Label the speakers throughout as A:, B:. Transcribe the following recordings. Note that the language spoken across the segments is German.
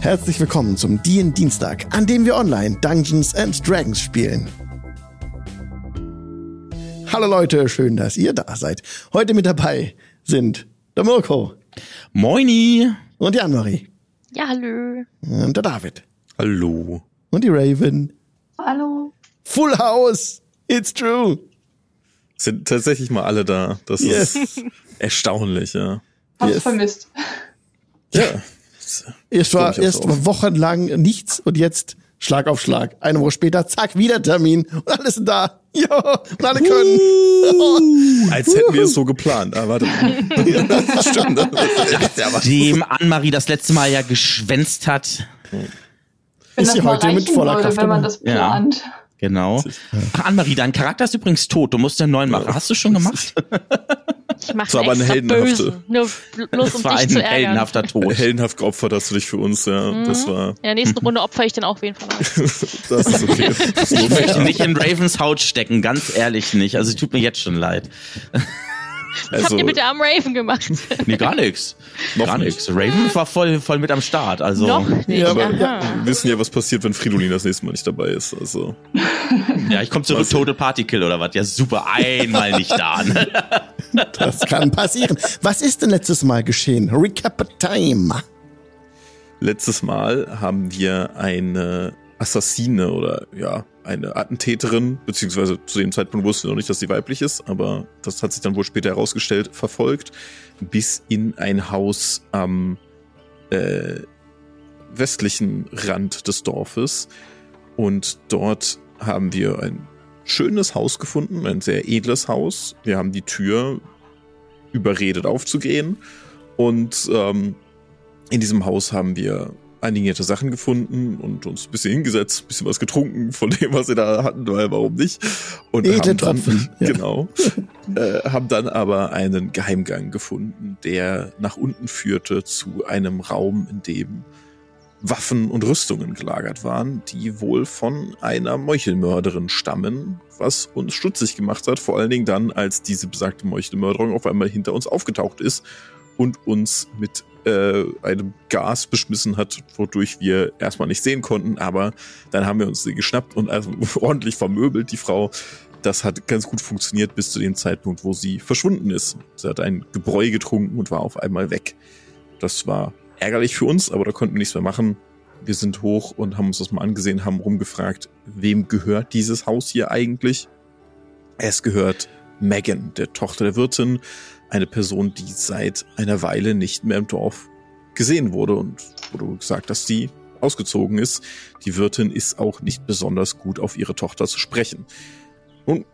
A: Herzlich willkommen zum DIN Dienstag, an dem wir online Dungeons and Dragons spielen. Hallo Leute, schön, dass ihr da seid. Heute mit dabei sind der Mirko.
B: Moini.
A: Und die Annemarie.
C: Ja, hallo.
A: Und der David.
D: Hallo.
A: Und die Raven.
E: Hallo.
A: Full House. It's true.
D: Sind tatsächlich mal alle da. Das yes. ist erstaunlich, ja.
E: Hab's yes. vermisst.
D: Ja.
A: Erst war erst auf. wochenlang nichts und jetzt Schlag auf Schlag. Eine Woche später, zack, wieder Termin und alles sind da. Ja, und alle können.
D: Uh, als hätten wir es so geplant. Ah, warte ja, das
B: stimmt. Dem Anne-Marie das letzte Mal ja geschwänzt hat.
A: Wenn ist sie heute mit voller würde, Kraft
E: wenn man das plant. Ja.
B: Genau. Ach, Anne-Marie, dein Charakter ist übrigens tot. Du musst einen neuen machen. Hast du schon gemacht?
C: Ich mache aber eine heldenhafte. Nur bloß um
B: das war ein heldenhafter Tod.
D: Heldenhaft geopfert hast du dich für uns, ja. Mhm. Das war.
C: In der nächsten Runde opfer ich dann auch wen von euch.
D: das ist okay.
B: ich möchte nicht in Ravens Haut stecken, ganz ehrlich nicht. Also tut mir jetzt schon leid.
C: Was also, habt ihr mit der armen Raven gemacht?
B: Nee, gar nichts. Gar nichts. Raven war voll, voll mit am Start. Also.
C: Noch nicht.
D: Ja, aber ja, wir wissen ja, was passiert, wenn Fridolin das nächste Mal nicht dabei ist. Also.
B: Ja, ich komme zurück, was? Total Party Kill oder was? Ja, super. Einmal nicht da. Ne?
A: Das kann passieren. Was ist denn letztes Mal geschehen? Recap Time.
D: Letztes Mal haben wir eine Assassine oder ja, eine Attentäterin, beziehungsweise zu dem Zeitpunkt wussten wir noch nicht, dass sie weiblich ist, aber das hat sich dann wohl später herausgestellt, verfolgt, bis in ein Haus am äh, westlichen Rand des Dorfes. Und dort haben wir ein schönes Haus gefunden, ein sehr edles Haus. Wir haben die Tür überredet aufzugehen. Und ähm, in diesem Haus haben wir einige nette Sachen gefunden und uns ein bisschen hingesetzt, ein bisschen was getrunken von dem, was sie da hatten, weil warum nicht? Und haben dann, ja. genau, äh, haben dann aber einen Geheimgang gefunden, der nach unten führte zu einem Raum, in dem Waffen und Rüstungen gelagert waren, die wohl von einer Meuchelmörderin stammen, was uns stutzig gemacht hat, vor allen Dingen dann, als diese besagte Meuchelmörderin auf einmal hinter uns aufgetaucht ist und uns mit äh, einem Gas beschmissen hat, wodurch wir erstmal nicht sehen konnten, aber dann haben wir uns sie geschnappt und also ordentlich vermöbelt, die Frau. Das hat ganz gut funktioniert bis zu dem Zeitpunkt, wo sie verschwunden ist. Sie hat ein Gebräu getrunken und war auf einmal weg. Das war ärgerlich für uns, aber da konnten wir nichts mehr machen. Wir sind hoch und haben uns das mal angesehen, haben rumgefragt, wem gehört dieses Haus hier eigentlich? Es gehört Megan, der Tochter der Wirtin, eine Person, die seit einer Weile nicht mehr im Dorf gesehen wurde und wurde gesagt, dass sie ausgezogen ist. Die Wirtin ist auch nicht besonders gut auf ihre Tochter zu sprechen. Und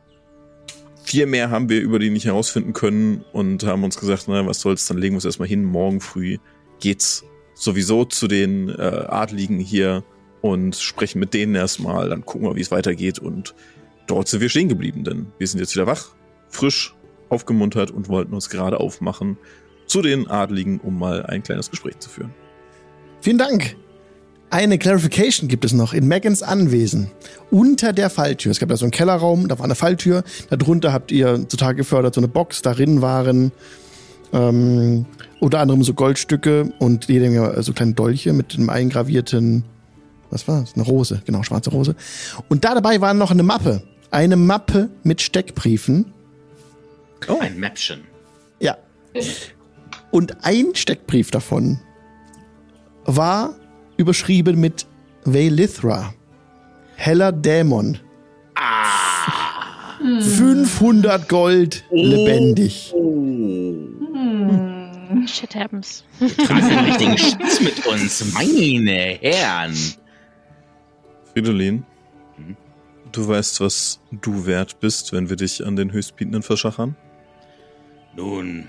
D: viel mehr haben wir über die nicht herausfinden können und haben uns gesagt, na, was soll's, dann legen wir uns erstmal hin. Morgen früh geht's sowieso zu den äh, Adligen hier und sprechen mit denen erstmal, dann gucken wir, wie es weitergeht und dort sind wir stehen geblieben, denn wir sind jetzt wieder wach, frisch aufgemuntert und wollten uns gerade aufmachen zu den Adligen, um mal ein kleines Gespräch zu führen.
A: Vielen Dank. Eine Clarification gibt es noch in Megans Anwesen. Unter der Falltür. Es gab da so einen Kellerraum, da war eine Falltür. Darunter habt ihr zutage gefördert so eine Box. Darin waren ähm, unter anderem so Goldstücke und jede Menge so kleine Dolche mit einem eingravierten, was war das? Eine Rose, genau, schwarze Rose. Und da dabei war noch eine Mappe. Eine Mappe mit Steckbriefen
B: Oh. Ein Mäppchen.
A: Ja. Und ein Steckbrief davon war überschrieben mit Velithra. Heller Dämon.
B: Ah.
A: 500 Gold oh. lebendig.
C: Hm. Shit happens.
B: Wir tragen den richtigen Schatz mit uns, meine Herren.
D: Fridolin, hm? du weißt, was du wert bist, wenn wir dich an den Höchstbietenden verschachern?
B: Nun.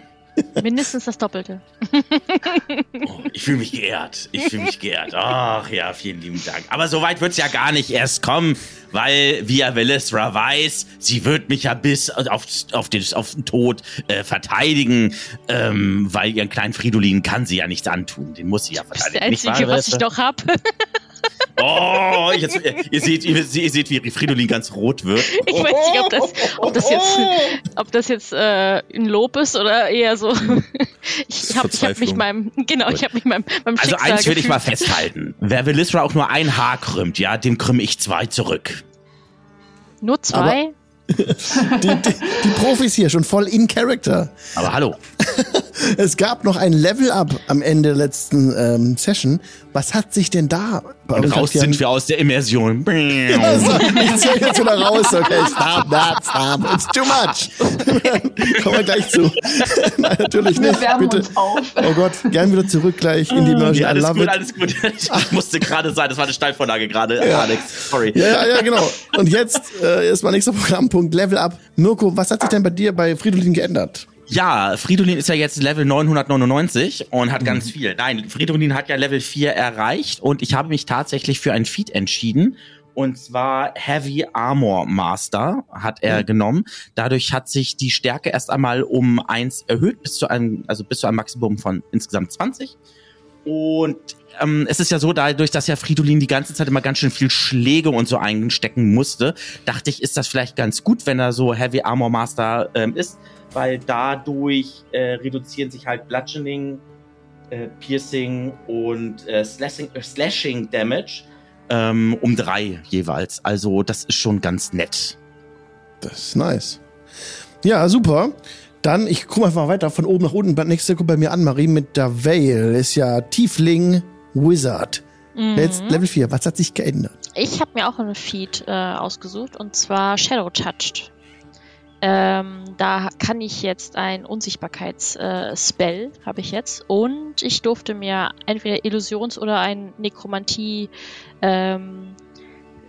C: Mindestens das Doppelte.
B: oh, ich fühle mich geehrt. Ich fühle mich geehrt. Ach ja, vielen lieben Dank. Aber so weit wird es ja gar nicht erst kommen, weil, wie ja Velisra weiß, sie wird mich ja bis auf, auf, den, auf den Tod äh, verteidigen, ähm, weil ihren kleinen Fridolin kann sie ja nichts antun. Den muss sie ja verteidigen.
C: Das ist der einzige, was ich noch habe.
B: Oh, jetzt, ihr, seht, ihr, ihr, seht, wie Fridolin ganz rot wird.
C: Ich weiß nicht, ob das, ob das jetzt, ob das jetzt äh, ein Lob ist oder eher so. ich habe hab mich meinem, genau, ich habe mich meinem, meinem
B: Also eins will ich mal festhalten: Wer Velisra auch nur ein Haar krümmt, ja, dem krümme ich zwei zurück.
C: Nur zwei?
A: Die, die, die, Profis hier schon voll in Character.
B: Aber hallo.
A: es gab noch ein Level-Up am Ende der letzten ähm, Session. Was hat sich denn da
B: bei Und raus sind wir aus der Immersion.
A: also, ich zähle jetzt wieder raus. Okay, stop that, stop. It's too much. Kommen wir gleich zu. Nein, natürlich nicht. Wir Bitte. Uns auf. Oh Gott, gern wieder zurück gleich in die Immersion. Ja,
B: alles gut, it. alles gut. Ich musste gerade sein, das war eine Steilvorlage gerade, ja. Alex. Sorry.
A: Ja, ja, ja, genau. Und jetzt äh, ist mein nächster Programmpunkt Level Up. Mirko, was hat sich denn bei dir bei Fridolin geändert?
B: Ja, Fridolin ist ja jetzt Level 999 und hat mhm. ganz viel. Nein, Fridolin hat ja Level 4 erreicht und ich habe mich tatsächlich für ein Feed entschieden. Und zwar Heavy Armor Master hat er mhm. genommen. Dadurch hat sich die Stärke erst einmal um eins erhöht, bis zu einem, also bis zu einem Maximum von insgesamt 20. Und ähm, es ist ja so, dadurch, dass ja Fridolin die ganze Zeit immer ganz schön viel Schläge und so einstecken musste, dachte ich, ist das vielleicht ganz gut, wenn er so Heavy Armor Master ähm, ist weil dadurch äh, reduzieren sich halt Bludgeoning, äh, Piercing und äh, Slashing, äh, Slashing Damage ähm, um drei jeweils. Also das ist schon ganz nett.
A: Das ist nice. Ja, super. Dann, ich gucke einfach mal weiter von oben nach unten. Nächste kommt bei mir an, Marie, mit der Veil. Ist ja Tiefling Wizard. Mhm. Jetzt Level 4. Was hat sich geändert?
C: Ich habe mir auch einen Feed äh, ausgesucht und zwar Shadow Touched. Ähm, da kann ich jetzt ein Unsichtbarkeitsspell, äh, habe ich jetzt. Und ich durfte mir entweder Illusions- oder ein Nekromantie ähm,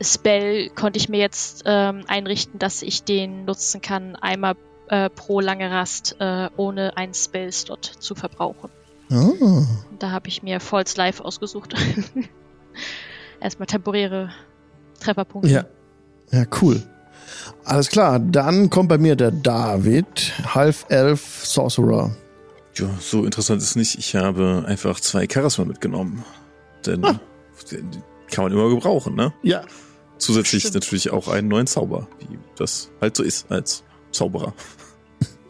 C: Spell konnte ich mir jetzt ähm, einrichten, dass ich den nutzen kann, einmal äh, pro lange Rast, äh, ohne einen Spellslot zu verbrauchen. Oh. Da habe ich mir Falls Life ausgesucht. Erstmal temporäre Trefferpunkte.
A: Ja. Ja, cool. Alles klar, dann kommt bei mir der David, Half-Elf Sorcerer.
D: Ja, so interessant ist nicht. Ich habe einfach zwei Charisma mitgenommen. Denn ah. kann man immer gebrauchen, ne?
A: Ja.
D: Zusätzlich Stimmt. natürlich auch einen neuen Zauber, wie das halt so ist als Zauberer.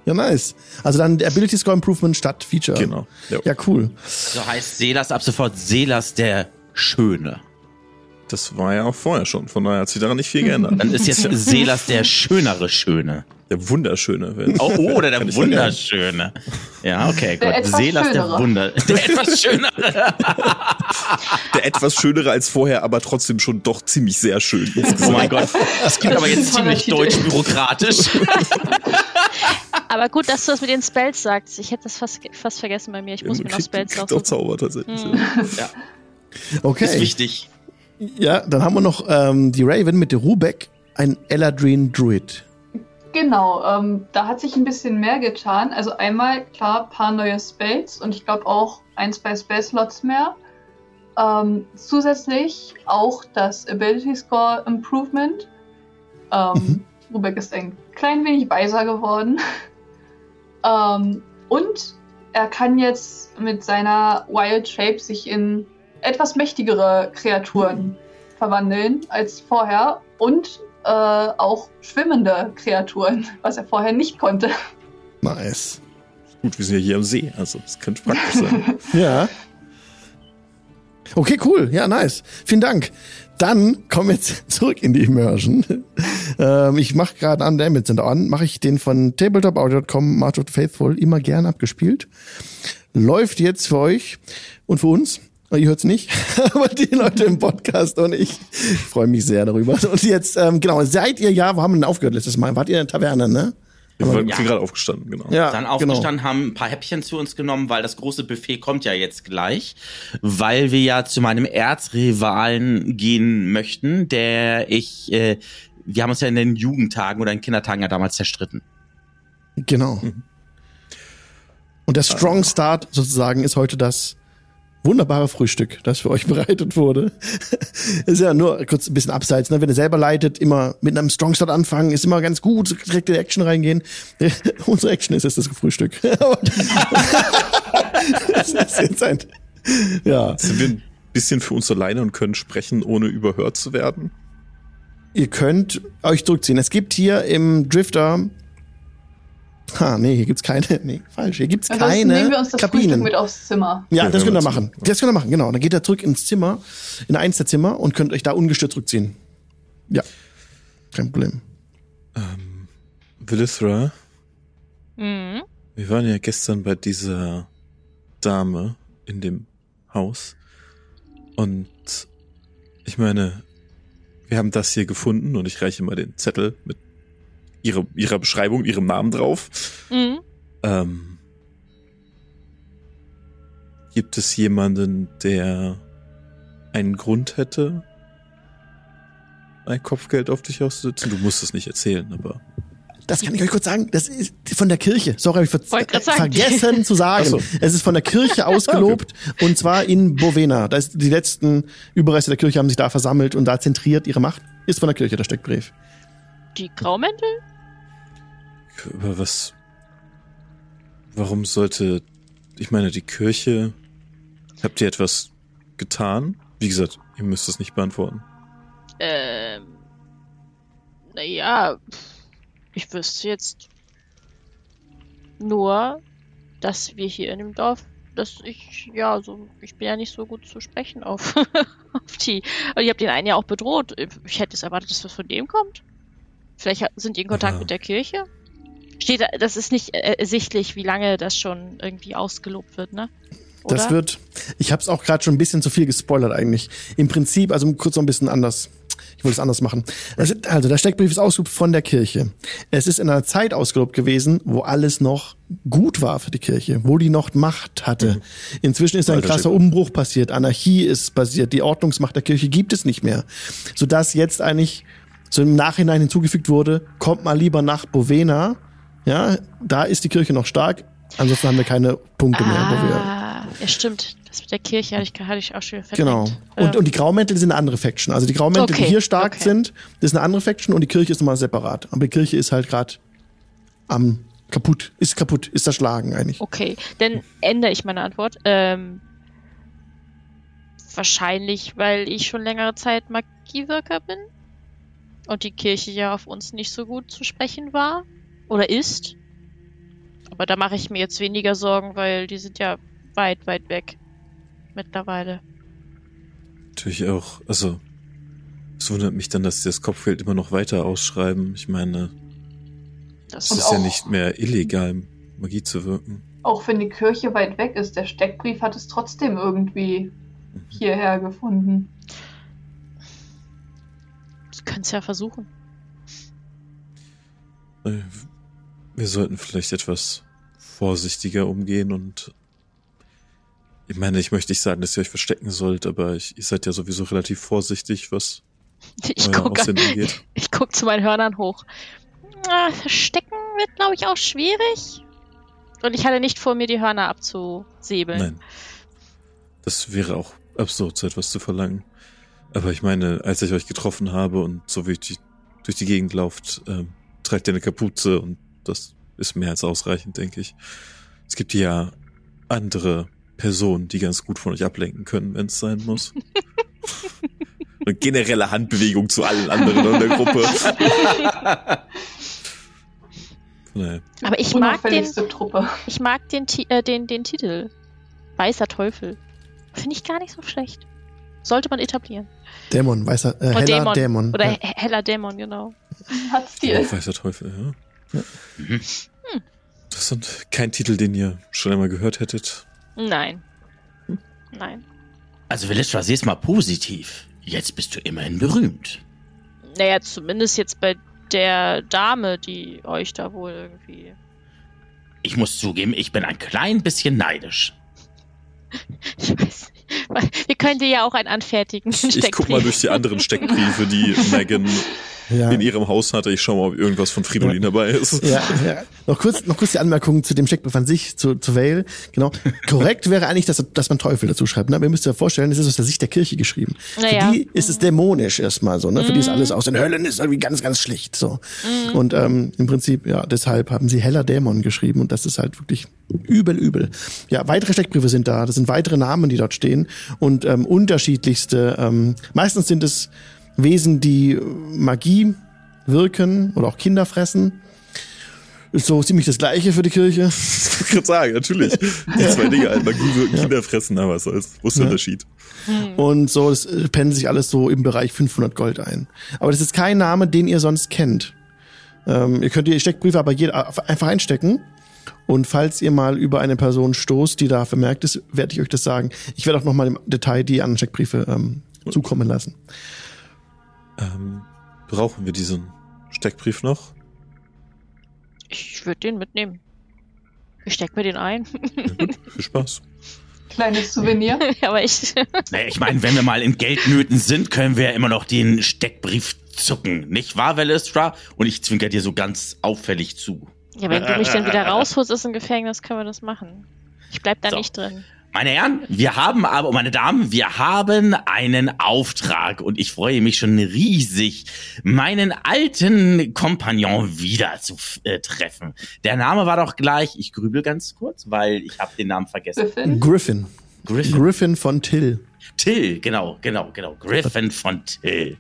A: Ja, nice. Also dann Ability Score Improvement statt Feature.
D: Genau.
A: Ja, ja cool.
B: So heißt Selas ab sofort Selas der Schöne.
D: Das war ja auch vorher schon, von daher hat sich daran nicht viel geändert.
B: Dann ist jetzt Selas der schönere Schöne.
D: Der Wunderschöne.
B: Oh, oh, oder der Wunderschöne. Ja, okay, der gut. Selas der Wunder. Der etwas schönere.
D: der etwas schönere als vorher, aber trotzdem schon doch ziemlich sehr schön.
B: Oh mein Gott. Das klingt aber jetzt ziemlich deutsch-bürokratisch.
C: Aber gut, dass du das mit den Spells sagst. Ich hätte das fast, fast vergessen bei mir. Ich muss ja, mir noch Spells.
D: Doch Zauber tatsächlich. Hm.
B: Ja.
A: Okay.
B: Ist wichtig.
A: Ja, dann haben wir noch ähm, die Raven mit der Rubek, ein Eladrin Druid.
E: Genau, ähm, da hat sich ein bisschen mehr getan. Also einmal, klar, ein paar neue Spells und ich glaube auch ein, zwei Spell-Slots mehr. Ähm, zusätzlich auch das Ability Score Improvement. Ähm, mhm. Rubek ist ein klein wenig weiser geworden. ähm, und er kann jetzt mit seiner Wild Shape sich in etwas mächtigere Kreaturen verwandeln als vorher und äh, auch schwimmende Kreaturen, was er vorher nicht konnte.
A: Nice.
D: Gut, wir sind ja hier am See, also das könnte praktisch sein.
A: ja. Okay, cool. Ja, nice. Vielen Dank. Dann kommen wir jetzt zurück in die Immersion. ähm, ich mache gerade an Damage sind an, mache ich den von tabletopaudio.com March of the Faithful immer gern abgespielt. Läuft jetzt für euch und für uns Ihr hört's nicht, aber die Leute im Podcast und ich, ich freue mich sehr darüber. Und jetzt, ähm, genau, seid ihr ja, wo haben wir denn aufgehört letztes Mal? Wart ihr in der Taverne, ne?
D: Wir waren ja. gerade aufgestanden, genau.
B: Ja, dann genau. aufgestanden, genau. haben ein paar Häppchen zu uns genommen, weil das große Buffet kommt ja jetzt gleich, weil wir ja zu meinem Erzrivalen gehen möchten, der ich, äh, wir haben uns ja in den Jugendtagen oder in Kindertagen ja damals zerstritten.
A: Genau. Mhm. Und der Strong Start sozusagen ist heute das wunderbare Frühstück, das für euch bereitet wurde. ist ja nur kurz ein bisschen abseits, ne? Wenn ihr selber leitet, immer mit einem Strong Start anfangen, ist immer ganz gut, direkt in die Action reingehen. Unsere Action ist jetzt das Frühstück. das ist jetzt ein,
D: ja. Sind wir ein bisschen für uns alleine und können sprechen, ohne überhört zu werden?
A: Ihr könnt euch zurückziehen. Es gibt hier im Drifter. Ha, nee, hier gibt's keine. Nee, falsch. Hier gibt's
E: Ansonsten
A: keine
E: nehmen wir uns das Frühstück
A: Kabinen.
E: mit aufs Zimmer.
A: Ja,
D: Ja,
A: das ihr
D: wir
A: machen.
D: zurück-
A: Das könnt ihr machen, genau. Dann geht ihr zurück ins Zimmer, in eins der Zimmer und könnt euch da ungestört zurückziehen. Ja. Kein Problem.
D: Ähm, Vilithra,
C: Mhm.
D: wir waren ja gestern bei dieser Dame in dem Haus. Und ich meine, wir haben das hier gefunden und ich reiche mal den Zettel mit ihrer, ihrer Beschreibung, ihrem Namen drauf.
C: Mhm.
D: Ähm, gibt es jemanden, der einen Grund hätte, ein Kopfgeld auf dich auszusetzen? Du musst es nicht erzählen, aber.
A: Das kann ich euch kurz sagen. Das ist von der Kirche. Sorry, habe ich ver vergessen zu sagen.
D: So.
A: Es ist von der Kirche ausgelobt und zwar in Bovena. Da ist die letzten Überreste der Kirche haben sich da versammelt und da zentriert ihre Macht. Ist von der Kirche der Steckbrief.
C: Die Graumäntel?
D: Aber was. Warum sollte. Ich meine, die Kirche. Habt ihr etwas getan? Wie gesagt, ihr müsst es nicht beantworten.
C: Ähm. Naja, ich wüsste jetzt nur, dass wir hier in dem Dorf, dass ich, ja, so, ich bin ja nicht so gut zu sprechen auf, auf die. Und ich habe den einen ja auch bedroht. Ich hätte es erwartet, dass was von dem kommt. Vielleicht sind die in Kontakt
D: Ja.
C: mit der Kirche? Steht da, das ist nicht äh, ersichtlich, wie lange das schon irgendwie ausgelobt wird, ne? Oder?
A: Das wird, ich habe es auch gerade schon ein bisschen zu viel gespoilert eigentlich. Im Prinzip, also kurz noch ein bisschen anders. Ich wollte es anders machen. Also, also der Steckbrief ist ausgelobt von der Kirche. Es ist in einer Zeit ausgelobt gewesen, wo alles noch gut war für die Kirche, wo die noch Macht hatte. Inzwischen ist ein
D: Alter
A: krasser. Umbruch passiert, Anarchie ist passiert, die Ordnungsmacht der Kirche gibt es nicht mehr. Sodass jetzt eigentlich so im Nachhinein hinzugefügt wurde, kommt mal lieber nach Bovena. Ja, da ist die Kirche noch stark. Ansonsten haben wir keine Punkte mehr, wo wir
C: Ah, ja, stimmt. Das mit der Kirche hatte ich, hatte ich auch schon
A: Genau.
C: verdrängt.
A: Und,
C: Ähm,
A: und die Graumäntel sind eine andere Faction. Also die Graumäntel, die
C: Okay,
A: hier stark
C: okay.
A: sind, das ist eine andere Faction und die Kirche ist nochmal separat. Aber die Kirche ist halt gerade am kaputt, ist kaputt, ist zerschlagen eigentlich.
C: Okay, dann ändere ich meine Antwort. Ähm, wahrscheinlich, weil ich schon längere Zeit Magiewirker bin und die Kirche ja auf uns nicht so gut zu sprechen war oder ist. Aber da mache ich mir jetzt weniger Sorgen, weil die sind ja weit, weit weg mittlerweile.
D: Natürlich auch. Also, es wundert mich dann, dass sie das Kopfgeld immer noch weiter ausschreiben. Ich meine,
C: Das
D: es ist ja nicht mehr illegal, Magie zu wirken.
E: Auch wenn die Kirche weit weg ist, der Steckbrief hat es trotzdem irgendwie hierher gefunden.
C: Sie können es ja versuchen.
D: Wir sollten vielleicht etwas vorsichtiger umgehen und ich meine, ich möchte nicht sagen, dass ihr euch verstecken sollt, aber ich, ihr seid ja sowieso relativ vorsichtig, was
C: Ich
D: euer
C: gucke
D: Aussehen angeht.
C: ich guck zu meinen Hörnern hoch. Ah, verstecken wird, glaube ich, auch schwierig. Und ich hatte nicht vor, mir die Hörner abzusäbeln.
D: Nein. Das wäre auch absurd, so etwas zu verlangen. Aber ich meine, als ich euch getroffen habe und so wie ich durch die Gegend lauft, ähm, tragt ihr eine Kapuze und das ist mehr als ausreichend, denke ich. Es gibt ja andere Personen, die ganz gut von euch ablenken können, wenn es sein muss. Eine generelle Handbewegung zu allen anderen in der Gruppe. Naja.
C: Aber ich mag den,
E: Truppe.
C: ich mag den, äh, den, den Titel. Weißer Teufel. Finde ich gar nicht so schlecht. Sollte man etablieren.
A: Dämon, weißer, äh,
C: Oh,
A: heller Dämon.
C: Oder
A: ja.
C: he- heller Dämon, genau.
E: Hat Stil.
D: Oh, weißer Teufel, ja.
B: Mhm.
D: Das ist kein Titel, den ihr schon einmal gehört hättet.
C: Nein. Nein.
B: Also Velistra, sieh's mal positiv. Jetzt bist du immerhin berühmt.
C: Naja, zumindest jetzt bei der Dame, die euch da wohl irgendwie.
B: Ich muss zugeben, ich bin ein klein bisschen neidisch.
C: Ich weiß nicht. Wir können dir ja auch einen anfertigen.
D: Ich guck mal durch die anderen Steckbriefe, die Megan
A: Ja.
D: in ihrem Haus hatte. Ich schau mal, ob irgendwas von Fridolin dabei ist.
A: Ja, ja. Noch kurz, noch kurz die Anmerkung zu dem Steckbrief an sich, zu, zu Vale. Genau. Korrekt wäre eigentlich, dass, dass man Teufel dazu schreibt. Ne? Aber ihr müsst euch vorstellen, es ist aus der Sicht der Kirche geschrieben.
C: Naja.
A: Für die ist es dämonisch erstmal so. Ne? Für die ist alles aus den Höllen ist irgendwie ganz, ganz schlicht. So. Und ähm, im Prinzip, ja, deshalb haben sie heller Dämon geschrieben und das ist halt wirklich übel, übel. Ja, weitere Steckbriefe sind da. Das sind weitere Namen, die dort stehen und ähm, unterschiedlichste. Ähm, meistens sind es Wesen, die Magie wirken oder auch Kinder fressen. Ist so ziemlich das Gleiche für die Kirche.
D: Ich wollte gerade sagen, natürlich. Die zwei Dinge, halt, Magie wirken, Kinder fressen, aber was soll's. Wo ist der
A: Ja.
D: Unterschied?
A: Und so, das äh, pendelt sich alles so im Bereich 500 Gold ein. Aber das ist kein Name, den ihr sonst kennt. Ähm, ihr könnt die Steckbriefe aber jeder einfach einstecken. Und falls ihr mal über eine Person stoßt, die da vermerkt ist, werde ich euch das sagen. Ich werde auch noch mal im Detail die anderen Steckbriefe ähm, zukommen lassen.
D: Ähm, brauchen wir diesen Steckbrief noch?
C: Ich würde den mitnehmen. Ich steck mir den ein.
D: Ja, gut, viel Spaß.
E: Kleines Souvenir.
C: Aber ich.
B: Naja, ich meine, wenn wir mal in Geldnöten sind, können wir ja immer noch den Steckbrief zucken. Nicht wahr, Velistra? Und ich zwinker dir so ganz auffällig zu.
C: Ja, wenn du mich dann wieder rausholst aus dem Gefängnis, können wir das machen. Ich bleib da
B: So.
C: nicht drin.
B: Meine Herren, wir haben aber, meine Damen, wir haben einen Auftrag und ich freue mich schon riesig, meinen alten Kompagnon wieder zu äh, treffen. Der Name war doch gleich, ich grübel ganz kurz, weil ich habe den Namen vergessen.
E: Griffin.
A: Griffin.
B: Griffin.
A: Griffin von Till.
B: Till, genau, genau, genau. Griffin von Till.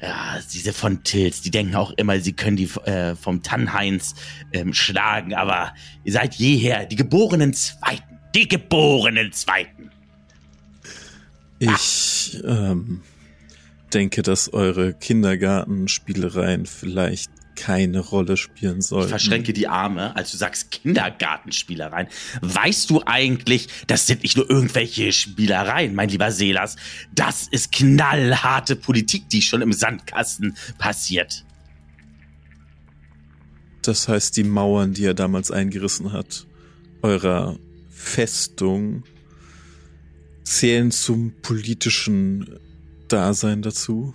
B: Ja, diese von Tills, die denken auch immer, sie können die äh, vom Tannheinz ähm, schlagen, aber ihr seid jeher die geborenen Zweiten. Die geborenen Zweiten.
D: Ich ähm, denke, dass eure Kindergartenspielereien vielleicht keine Rolle spielen
B: Ich
D: sollten.
B: verschränke die Arme, als du sagst Kindergartenspielereien. Weißt du eigentlich, das sind nicht nur irgendwelche Spielereien, mein lieber Selas. Das ist knallharte Politik, die schon im Sandkasten passiert.
D: Das heißt, die Mauern, die er damals eingerissen hat, eurer Festung, zählen zum politischen Dasein dazu?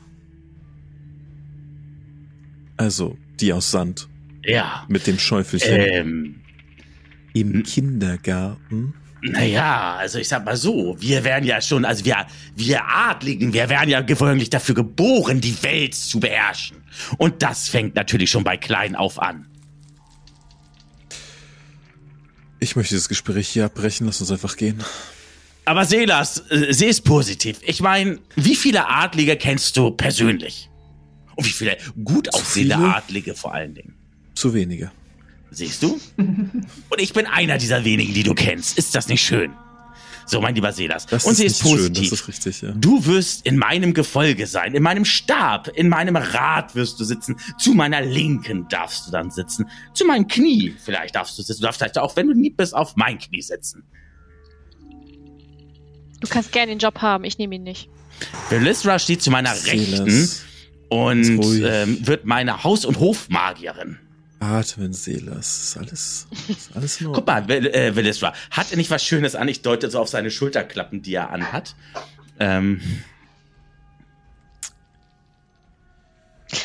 D: Also, die aus Sand
B: Ja.
D: mit dem Schäufelchen
B: Ähm,
D: im Kindergarten.
B: Naja, also ich sag mal so, wir wären ja schon, also wir, wir Adligen, wir wären ja gewöhnlich dafür geboren, die Welt zu beherrschen. Und das fängt natürlich schon bei klein auf an.
D: Ich möchte das Gespräch hier abbrechen, lass uns einfach gehen.
B: Aber Selas, äh, seh es positiv. Ich meine, wie viele Adlige kennst du persönlich? Und wie viele gut aussehende
D: viele?
B: Adlige vor allen Dingen?
D: Zu wenige.
B: Siehst du? Und ich bin einer dieser wenigen, die du kennst. Ist das nicht schön? So, mein lieber Selas.
D: Das
B: Und
D: ist
B: sie ist
D: schön,
B: positiv.
D: das ist richtig, ja.
B: Du wirst in meinem Gefolge sein, in meinem Stab, in meinem Rad wirst du sitzen. Zu meiner Linken darfst du dann sitzen. Zu meinem Knie vielleicht darfst du sitzen. Du darfst vielleicht auch, wenn du lieb bist, auf mein Knie sitzen.
C: Du kannst gerne den Job haben, ich nehme ihn nicht.
B: Velisra steht zu meiner Rechten und ähm, wird meine Haus- und Hofmagierin.
D: Atmen, Selas. Ist alles, ist alles in
B: Guck mal, äh, Velisra, hat er nicht was Schönes an? Ich deute so auf seine Schulterklappen, die er anhat. Ähm,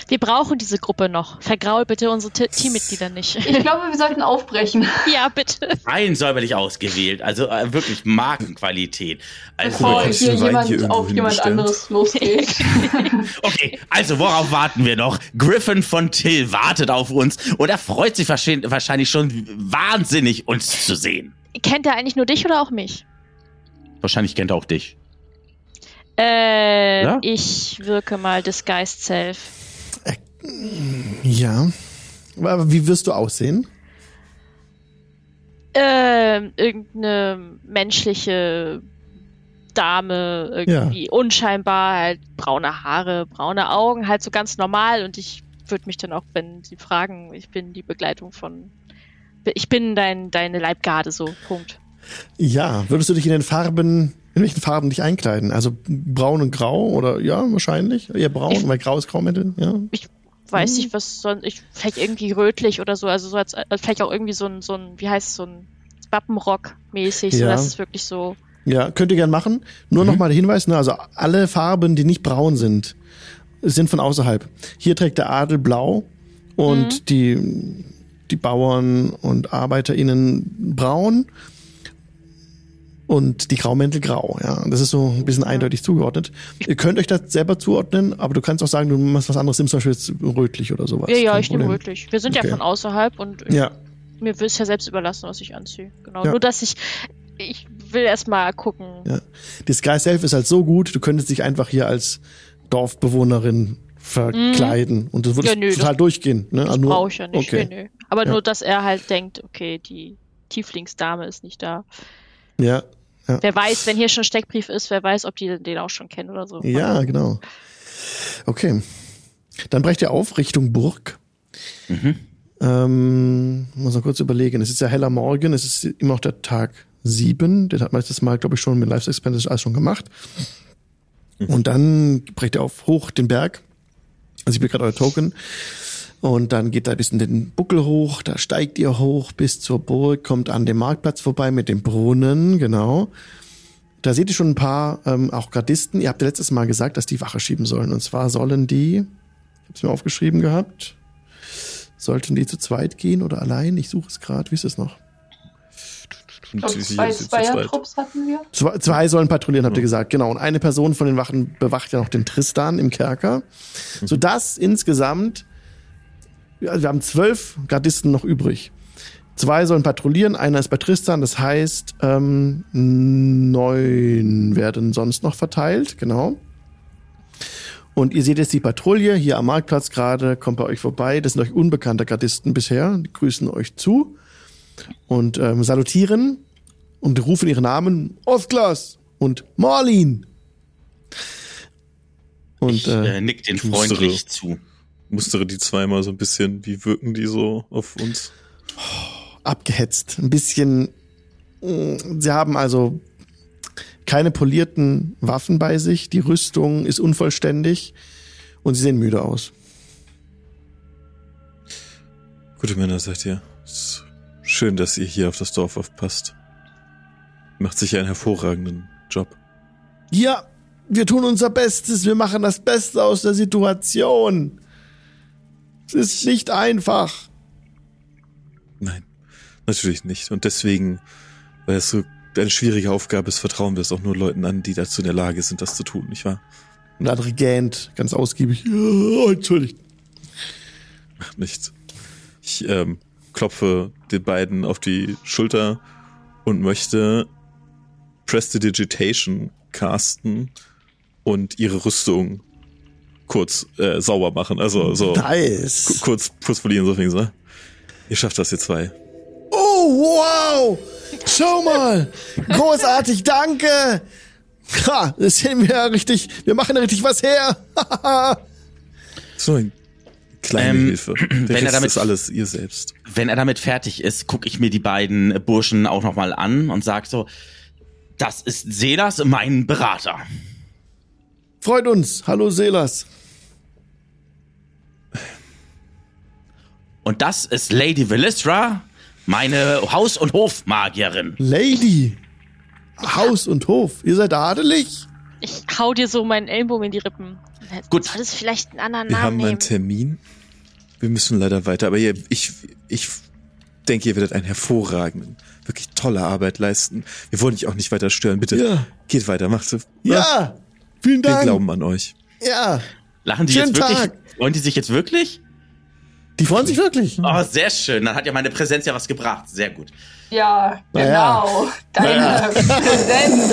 C: Wir brauchen diese Gruppe noch. Vergraul bitte unsere T Teammitglieder nicht.
E: Ich glaube, wir sollten aufbrechen.
C: ja, bitte.
B: rein säuberlich ausgewählt, also äh, wirklich Markenqualität. Also,
E: Bevor hier jemand
D: hier
E: auf jemand
D: hinstellen?
E: anderes losgeht.
B: Okay, also worauf warten wir noch? Griffin von Till wartet auf uns und er freut sich wahrscheinlich wahrscheinlich schon wahnsinnig, uns zu sehen.
C: Kennt er eigentlich nur dich oder auch mich?
B: Wahrscheinlich kennt er auch dich.
C: Äh,
B: Ja?
C: ich wirke mal Disguised Self.
A: Ja. Aber wie wirst du aussehen?
C: Ähm, irgendeine menschliche Dame, irgendwie unscheinbar, halt braune Haare, braune Augen, halt so ganz normal und ich würde mich dann auch, wenn sie fragen, ich bin die Begleitung von, ich bin dein, deine Leibgarde, so, Punkt.
A: Ja. Würdest du dich in den Farben, in welchen Farben dich einkleiden? Also braun und grau oder ja, wahrscheinlich. Eher braun,
C: Ich-
A: weil grau ist Graumittel, ja.
C: Weiß nicht, was sonst, ich, vielleicht irgendwie rötlich oder so, also so als, als vielleicht auch irgendwie so ein, so ein, wie heißt es, so ein Wappenrock mäßig, so
A: Ja.
C: dass es wirklich so,
A: Ja, könnt ihr gern machen. Nur noch mal der Hinweis, ne, also alle Farben, die nicht braun sind, sind von außerhalb. Hier trägt der Adel blau und
C: Mhm.
A: die, die Bauern und ArbeiterInnen braun und die Graumäntel grau. Ja, das ist so ein bisschen eindeutig zugeordnet. Ihr könnt euch das selber zuordnen, aber du kannst auch sagen, du machst was anderes, nimmst zum Beispiel jetzt rötlich oder sowas.
C: Ja, ja,
A: Kein
C: ich nehme rötlich. Wir sind
A: Okay.
C: ja von außerhalb und
A: Ja,
C: mir ist ja selbst überlassen, was ich anziehe. Genau.
A: Ja.
C: Nur, dass ich, ich will erst mal gucken.
A: Ja. Die Sky Self ist halt so gut, du könntest dich einfach hier als Dorfbewohnerin verkleiden und das würde
C: Ja, nö,
A: total
C: das-
A: durchgehen. Ne?
C: Das
A: nur-
C: brauche ich ja nicht.
A: Okay.
C: Nö. Aber
A: Ja.
C: nur, dass er halt denkt, okay, die Tieflingsdame ist nicht da.
A: Ja,
C: Wer weiß, wenn hier schon Steckbrief ist, wer weiß, ob die den auch schon kennen oder so.
A: ja, genau. Okay. Dann brecht ihr auf Richtung Burg.
B: Mhm.
A: Ähm, muss noch kurz überlegen. Es ist ja heller Morgen, es ist immer noch der Tag sieben. Den hat man letztes Mal, glaube ich, schon mit Life Expenses alles schon gemacht. Und dann brecht ihr auf hoch den Berg. Also ich bin gerade euer Token. Und dann geht da ein bisschen den Buckel hoch, da steigt ihr hoch bis zur Burg, kommt an dem Marktplatz vorbei mit dem Brunnen, genau. Da seht ihr schon ein paar ähm, auch Gardisten. Ihr habt ja letztes Mal gesagt, dass die Wache schieben sollen. Und zwar sollen die, ich habe es mir aufgeschrieben gehabt, sollten die zu zweit gehen oder allein? Ich suche es gerade. Wie ist es noch?
E: Zwei
D: zweit.
E: Zweiertrupps hatten wir.
A: Zwei, zwei sollen patrouillieren, habt ihr gesagt. Genau. Und eine Person von den Wachen bewacht ja noch den Tristan im Kerker. Sodass insgesamt, wir haben zwölf Gardisten noch übrig. Zwei sollen patrouillieren, einer ist bei Tristan, das heißt, ähm, neun werden sonst noch verteilt, genau. Und ihr seht jetzt die Patrouille hier am Marktplatz gerade, kommt bei euch vorbei. Das sind euch unbekannte Gardisten bisher, die grüßen euch zu und ähm, salutieren und rufen ihre Namen Osglas und Marlin. Und
B: ich
A: äh,
B: äh, nick den freundlich zu.
D: Mustere die zweimal so ein bisschen, wie wirken die so auf uns?
A: abgehetzt. Ein bisschen. mh, Sie haben also keine polierten Waffen bei sich. Die Rüstung ist unvollständig und sie sehen müde aus.
D: Gute Männer seid ihr. Schön, dass ihr hier auf das Dorf aufpasst. Macht sicher einen hervorragenden Job.
A: Ja, wir tun unser Bestes. Wir machen das Beste aus der Situation. Es ist nicht einfach.
D: Nein, natürlich nicht. Und deswegen, weil es so eine schwierige Aufgabe ist, vertrauen wir es auch nur Leuten an, die dazu in der Lage sind, das zu tun, nicht wahr?
A: Und der andere gähnt ganz ausgiebig. Ja, entschuldigt.
D: Macht nichts. Ich ähm, klopfe den beiden auf die Schulter und möchte Prestidigitation casten und ihre Rüstung kurz äh, sauber machen. Also so
A: Nice.
D: kurz, kurz polieren, so fing ne? Ihr schafft das, ihr zwei.
A: Oh, wow! Schau mal! Großartig, danke! Ha, das sehen wir ja richtig. Wir machen richtig was her.
D: So eine kleine
B: Ähm,
D: Hilfe. Der
B: wenn er damit-
D: ist alles ihr selbst.
B: Wenn er damit fertig ist, gucke ich mir die beiden Burschen auch nochmal an und sag so, das ist Selas, mein Berater.
A: Freut uns. Hallo, Selas.
B: Und das ist Lady Velistra, meine Haus- und Hofmagierin.
A: Lady. Haus und Hof. Ihr seid adelig?
C: Ich hau dir so meinen Ellbogen in die Rippen.
B: Gut.
C: Solltest vielleicht einen anderen
D: Wir
C: Namen
D: haben einen
C: nehmen.
D: Termin. Wir müssen leider weiter, aber ihr, ich, ich denke, ihr werdet einen hervorragenden, wirklich tolle Arbeit leisten. Wir wollen dich auch nicht weiter stören. Bitte
A: Ja.
D: geht weiter, macht so.
A: Ja. Vielen
D: Wir
A: Dank.
D: glauben an euch.
A: Ja.
B: Lachen die
A: Schönen
B: jetzt wirklich?
A: Tag.
B: Freuen die sich jetzt wirklich?
A: Die freuen sich wirklich.
B: Oh, sehr schön. Dann hat ja meine Präsenz ja was gebracht. Sehr gut.
E: Ja,
A: Naja.
E: genau. Deine Präsenz.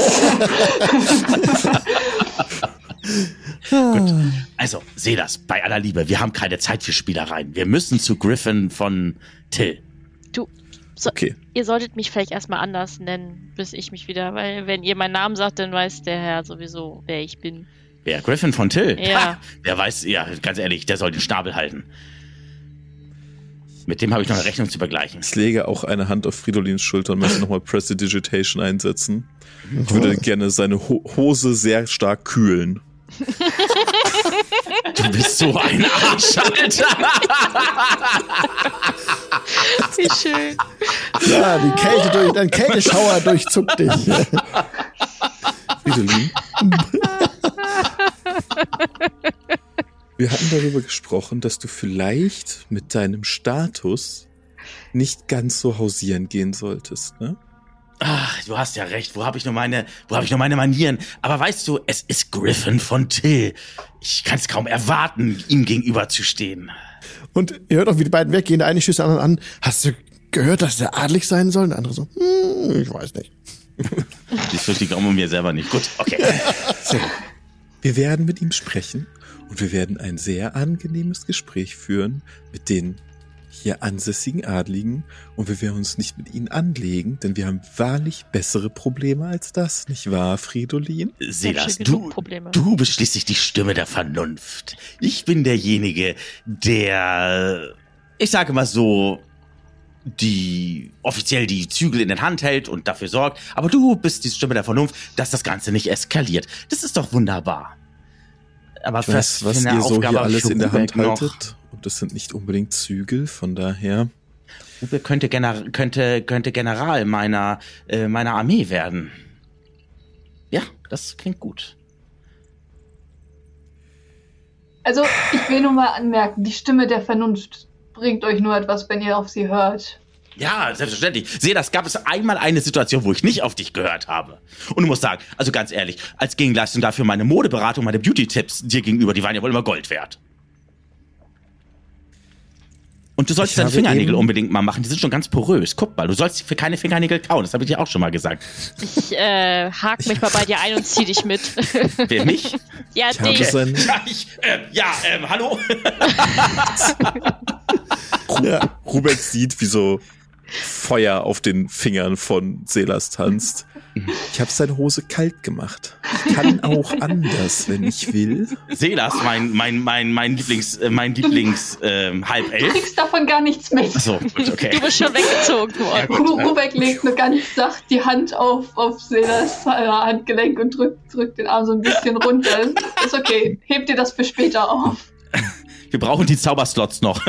B: Also, seh das, bei aller Liebe. Wir haben keine Zeit für Spielereien. Wir müssen zu Griffin von Till.
C: Du, so,
D: Okay.
C: ihr solltet mich vielleicht erstmal anders nennen, bis ich mich wieder, weil wenn ihr meinen Namen sagt, dann weiß der Herr sowieso, wer ich bin.
B: Wer? Griffin von Till?
C: Ja.
B: Ha, der weiß, ja, ganz ehrlich, der soll den Stabel halten. Mit dem habe ich noch eine Rechnung zu begleichen.
D: Ich lege auch eine Hand auf Fridolins Schulter und möchte nochmal Prestidigitation einsetzen. Ich würde gerne seine Ho Hose sehr stark kühlen.
B: Du bist so ein Arsch, Alter.
C: Wie schön.
A: Ja, die Kälte durch, ein Kälteschauer durchzuckt dich.
D: Fridolin, haben darüber gesprochen, dass du vielleicht mit deinem Status nicht ganz so hausieren gehen solltest, ne?
B: Ach, du hast ja recht. Wo habe ich nur meine, wo habe ich nur meine Manieren? Aber weißt du, es ist Griffin von Till. Ich kann es kaum erwarten, ihm gegenüberzustehen.
A: Und ihr hört auch, wie die beiden weggehen. Der eine stößt den anderen an. Hast du gehört, dass der adlig sein soll? Und der andere so, hm, ich weiß nicht.
B: Ich ich glaube mir selber nicht. Gut, okay.
D: So. Wir werden mit ihm sprechen und wir werden ein sehr angenehmes Gespräch führen mit den hier ansässigen Adligen und wir werden uns nicht mit ihnen anlegen, denn wir haben wahrlich bessere Probleme als das, nicht wahr, Fridolin?
B: Silas,
C: schon
B: du, du bist schließlich die Stimme der Vernunft. Ich bin derjenige, der, ich sage mal so, die offiziell die Zügel in der Hand hält und dafür sorgt. Aber du bist die Stimme der Vernunft, dass das Ganze nicht eskaliert. Das ist doch wunderbar. Aber
D: Ich weiß, was
B: für eine
D: ihr so
B: Aufgabe
D: hier alles in der Hand
B: Rubeck noch.
D: Und das sind nicht unbedingt Zügel, von daher.
B: Rubeck könnte, Gener könnte, könnte General meiner, äh, meiner Armee werden. Ja, das klingt gut.
E: Also, ich will nur mal anmerken, die Stimme der Vernunft bringt euch nur etwas, wenn ihr auf sie hört.
B: Ja, selbstverständlich. Sehe, das gab es einmal eine Situation, wo ich nicht auf dich gehört habe. Und du musst sagen, also ganz ehrlich, als Gegenleistung dafür meine Modeberatung, meine Beauty-Tipps dir gegenüber, die waren ja wohl immer Gold wert. Und du sollst
D: Ich
B: deine Fingernägel unbedingt mal machen, die sind schon ganz porös. Guck mal, du sollst für keine Fingernägel kauen, das habe ich dir auch schon mal gesagt.
C: Ich äh, hake mich mal bei dir ein und zieh dich mit.
B: Wer mich?
C: ja,
D: Ich habe
C: den.
D: sein,
B: Ja, ich, äh, ja, ähm, hallo?
A: Ja.
D: Rubeck sieht, wie so Feuer auf den Fingern von Selas tanzt. Ich habe seine Hose kalt gemacht. Ich kann auch anders, wenn ich will.
B: Selas, mein, mein, mein, mein Lieblings, äh, mein Lieblings, ähm,
E: Du
B: Halbelf.
E: kriegst davon gar nichts mit.
B: Achso, gut, okay.
C: Du bist schon weggezogen worden.
E: Ru- Rubek legt nur ganz sacht die Hand auf, auf Selas äh, Handgelenk und drückt, drückt den Arm so ein bisschen runter. Ist okay. Hebt dir das für später auf.
B: Wir brauchen die Zauberslots noch.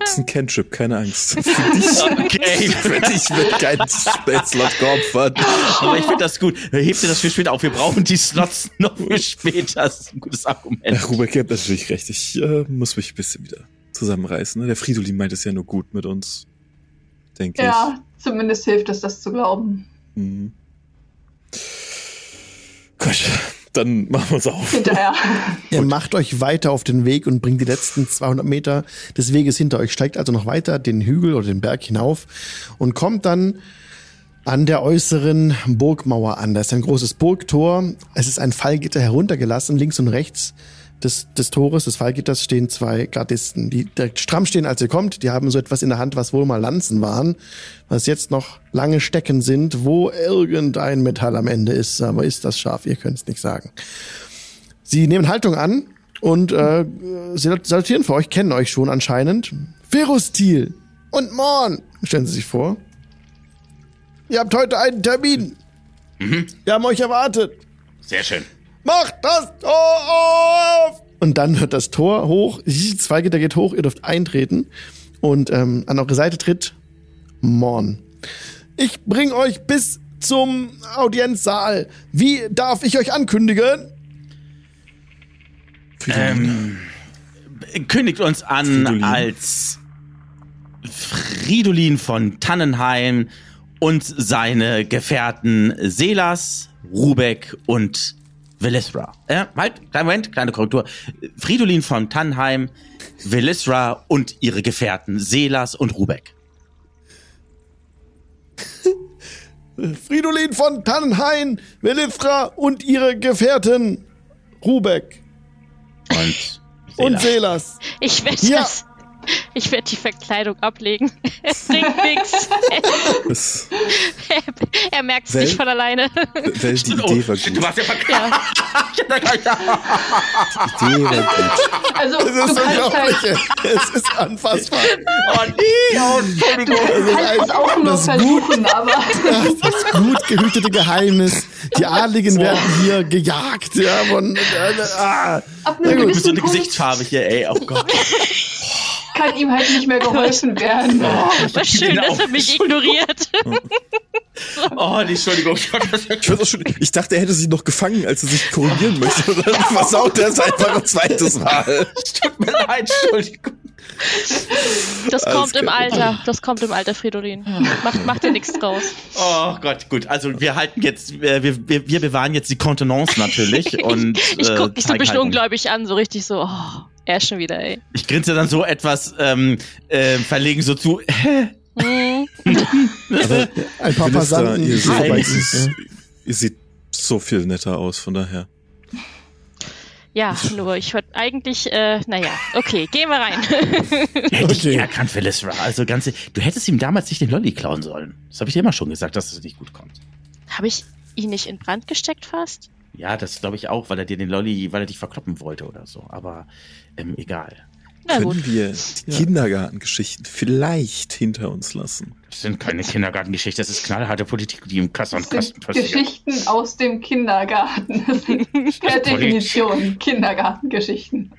D: Das ist ein Cantrip, keine Angst. Für dich,
B: Okay.
D: für dich wird kein Spellslot geopfert.
B: Aber ich finde das gut. Hebt ihr das für später auf? Wir brauchen die Slots noch für später. Das ist ein gutes Argument.
D: Ja, Rubeck, ihr habt natürlich recht. Ich äh, muss mich ein bisschen wieder zusammenreißen. Ne? Der Fridolin meint es ja nur gut mit uns. Denke
E: Ja, zumindest hilft es, das zu glauben.
D: ich. Mhm. Gut, dann machen wir uns auf.
E: Hinterher.
A: Ihr macht euch weiter auf den Weg und bringt die letzten 200 Meter des Weges hinter euch, steigt also noch weiter den Hügel oder den Berg hinauf und kommt dann an der äußeren Burgmauer an. Da ist ein großes Burgtor. Es ist ein Fallgitter heruntergelassen. Links und rechts des, des Tores, des Fallgitters, stehen zwei Gardisten, die direkt stramm stehen, als ihr kommt. Die haben so etwas in der Hand, was wohl mal Lanzen waren, was jetzt noch lange Stecken sind, wo irgendein Metall am Ende ist. Aber ist das scharf? Ihr könnt es nicht sagen. Sie nehmen Haltung an und äh, sie salutieren für euch, kennen euch schon anscheinend. Ferustil und Morn, stellen sie sich vor. Ihr habt heute einen Termin. Wir haben euch erwartet.
B: Sehr schön.
A: Macht das Tor auf! Und dann wird das Tor hoch, das Fallgitter geht hoch, ihr dürft eintreten. Und ähm, an eure Seite tritt Morn. Ich bring euch bis zum Audienzsaal. Wie darf ich euch ankündigen?
B: Ähm, kündigt uns an
D: Fridolin.
B: als Fridolin von Tannenheim und seine Gefährten Selas, Rubeck und Velisra. Äh, halt, kleinen Moment, kleine Korrektur. Fridolin von Tannenheim, Velisra und ihre Gefährten Selas und Rubeck.
A: Fridolin von Tannenhain, Velifra und ihre Gefährten Rubeck
B: Und
A: und
B: Selas.
A: Selas.
C: Ich werde
A: Ja.
C: das. Ich werde die Verkleidung ablegen. Es bringt nichts. Er merkt es nicht von alleine.
D: weil die
B: Oh,
D: Idee war gut.
B: du warst ja verkehrt.
C: Ja.
D: Die Idee war gut.
E: Also, du
A: ist
E: kannst
A: unglaublich.
E: halt,
A: Es ist anfassbar.
B: Oh nee, oh, Entschuldigung.
E: du kannst es auch nur
A: das
E: versuchen, aber
A: Das gut gehütete Geheimnis. Die Adligen werden hier gejagt. Ja, von, äh, ah.
E: ab
A: Na
E: einem
A: gut,
B: Du bist so
E: gewissen
B: eine
E: Punkt,
B: Gesichtsfarbe hier, ey. Oh Gott.
E: Kann ihm halt nicht mehr geholfen werden.
C: Oh, war schön, dass er mich ignoriert.
B: Oh, die Entschuldigung.
D: Ich, auch schon, ich dachte, er hätte sich noch gefangen, als er sich korrigieren möchte. Und dann versaut er es einfach ein zweites Mal.
B: Tut mir leid, Entschuldigung.
C: Das
D: Alles
C: kommt im. Alter. Das kommt im Alter, Fridolin. Macht, macht dir nichts draus.
B: Oh Gott, gut. Also wir halten jetzt, wir, wir, wir bewahren jetzt die Kontenance natürlich. und
C: Ich
B: äh,
C: guck dich so ein bisschen ungläubig an, so richtig so, oh, er schon wieder, ey.
B: Ich grinse dann so etwas ähm, äh, verlegen so zu.
C: Hm.
A: Ein paar Passanten,
D: ihr,
A: sind.
D: ihr seht so viel netter aus, von daher.
C: Ja, nur ich würde eigentlich, äh, naja, okay, gehen wir rein.
B: Hätte ich
A: Okay.
B: erkannt, Phyllis Ra. Also ganz, du hättest ihm damals nicht den Lolli klauen sollen. Das habe ich dir immer schon gesagt, dass es nicht gut kommt.
C: Habe ich ihn nicht in Brand gesteckt fast?
B: Ja, das glaube ich auch, weil er dir den Lolli, weil er dich verkloppen wollte oder so. Aber ähm, egal.
C: Na
D: Können
C: gut.
D: wir die Kindergartengeschichten vielleicht hinter uns lassen?
B: Das sind keine Kindergartengeschichten, das ist knallharte Politik, die im Kasten und Kasten passiert.
E: Geschichten aus dem Kindergarten. Das per Definition Kindergartengeschichten.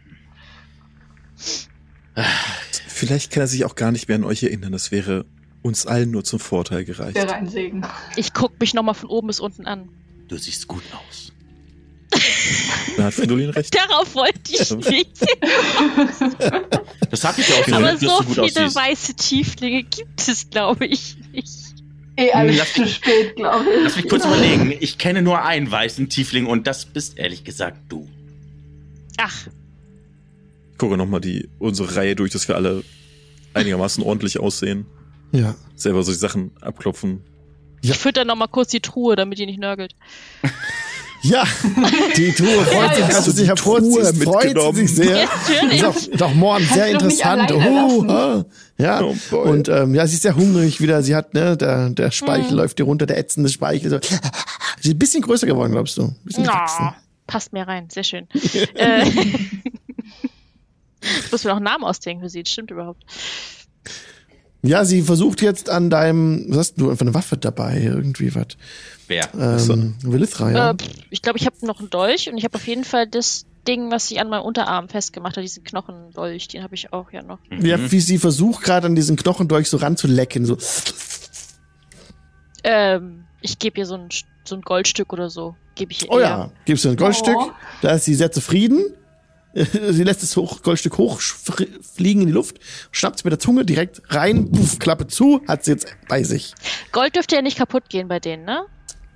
D: Vielleicht kann er sich auch gar nicht mehr an euch erinnern. Das wäre uns allen nur zum Vorteil gereicht.
E: Wäre ein Segen.
C: Ich guck mich nochmal von oben bis unten an.
B: Du siehst gut aus.
D: Da hat Fridolin recht.
C: Darauf wollte ich nicht.
B: Das habe ich ja auch
C: Aber
B: gesagt,
C: so
B: gut
C: viele
B: aussiehst.
C: weiße Tieflinge gibt es, glaube ich, nicht.
E: Eh alles
B: Lass
E: zu spät, glaube ich.
B: Lass mich kurz überlegen. Ich kenne nur einen weißen Tiefling und das bist ehrlich gesagt du.
C: Ach,
D: Ich gucke nochmal die, unsere Reihe durch, dass wir alle einigermaßen ordentlich aussehen.
A: Ja.
D: Selber so die Sachen abklopfen.
A: Ja.
C: ich fütter nochmal kurz die Truhe, damit die nicht nörgelt.
A: Ja, die Truhe freut sich, als du dich hervorziehst,
D: Truhe
A: freut sich sehr. Ist auch, ist auch morgen sehr interessant. Uh, ah. ja.
D: Oh
A: und ähm, ja, sie ist sehr hungrig wieder. Sie hat, ne, der, der Speichel
C: Mhm.
A: läuft ihr runter, der ätzende Speichel. So. Sie ist ein bisschen größer geworden, glaubst du? Ein bisschen.
C: Oh, passt mir rein, sehr schön. äh, ich muss mir noch einen Namen ausdenken für sie, das stimmt überhaupt.
A: Ja, sie versucht jetzt an deinem, was hast du, einfach eine Waffe dabei, irgendwie was.
B: Wer?
A: Ähm, Willithra, ja.
C: Äh, ich glaube, ich habe noch einen Dolch und ich habe auf jeden Fall das Ding, was sie an meinem Unterarm festgemacht hat, diesen Knochendolch, den habe ich auch ja noch.
A: Ja, wie sie versucht gerade an diesen Knochendolch so ranzulecken, so.
C: Ähm, ich gebe ihr so ein, so ein Goldstück oder so. Gebe ich ihr.
A: Oh ja, gibst du ein Goldstück,
E: Oh.
A: da ist sie sehr zufrieden. Sie lässt das hoch, Goldstück hochfliegen in die Luft, schnappt es mit der Zunge direkt rein, puff, Klappe zu, hat sie jetzt bei sich.
C: Gold dürfte ja nicht kaputt gehen bei denen, ne?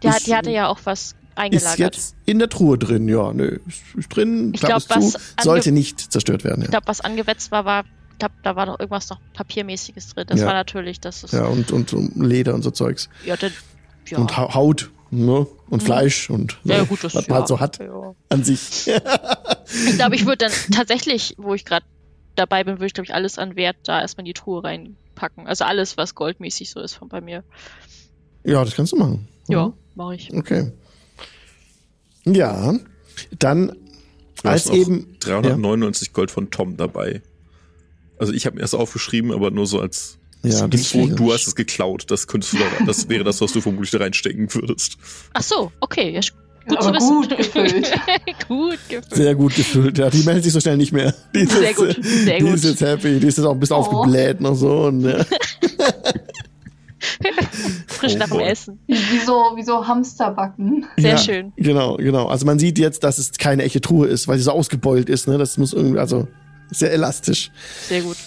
C: Die,
A: Ist-
C: die hatte ja auch was
A: Ist
C: eingelagert.
A: jetzt in der Truhe drin, ja, nö, ist, ist drin,
C: Ich glaub,
A: ist zu, sollte nicht zerstört werden,
C: Ich
A: ja.
C: glaube, was angewetzt war, war, ich glaub, da war doch irgendwas noch Papiermäßiges drin. Das
A: Ja.
C: war natürlich, das ist.
A: Ja, und, und, Leder und so Zeugs.
C: Ja, der, ja.
A: Und Ha- Haut, ne? Und Fleisch und
C: ja,
A: ne,
C: gut, das
A: was man halt so hat an sich.
C: Ich glaube, ich würde dann tatsächlich, wo ich gerade dabei bin, würde ich, glaube ich, alles an Wert da erstmal in die Truhe reinpacken. Also alles, was goldmäßig so ist von bei mir.
A: ja, das kannst du machen.
C: Ja, mache ich.
A: Okay. Ja, dann
D: Du
A: als eben
D: 399 Gold von Tom dabei. Also ich habe mir erst aufgeschrieben, aber nur so als
A: Ja, das
D: Info,
A: viel.
D: du hast es geklaut. Das könntest du da, das wäre das, was du vermutlich da reinstecken würdest.
C: Ach so, okay. Ja, gut
E: Aber
C: zu wissen.
E: gut gefüllt.
C: gut gefüllt.
A: Sehr gut gefüllt, ja. Die meldet sich so schnell nicht mehr. Die ist
C: Sehr
A: jetzt,
C: gut, sehr
A: die
C: gut.
A: ist jetzt happy, die ist jetzt auch ein bisschen
E: Oh.
A: aufgebläht noch so. Und, ja.
C: Frisch nach dem. Essen.
E: Wie, so, wie so Hamsterbacken.
C: Sehr
A: ja,
C: schön.
A: Genau, genau. Also man sieht jetzt, dass es keine echte Truhe ist, weil sie so ausgebeult ist. Ne? Das muss irgendwie, also sehr elastisch.
C: Sehr gut.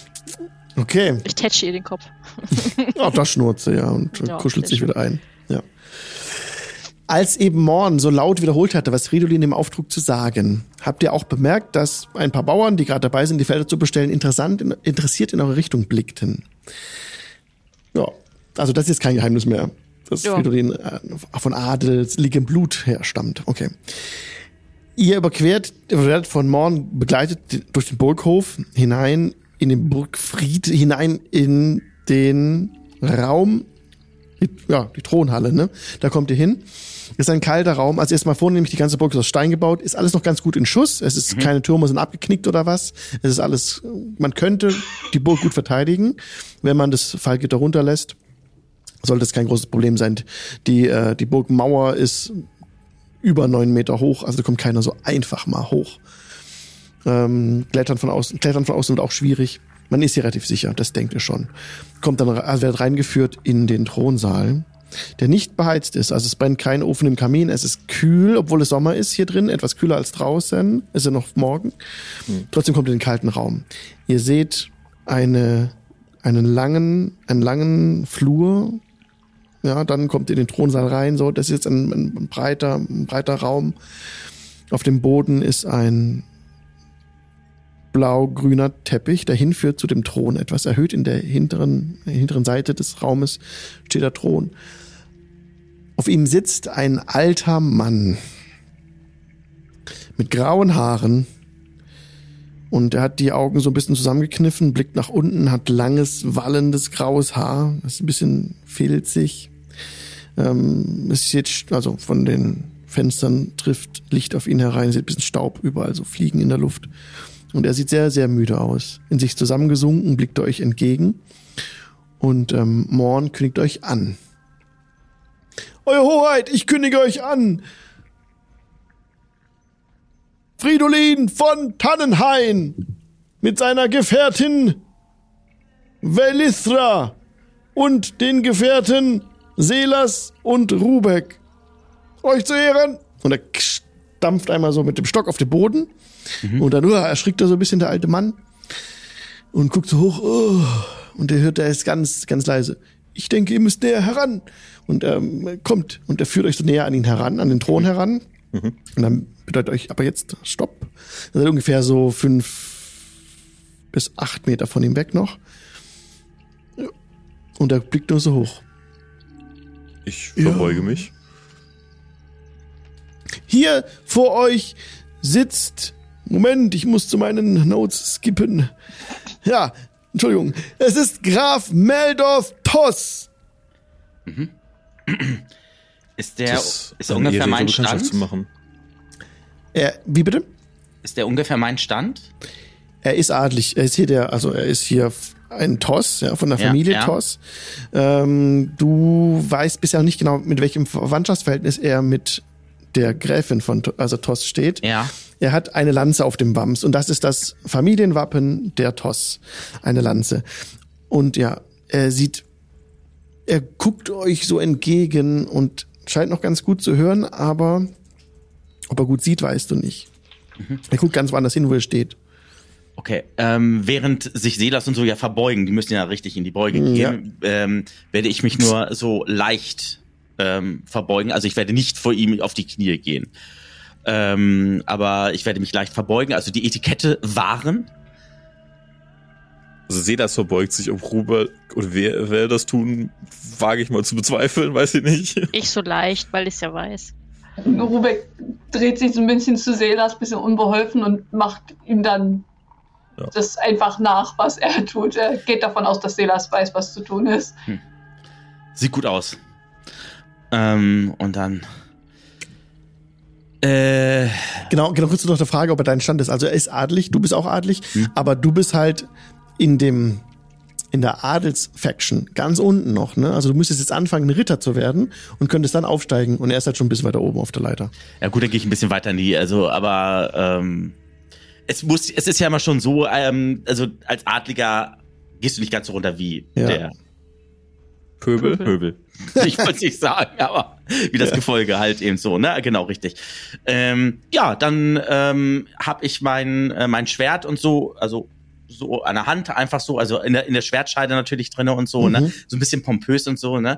A: Okay.
C: Ich tätsche ihr den Kopf.
A: Auch da schnurrt sie, ja, und
C: Ja,
A: kuschelt
C: sehr
A: sich wieder ein. Ja. Als eben Morn so laut wiederholt hatte, was Fridolin im Auftrug zu sagen, habt ihr auch bemerkt, dass ein paar Bauern, die gerade dabei sind, die Felder zu bestellen, interessant, in, interessiert in eure Richtung blickten. Ja, also das ist jetzt kein Geheimnis mehr, dass
C: Ja.
A: Fridolin äh, von adelsligem Blut herstammt. Okay. Ihr überquert, ihr werdet von Morn begleitet durch den Burghof hinein in den Burgfried, hinein in den Raum, die, ja, die Thronhalle, ne? Da kommt ihr hin. Ist ein kalter Raum. Also erstmal vornehmlich die ganze Burg ist aus Stein gebaut. Ist alles noch ganz gut in Schuss. Es ist keine Türme sind abgeknickt oder was. Es ist alles, man könnte die Burg gut verteidigen, wenn man das Fallgitter runterlässt. Sollte es kein großes Problem sein. Die, äh, die Burgmauer ist über neun Meter hoch, also da kommt keiner so einfach mal hoch. Ähm, Klettern von außen, Klettern von außen wird auch schwierig. Man ist hier relativ sicher, das denkt ihr schon. Kommt dann, also wird reingeführt in den Thronsaal, der nicht beheizt ist. Also es brennt kein Ofen im Kamin, es ist kühl, obwohl es Sommer ist hier drin, etwas kühler als draußen. ist ja noch morgen. Trotzdem kommt ihr in den kalten Raum. Ihr seht eine, einen langen, einen langen Flur. Ja, dann kommt ihr in den Thronsaal rein. So, das ist jetzt ein, ein breiter, ein breiter Raum. Auf dem Boden ist ein blau-grüner Teppich, der hinführt zu dem Thron. Etwas erhöht in der hinteren, hinteren Seite des Raumes steht der Thron. Auf ihm sitzt ein alter Mann mit grauen Haaren und er hat die Augen so ein bisschen zusammengekniffen, blickt nach unten, hat langes, wallendes, graues Haar, ist ein bisschen filzig. Ähm, es jetzt, also von den Fenstern trifft Licht auf ihn herein, sieht ein bisschen Staub überall, so Fliegen in der Luft. Und er sieht sehr, sehr müde aus. In sich zusammengesunken, blickt er euch entgegen. Und ähm, Morn kündigt euch an. Euer Hoheit, ich kündige euch an. Fridolin von Tannenhain mit seiner Gefährtin Velithra und den Gefährten Selas und Rubeck. Euch zu Ehren. Und er stampft einmal so mit dem Stock auf den Boden. Mhm. Und dann uh, erschrickt er so ein bisschen der alte Mann und guckt so hoch. Uh, und er hört, er ist ganz, ganz leise. Ich denke, ihr müsst näher heran. Und er ähm, kommt und er führt euch so näher an ihn heran, an den Thron heran. Mhm. Und dann bedeutet euch aber jetzt Stopp. Ihr seid ungefähr so fünf bis acht Meter von ihm weg noch. Und er blickt nur so hoch.
D: Ich verbeuge ja. mich.
A: Hier vor euch sitzt. Moment, ich muss zu meinen Notes skippen. Ja, Entschuldigung. Es ist Graf Meldorf Toss. Mhm.
B: Ist der das ist ungefähr mein Stand? Zu machen.
A: Er, wie bitte?
B: Ist der ungefähr mein Stand?
A: Er ist adlig. Er ist hier der, also er ist hier ein Toss, ja, von der Familie ja. Toss. Ähm, du weißt bisher nicht genau, mit welchem Verwandtschaftsverhältnis er mit der Gräfin von also Toss steht.
B: Ja.
A: Er hat eine Lanze auf dem Wams und das ist das Familienwappen der Toss. Eine Lanze. Und ja, er sieht, er guckt euch so entgegen und scheint noch ganz gut zu hören, aber ob er gut sieht, weißt du nicht. Mhm. Er guckt ganz woanders hin, wo er steht.
B: Okay, ähm, während sich Selas und so ja verbeugen, die müssen ja richtig in die Beuge ja. gehen, ähm, werde ich mich nur so leicht ähm, verbeugen. Also ich werde nicht vor ihm auf die Knie gehen. Ähm, aber ich werde mich leicht verbeugen. Also die Etikette wahren.
D: Also Sedas verbeugt sich, ob Ruber oder wer, wer das tun, wage ich mal zu bezweifeln, weiß ich nicht.
C: Ich so leicht, weil ich es ja weiß.
E: Rubeck dreht sich so ein bisschen zu Selas, bisschen unbeholfen und macht ihm dann ja. das einfach nach, was er tut. Er geht davon aus, dass Selas weiß, was zu tun ist. Hm.
B: Sieht gut aus. Ähm, und dann. Äh,
A: genau, genau, kurz noch eine Frage, ob er dein Stand ist. Also er ist adelig, du bist auch adelig, hm. aber du bist halt in dem in der Adelsfaction ganz unten noch, ne? Also du müsstest jetzt anfangen, ein Ritter zu werden und könntest dann aufsteigen und er ist halt schon ein bisschen weiter oben auf der Leiter.
B: Ja gut, dann gehe ich ein bisschen weiter in die, also aber ähm, es muss, es ist ja immer schon so, ähm, also als Adliger gehst du nicht ganz so runter wie ja. der
D: Pöbel.
B: Pöbel. Ich wollte es nicht sagen, aber wie das Gefolge halt eben so, ne? Genau, richtig. Ähm, ja, dann ähm, habe ich mein, äh, mein Schwert und so, also so an der Hand einfach so, also in der, in der Schwertscheide natürlich drinne und so, ne? mhm. ne? So ein bisschen pompös und so, ne?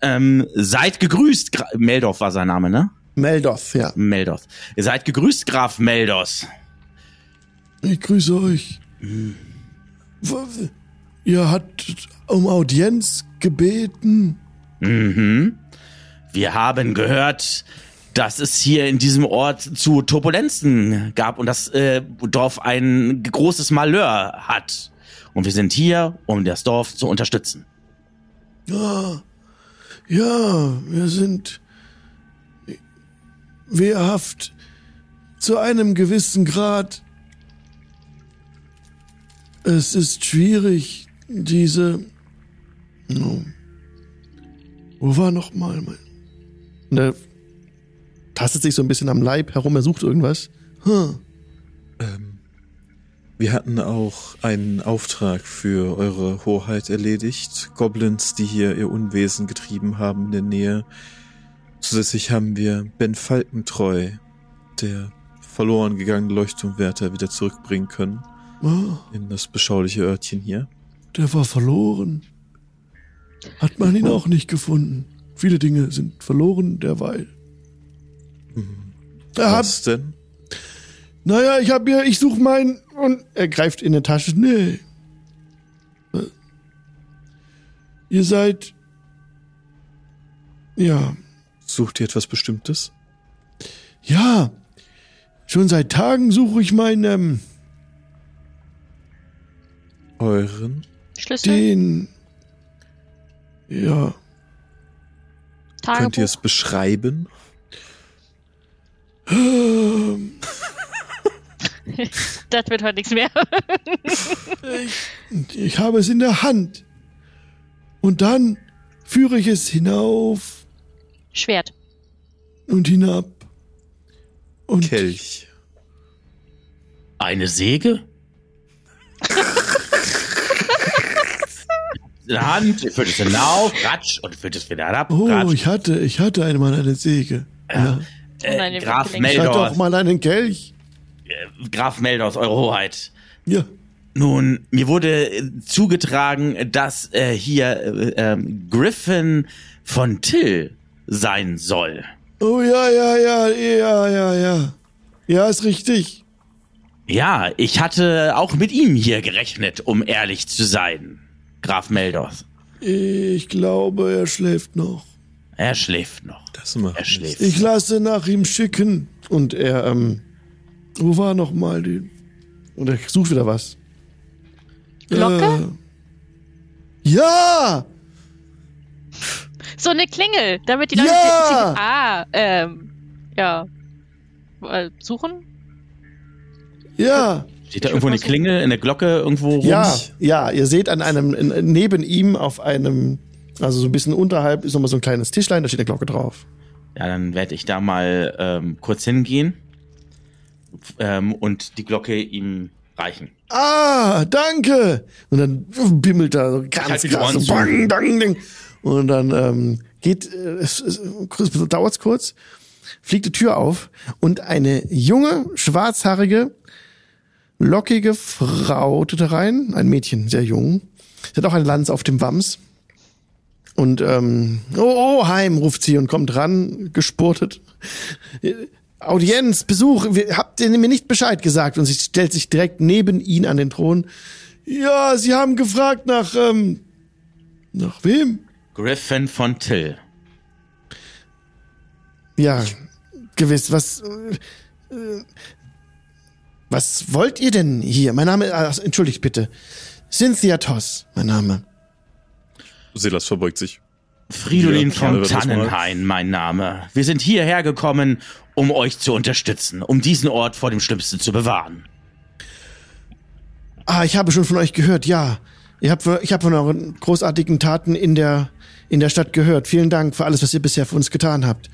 B: Ähm, seid gegrüßt, Gra Meldorf war sein Name, ne?
A: Meldorf, ja.
B: Meldorf. Ihr seid gegrüßt, Graf Meldos.
A: Ich grüße euch. Mhm. Ihr habt um Audienz gebeten.
B: Mhm. Wir haben gehört, dass es hier in diesem Ort zu Turbulenzen gab und das äh, Dorf ein großes Malheur hat. Und wir sind hier, um das Dorf zu unterstützen.
A: Ja, ja, wir sind wehrhaft zu einem gewissen Grad. Es ist schwierig, diese No. Wo war noch mal mein... Und er tastet sich so ein bisschen am Leib herum, er sucht irgendwas. Huh.
D: Ähm, Wir hatten auch einen Auftrag für eure Hoheit erledigt. Goblins, die hier ihr Unwesen getrieben haben in der Nähe. Zusätzlich haben wir Ben Falkentreu, der verloren gegangene Leuchtturmwärter, wieder zurückbringen können in das beschauliche Örtchen hier.
A: der war verloren. Hat man ihn auch nicht gefunden. Viele Dinge sind verloren derweil. Er hat,
D: Was denn?
A: naja, ich hab ja, ich such meinen und er greift in die Tasche. Nee. Äh, Ihr seid, ja,
D: Sucht ihr etwas Bestimmtes?
A: ja. Schon seit Tagen suche ich meinen, ähm,
D: Euren?
C: Schlüssel,
A: den, ja,
C: Tagebuch.
D: Könnt ihr es beschreiben?
C: Das wird heute nichts mehr.
A: Ich habe es in der Hand. Und dann führe ich es hinauf
C: Schwert.
A: und hinab. Und
D: Kelch.
B: Eine Säge? in der Hand, führt es hinauf, ratsch und führt es wieder herab.
A: oh,
B: ratsch.
A: ich hatte, ich hatte einmal eine Säge. Ja.
B: äh,
C: Nein, ihr
B: Graf
C: Gelenk.
A: Ich hatte auch
B: Meldorf,
A: mal einen Kelch.
B: Graf Meldorf, Eure Hoheit.
A: Ja.
B: Nun, mir wurde äh, zugetragen, dass äh, hier äh, ähm, Griffin von Till sein soll.
A: Oh ja, ja, ja, ja, ja, ja. Ja, ist richtig.
B: Ja, ich hatte auch mit ihm hier gerechnet, um ehrlich zu sein. Graf Meldorf.
A: Ich glaube, er schläft noch.
B: Er schläft noch.
D: Das macht
B: Er schläft.
A: Ich lasse nach ihm schicken. Und er, ähm, wo war noch mal die? Und er sucht wieder was.
C: Glocke?
A: Äh, ja!
C: So eine Klingel, damit die Leute
A: Ja!
C: sich, ah, ähm, ja, Äh, suchen.
A: Ja!
B: Steht da irgendwo eine Klingel, eine Glocke irgendwo rum?
A: Ja, ja, ihr seht an einem, in, neben ihm auf einem, also so ein bisschen unterhalb ist nochmal so ein kleines Tischlein, da steht eine Glocke drauf.
B: Ja, dann werde ich da mal ähm, kurz hingehen ähm, und die Glocke ihm reichen.
A: Ah, danke! Und dann bimmelt da so ganz krass, so bang, dang, ding. Und dann ähm, geht, äh, es, es, dauert's kurz, fliegt die Tür auf und eine junge, schwarzhaarige, lockige Frau tritt herein, ein Mädchen, sehr jung. Sie hat auch eine Lanze auf dem Wams. Und ähm, oh, oh, heim, ruft sie und kommt ran, gespurtet. Audienz, Besuch, wir- habt ihr mir nicht Bescheid gesagt? Und sie stellt sich direkt neben ihn an den Thron. Ja, sie haben gefragt nach, ähm, nach wem?
B: Griffin von Till.
A: Ja, gewiss, was, äh, was wollt ihr denn hier? Mein Name, ach, entschuldigt bitte. Cynthia Toss, mein Name.
D: Silas verbeugt sich.
B: Fridolin
D: Ja,
B: von. Tannenhain, mein Name. Wir sind hierher gekommen, um euch zu unterstützen, um diesen Ort vor dem Schlimmsten zu bewahren.
A: Ah, ich habe schon von euch gehört, ja. Ihr habt, ich habe von euren großartigen Taten in der, in der Stadt gehört. Vielen Dank für alles, was ihr bisher für uns getan habt.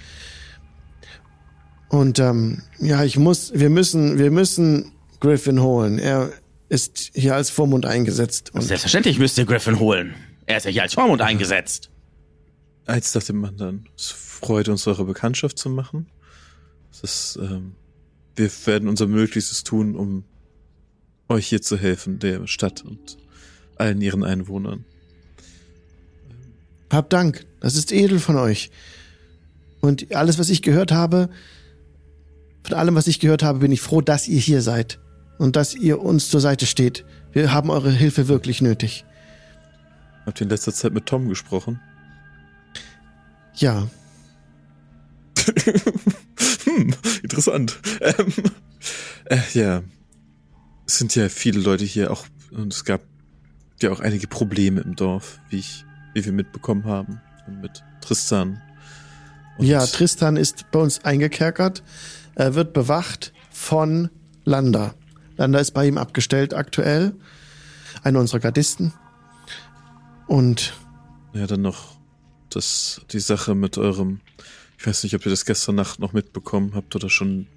A: Und ähm, ja, ich muss, wir müssen, wir müssen Griffin holen. Er ist hier als Vormund eingesetzt. Und
B: Selbstverständlich müsst ihr Griffin holen. Er ist ja hier als Vormund eingesetzt.
D: Eins nach dem anderen. Es freut uns, eure Bekanntschaft zu machen. Es ist, ähm, wir werden unser Möglichstes tun, um euch hier zu helfen, der Stadt und allen ihren Einwohnern.
A: habt Dank. Das ist edel von euch. Und alles, was ich gehört habe, von allem, was ich gehört habe, bin ich froh, dass ihr hier seid. Und dass ihr uns zur Seite steht. Wir haben eure Hilfe wirklich nötig.
D: Habt ihr in letzter Zeit mit Tom gesprochen?
A: Ja.
D: hm, interessant. Ähm, äh, ja. Es sind ja viele Leute hier auch, und es gab ja auch einige Probleme im Dorf, wie ich, wie wir mitbekommen haben. Mit Tristan. Und
A: Ja, Tristan ist bei uns eingekerkert. Er wird bewacht von Landa. Landa ist bei ihm abgestellt aktuell. Einer unserer Gardisten. Und
D: Ja, dann noch das, die Sache mit eurem, ich weiß nicht, ob ihr das gestern Nacht noch mitbekommen habt oder schon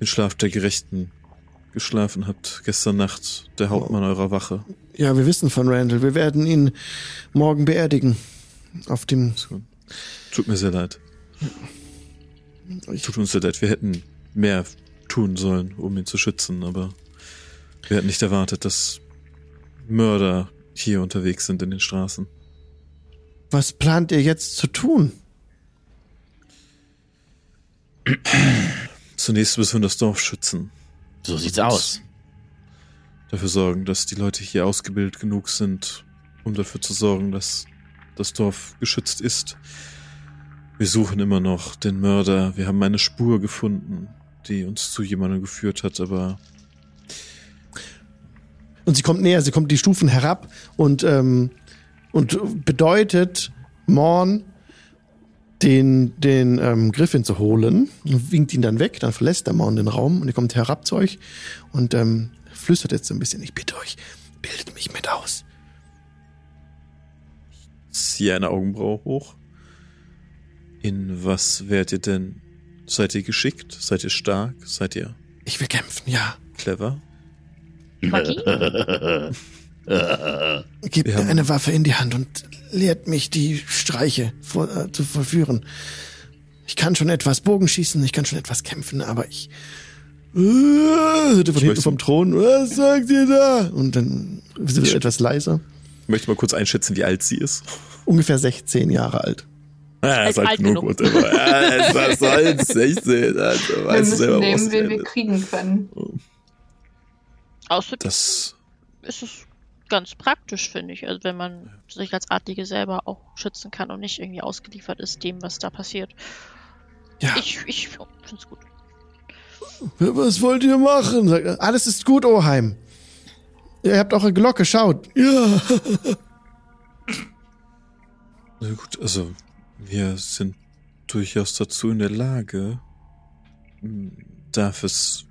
D: den Schlaf der Gerechten geschlafen habt gestern Nacht, der Hauptmann eurer Wache.
A: Ja, wir wissen von Randall. Wir werden ihn morgen beerdigen. Auf dem.
D: Tut mir sehr leid.
A: Ich,
D: Tut uns leid. Wir hätten mehr tun sollen, um ihn zu schützen, aber wir hätten nicht erwartet, dass Mörder hier unterwegs sind in den Straßen.
A: was plant ihr jetzt zu tun?
D: Zunächst müssen wir das Dorf schützen.
B: So sieht's aus.
D: Dafür sorgen, dass die Leute hier ausgebildet genug sind, um dafür zu sorgen, dass das Dorf geschützt ist. Wir suchen immer noch den Mörder. Wir haben eine Spur gefunden, die uns zu jemandem geführt hat, aber
A: Und sie kommt näher, sie kommt die Stufen herab und, ähm, und bedeutet Morn, den, den ähm, Griffin zu holen und winkt ihn dann weg. Dann verlässt der Morn den Raum und er kommt herab zu euch und ähm, flüstert jetzt so ein bisschen. Ich bitte euch, bildet mich mit aus.
D: ziehe eine Augenbraue hoch. In was werdet ihr denn? Seid ihr geschickt? Seid ihr stark? Seid ihr
A: Ich will kämpfen, ja.
D: clever?
A: Gebt
D: Wir
A: mir
D: haben-
A: eine Waffe in die Hand und lehrt mich, die Streiche vor, äh, zu vollführen. Ich kann schon etwas Bogenschießen, ich kann schon etwas kämpfen, aber ich. Äh, hörte von hinten vom Thron, was sagt ihr da? Und dann wird sie etwas leiser.
D: Ich möchte mal kurz einschätzen, wie alt sie ist.
A: Ungefähr 16 Jahre alt.
D: Ah,
C: Ist alt genug.
D: whatever. Ah, was soll's? 16. Also,
E: Wir
D: weißt du
E: müssen nehmen, wen wir kriegen können.
C: Außerdem
D: Das
C: ist es ganz praktisch, finde ich. Also wenn man sich als Adlige selber auch schützen kann und nicht irgendwie ausgeliefert ist dem, was da passiert.
A: Ja.
C: Ich, ich finde es gut.
A: Was wollt ihr machen? Alles ist gut, Oheim. Ihr habt eure Glocke, schaut. Ja.
D: Na gut, also wir sind durchaus dazu in der Lage. Hm, Darf es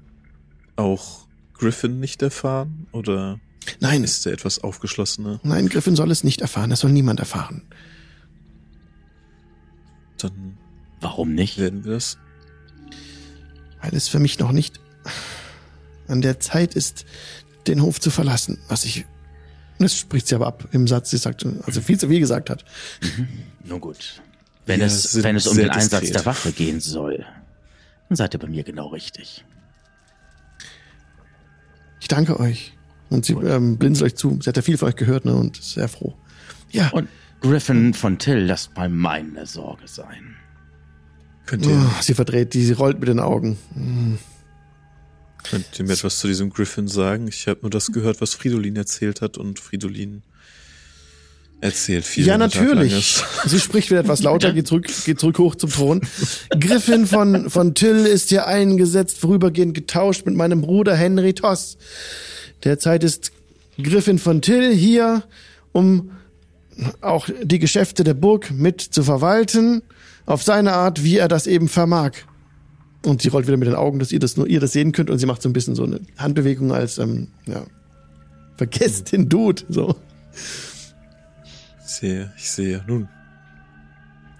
D: auch Griffin nicht erfahren? Oder
A: Nein,
D: ist er etwas aufgeschlossener?
A: nein, Griffin soll es nicht erfahren. Das soll niemand erfahren.
D: Dann
B: Warum nicht?
D: werden wir das.
A: weil es für mich noch nicht an der Zeit ist, den Hof zu verlassen, was ich. Das spricht sie aber ab im Satz, sie sagt, also viel zu viel gesagt hat.
B: Nun gut. Wenn,
D: Wir
B: es, wenn es um den Einsatz
D: diskret.
B: der Waffe gehen soll, dann seid ihr bei mir genau richtig.
A: Ich danke euch. Und sie ähm, blinzelt euch zu. Sie hat ja viel von euch gehört, ne, und ist sehr froh. Ja,
B: Und Griffin von Till, lasst mal meine Sorge sein.
D: Könnt ihr,
A: oh, sie verdreht die, sie rollt mit den Augen.
D: könnt ihr mir etwas zu diesem Griffin sagen? Ich habe nur das gehört, was Fridolin erzählt hat und Fridolin erzählt viel.
A: Ja, natürlich. Sie spricht wieder etwas lauter, geht zurück, geht zurück hoch zum Thron. Griffin von, von Till ist hier eingesetzt, vorübergehend getauscht mit meinem Bruder Henry Toss. Derzeit ist Griffin von Till hier, um auch die Geschäfte der Burg mit zu verwalten, auf seine Art, wie er das eben vermag. Und sie rollt wieder mit den Augen, dass ihr das nur ihr das sehen könnt und sie macht so ein bisschen so eine Handbewegung als, ähm, ja, vergesst den Dude, so.
D: Ich sehe, ich sehe. Nun.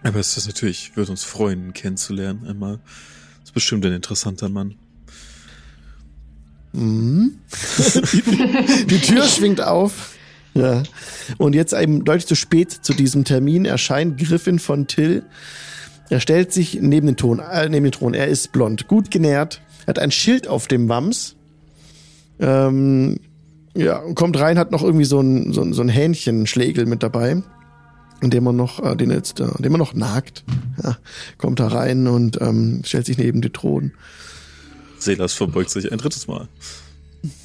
D: Aber es ist natürlich, würde uns freuen, ihn kennenzulernen einmal. Ist bestimmt ein interessanter Mann.
A: Die Tür schwingt auf. Ja. Und jetzt eben deutlich zu spät zu diesem Termin erscheint Griffin von Till. Er stellt sich neben den, Ton, äh, neben den Thron. Er ist blond, gut genährt, hat ein Schild auf dem Wams. Ähm, ja, und kommt rein, hat noch irgendwie so ein, so ein, so ein Hähnchenschlägel mit dabei, den man noch, äh, den jetzt, äh, den man noch nagt. Ja, kommt da rein und ähm, stellt sich neben den Thron.
D: Selas verbeugt sich ein drittes Mal.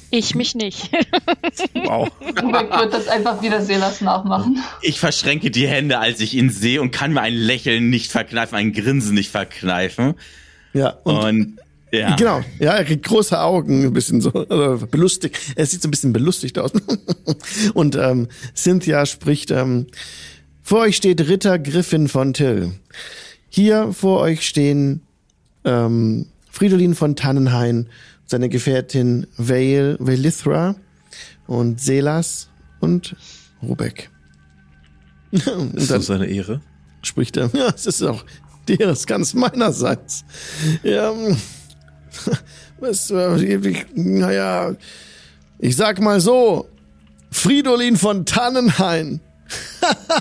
C: Ich mich nicht.
D: Wow.
E: Rubek wird das einfach wieder Selas nachmachen.
B: Ich verschränke die Hände, als ich ihn sehe und kann mir ein Lächeln nicht verkneifen, ein Grinsen nicht verkneifen.
A: Ja, und
B: Und, ja.
A: Genau, ja, er kriegt große Augen, ein bisschen so also belustigt. Er sieht so ein bisschen belustigt aus. Und ähm, Cynthia spricht: ähm, Vor euch steht Ritter Griffin von Till. Hier vor euch stehen ähm, Fridolin von Tannenhain, seine Gefährtin Vale, Velithra und Selas und Rubek. und
D: Ist das eine Ehre?
A: spricht er, ja, es ist auch deres ganz meinerseits. Ja, naja, ich sag mal so, Fridolin von Tannenhain.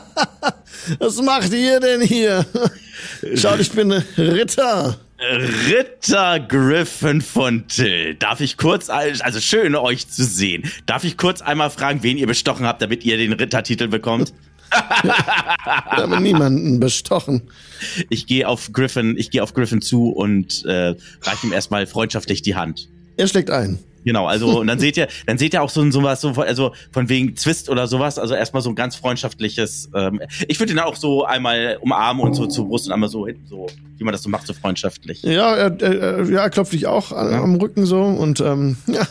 A: Was macht ihr denn hier? Schaut, ich bin Ritter.
B: Ritter Griffin von Till. Darf ich kurz, also schön euch zu sehen. Darf ich kurz einmal fragen, wen ihr bestochen habt, damit ihr den Rittertitel bekommt?
A: Wir haben niemanden bestochen.
B: Ich gehe auf Griffin, ich gehe auf Griffin zu und äh, reiche ihm erstmal freundschaftlich die Hand.
A: Er schlägt ein.
B: Genau, also und dann seht ihr, dann seht ihr auch so sowas, so also von wegen Zwist oder sowas, also erstmal so ein ganz freundschaftliches. Ähm, ich würde ihn auch so einmal umarmen und so zur Brust und einmal so hinten so, wie man das so macht, so freundschaftlich.
A: Ja, er, er, ja, klopft dich auch an,
B: Ja.
A: am Rücken so und ähm, ja,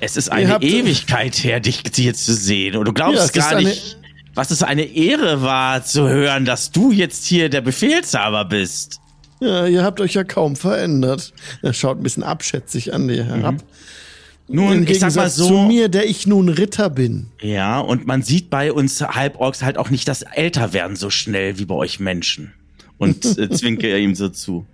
B: Es ist eine Ewigkeit her, dich hier zu sehen und du glaubst
A: Ja, es
B: gar nicht, was es eine Ehre war zu hören, dass du jetzt hier der Befehlshaber bist.
A: ja, ihr habt euch ja kaum verändert. Er schaut ein bisschen abschätzig an dir herab.
B: Nun,
A: Im
B: ich sag mal so,
A: zu mir, der ich nun Ritter bin.
B: Ja, und man sieht bei uns Halborgs halt auch nicht das Älterwerden so schnell wie bei euch Menschen. Und äh, zwinke ihm so zu.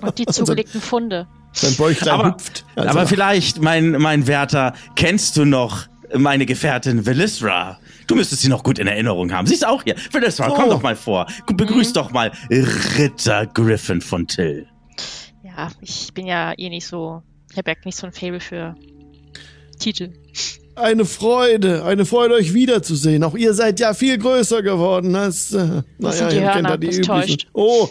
C: Und die zugelegten Funde.
A: Sein Bäuchlein
B: Aber,
A: hüpft. Also,
B: aber vielleicht, mein, mein Werter, kennst du noch meine Gefährtin Velisra? Du müsstest sie noch gut in Erinnerung haben. Sie ist auch hier. Velisra, komm
A: Oh.
B: doch mal vor. Begrüß doch mal Ritter Griffin von Till.
C: Ja, ich bin ja eh nicht so. Ich habe ja nicht so ein Faible für Titel.
A: Eine Freude, eine Freude, euch wiederzusehen. Auch ihr seid ja viel größer geworden als. Äh, naja, ihr kennt ja die üblichen. Oh,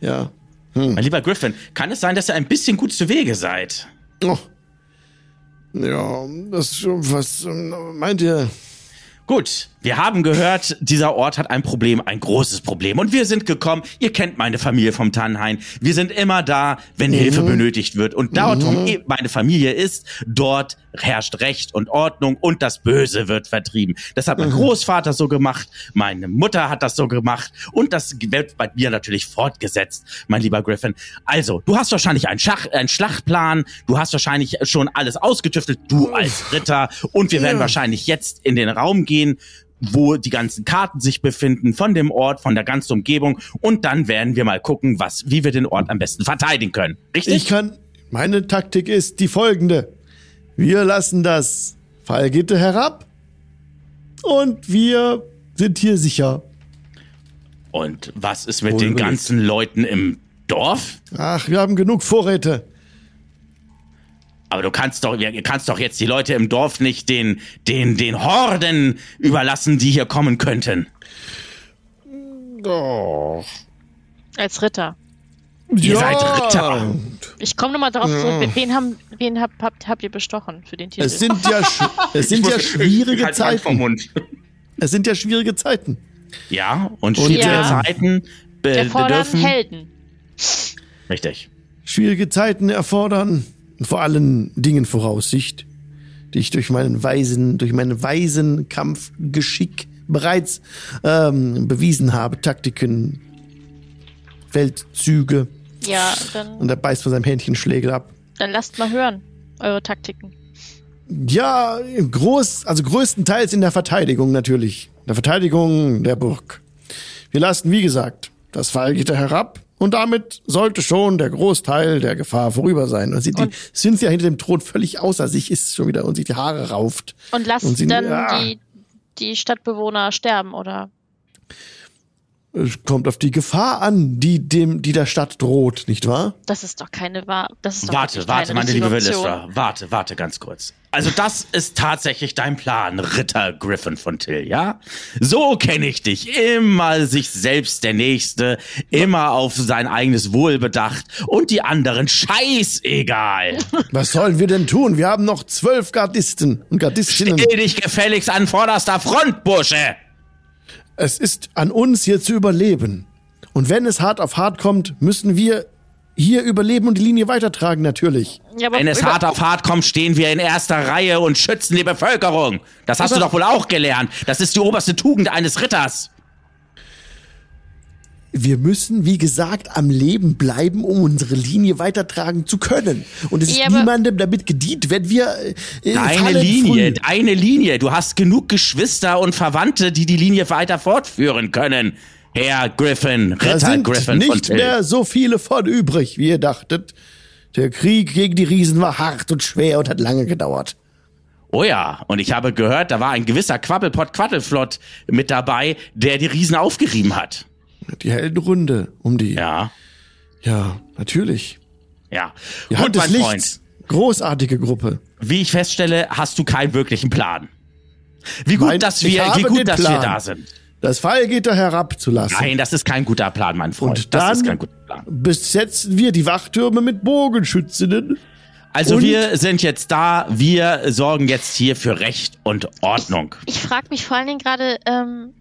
A: ja.
B: Mein lieber Griffin, kann es sein, dass ihr ein bisschen gut zu Wege seid?
A: Oh. Ja, das was ähm, meint ihr?
B: Gut, wir haben gehört, dieser Ort hat ein Problem, ein großes Problem. Und wir sind gekommen, ihr kennt meine Familie vom Tannenhain. Wir sind immer da, wenn Hilfe benötigt wird. Und dort, wo eh meine Familie ist, dort herrscht Recht und Ordnung und das Böse wird vertrieben. Das hat mein Großvater so gemacht, meine Mutter hat das so gemacht und das wird bei mir natürlich fortgesetzt, mein lieber Griffin. Also, du hast wahrscheinlich einen, Schach, einen Schlachtplan, du hast wahrscheinlich schon alles ausgetüftelt, du als Ritter. Und wir werden wahrscheinlich jetzt in den Raum gehen, wo die ganzen Karten sich befinden von dem Ort, von der ganzen Umgebung. Und dann werden wir mal gucken, was, wie wir den Ort am besten verteidigen können. Richtig?
A: Ich kann. Meine Taktik ist die folgende. Wir lassen das Fallgitter herab und wir sind hier sicher.
B: Und was ist mit
A: Wohl
B: den ganzen Leuten im Dorf?
A: Ach, wir haben genug Vorräte.
B: Aber du kannst doch, ihr kannst doch jetzt die Leute im Dorf nicht den, den, den Horden überlassen, die hier kommen könnten.
A: Doch.
C: Als Ritter.
B: Ihr seid Ritter.
C: Ich komme nochmal darauf zurück. Wen, haben, wen habt, habt, habt ihr bestochen für den Titel?
A: Es sind ja, sch- es sind ja schwierige
B: Halt Hand vom
A: Zeiten.
B: Mund.
A: Es sind ja schwierige Zeiten.
B: Ja, und
A: Und,
B: schwierige
C: ja.
B: Zeiten be bedürfen.
C: Helden.
B: Richtig.
A: Schwierige Zeiten erfordern vor allen Dingen Voraussicht, die ich durch meinen weisen, durch meinen weisen Kampfgeschick bereits ähm, bewiesen habe. Taktiken, Feldzüge.
C: Ja, dann,
A: Und er beißt von seinem Hähnchenschlägel ab.
C: dann lasst mal hören, eure Taktiken.
A: Ja, groß, also größtenteils in der Verteidigung natürlich. Der Verteidigung der Burg. Wir lassen, wie gesagt, das Fallgitter herab und damit sollte schon der Großteil der Gefahr vorüber sein. Und die
C: Und-
A: Cynthia hinter dem Thron völlig außer sich ist schon wieder und sich die Haare rauft.
C: Und lasst
A: Und sie-
C: dann
A: ja.
C: die, die Stadtbewohner sterben, oder?
A: Es kommt auf die Gefahr an, die dem, die der Stadt droht, nicht wahr?
C: Das ist doch keine Wahr. Das ist doch
B: Warte, warte, meine liebe. Velistra. Warte, warte ganz kurz. Also das ist tatsächlich dein Plan, Ritter Griffin von Till, ja? So kenne ich dich. Immer sich selbst der Nächste, immer auf sein eigenes Wohl bedacht und die anderen scheißegal.
A: Was sollen wir denn tun? Wir haben noch zwölf Gardisten und Gardistinnen.
B: Stell dich gefälligst an vorderster Front, Bursche!
A: Es ist an uns hier zu überleben. Und wenn es hart auf hart kommt, müssen wir hier überleben und die Linie weitertragen, natürlich.
C: Ja, aber
B: Wenn es hart auf hart kommt, stehen wir in erster Reihe und schützen die Bevölkerung. Das hast du doch wohl auch gelernt. Das ist die oberste Tugend eines Ritters.
A: Wir müssen, wie gesagt, am Leben bleiben, um unsere Linie weitertragen zu können. Und es ist
C: Ja,
A: niemandem damit gedient, wenn wir äh, fallen
B: Linie,
A: früh.
B: deine Linie. Du hast genug Geschwister und Verwandte, die die Linie weiter fortführen können. Herr Griffin,
A: Da
B: Ritter
A: sind
B: Griffin
A: nicht mehr so viele von übrig, wie ihr dachtet. Der Krieg gegen die Riesen war hart und schwer und hat lange gedauert.
B: Oh ja, und ich habe gehört, da war ein gewisser Quabbelpott Quaddelflott mit dabei, der die Riesen aufgerieben hat.
A: Die Heldenrunde um die.
B: Ja,
A: Ja, natürlich.
B: ja.
A: Die
B: und mein
A: Lichts.
B: Freund,
A: Großartige Gruppe.
B: wie ich feststelle, hast du keinen wirklichen Plan. Wie gut,
A: Nein,
B: dass
A: ich
B: wir, wie gut, dass wir
A: Plan.
B: da sind.
A: Das Fallgitter herabzulassen.
B: Nein, das ist kein guter Plan, mein Freund.
A: Und
B: das ist kein guter Plan.
A: Besetzen wir die Wachtürme mit Bogenschützinnen.
B: Also
A: Und-
B: wir sind jetzt da, wir sorgen jetzt hier für Recht und Ordnung.
C: Ich frage mich vor allen Dingen gerade, ähm,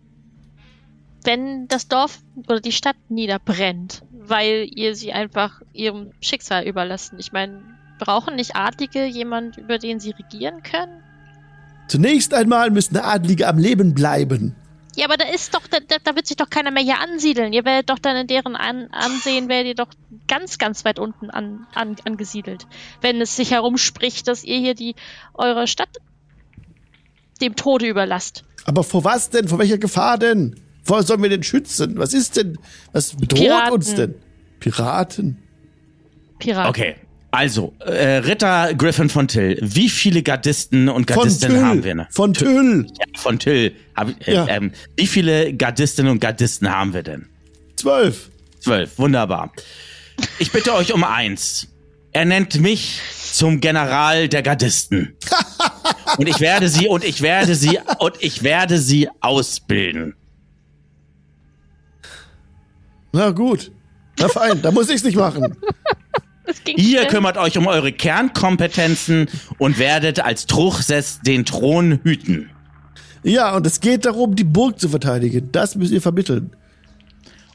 C: wenn das Dorf oder die Stadt niederbrennt, weil ihr sie einfach ihrem Schicksal überlassen. Ich meine, brauchen nicht Adlige jemand, über den sie regieren können?
A: Zunächst einmal müssen Adlige am Leben bleiben.
C: Ja, aber da ist doch, da, da wird sich doch keiner mehr hier ansiedeln. Ihr werdet doch dann in deren An Ansehen, werdet ihr doch ganz, ganz weit unten an, an, angesiedelt. Wenn es sich herumspricht, dass ihr hier die, eure Stadt dem Tode überlasst.
A: Aber vor was denn? Vor welcher Gefahr denn? Vor was sollen wir denn schützen? Was ist denn? Was bedroht
C: Piraten.
A: uns denn? Piraten?
C: Piraten.
B: Okay, also, äh, Ritter Griffin von Till, wie viele Gardisten und
A: Von
B: Gardistinnen haben wir? Ne?
A: Von Tüll.
B: Ja, von Till. Hab, äh,
A: Ja.
B: ähm, wie viele Gardistinnen und Gardisten haben wir denn?
A: Zwölf.
B: Zwölf, wunderbar. Ich bitte euch um eins. Er nennt mich zum General der Gardisten. Und ich werde sie, und ich werde sie, und ich werde sie ausbilden.
A: Na gut. Na fein, da muss ich's nicht machen.
B: Ihr
C: schnell.
B: kümmert euch um eure Kernkompetenzen und werdet als Truchsess den Thron hüten.
A: Ja, und es geht darum, die Burg zu verteidigen. Das müsst ihr vermitteln.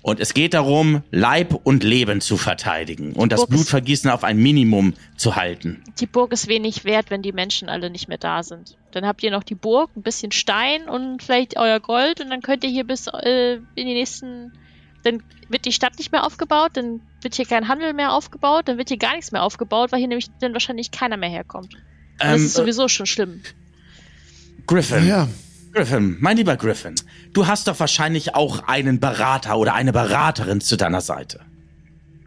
B: Und es geht darum, Leib und Leben zu verteidigen und das Blutvergießen auf ein Minimum zu halten.
C: Die Burg ist wenig wert, wenn die Menschen alle nicht mehr da sind. Dann habt ihr noch die Burg, ein bisschen Stein und vielleicht euer Gold und dann könnt ihr hier bis äh, in die nächsten. Dann wird die Stadt nicht mehr aufgebaut, dann wird hier kein Handel mehr aufgebaut, dann wird hier gar nichts mehr aufgebaut, weil hier nämlich dann wahrscheinlich keiner mehr herkommt. Und das
B: Ähm,
C: ist sowieso schon schlimm.
B: Griffin,
A: Ja.
B: Griffin, mein lieber Griffin, du hast doch wahrscheinlich auch einen Berater oder eine Beraterin zu deiner Seite.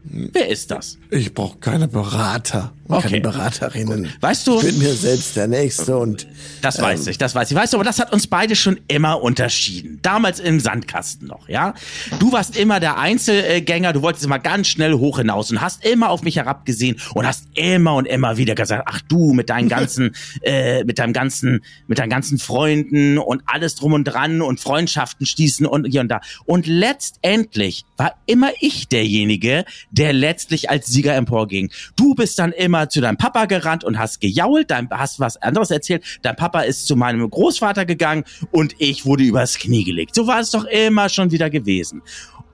B: Wer ist das?
A: Ich brauche keine Berater und
B: Okay.
A: keine Beraterinnen.
B: Weißt du,
A: Ich bin mir selbst der Nächste und
B: das weiß ich, das weiß ich. Weißt du, aber das hat uns beide schon immer unterschieden. Damals im Sandkasten noch, ja? Du warst immer der Einzelgänger, du wolltest immer ganz schnell hoch hinaus und hast immer auf mich herabgesehen und hast immer und immer wieder gesagt, ach du mit deinen ganzen, äh, mit deinem ganzen, mit deinen ganzen Freunden und alles drum und dran und Freundschaften schließen und hier und da. Und letztendlich war immer ich derjenige, der letztlich als Sieger emporging. Du bist dann immer zu deinem Papa gerannt und hast gejault, dein, hast was anderes erzählt. Dein Papa ist zu meinem Großvater gegangen und ich wurde übers Knie gelegt. So war es doch immer schon wieder gewesen.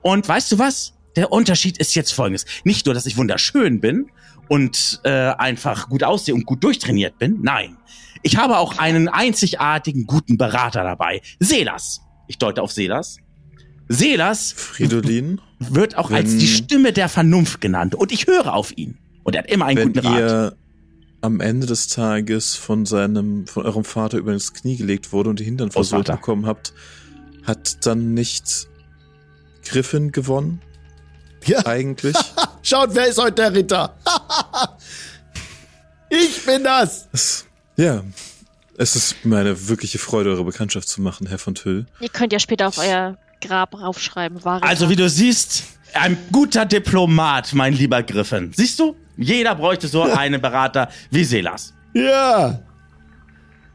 B: Und weißt du was? Der Unterschied ist jetzt folgendes. Nicht nur, dass ich wunderschön bin und äh, einfach gut aussehe und gut durchtrainiert bin. Nein. Ich habe auch einen einzigartigen guten Berater dabei. Selas. Ich deute auf Selas. Selas
D: Fridolin,
B: wird auch als die Stimme der Vernunft genannt und ich höre auf ihn. Und er hat immer einen
D: wenn
B: guten Rat.
D: ihr am Ende des Tages von seinem, von eurem Vater über das Knie gelegt wurde und die Hintern versucht
B: Großvater.
D: bekommen habt, hat dann nicht Griffin gewonnen?
A: ja,
D: Eigentlich?
A: schaut, wer ist heute der Ritter? ich bin das.
D: es, ja. Es ist mir eine wirkliche Freude, eure Bekanntschaft zu machen, Herr von Tüll.
C: Ihr könnt ja später auf euer Grab raufschreiben. Wahre
B: Also wie du siehst, ein guter Diplomat, mein lieber Griffin. Siehst du? Jeder bräuchte so einen Berater wie Selas.
A: Ja.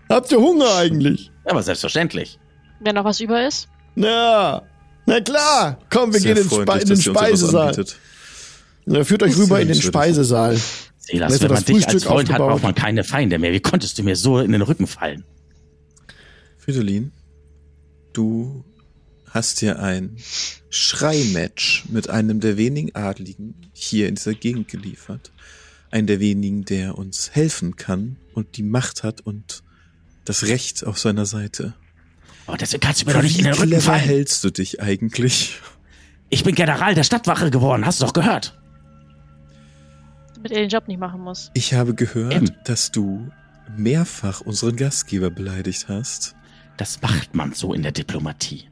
A: Habt ihr Hunger eigentlich?
B: Aber selbstverständlich.
C: Wenn noch was über ist.
A: Na, na klar. Komm, wir
D: Sehr
A: gehen
D: freundlich,
A: in den Speisesaal. Na, führt euch rüber in den. Speisesaal.
B: Selas, wenn man dich als Freund hat, braucht man keine Feinde mehr. Wie konntest du mir so in den Rücken fallen?
D: Fridolin, du hast dir ein Schreimatch mit einem der wenigen Adligen hier in dieser Gegend geliefert. Einen der wenigen, der uns helfen kann und die Macht hat und das Recht auf seiner Seite.
B: Aber deswegen kannst du mir doch nicht in den
D: Wie
B: Rücken fallen.
D: hältst du dich eigentlich?
B: Ich bin General der Stadtwache geworden, hast du doch gehört.
C: Damit er den Job nicht machen muss.
D: Ich habe gehört,
B: Eben.
D: dass du mehrfach unseren Gastgeber beleidigt hast.
B: Das macht man so in der Diplomatie.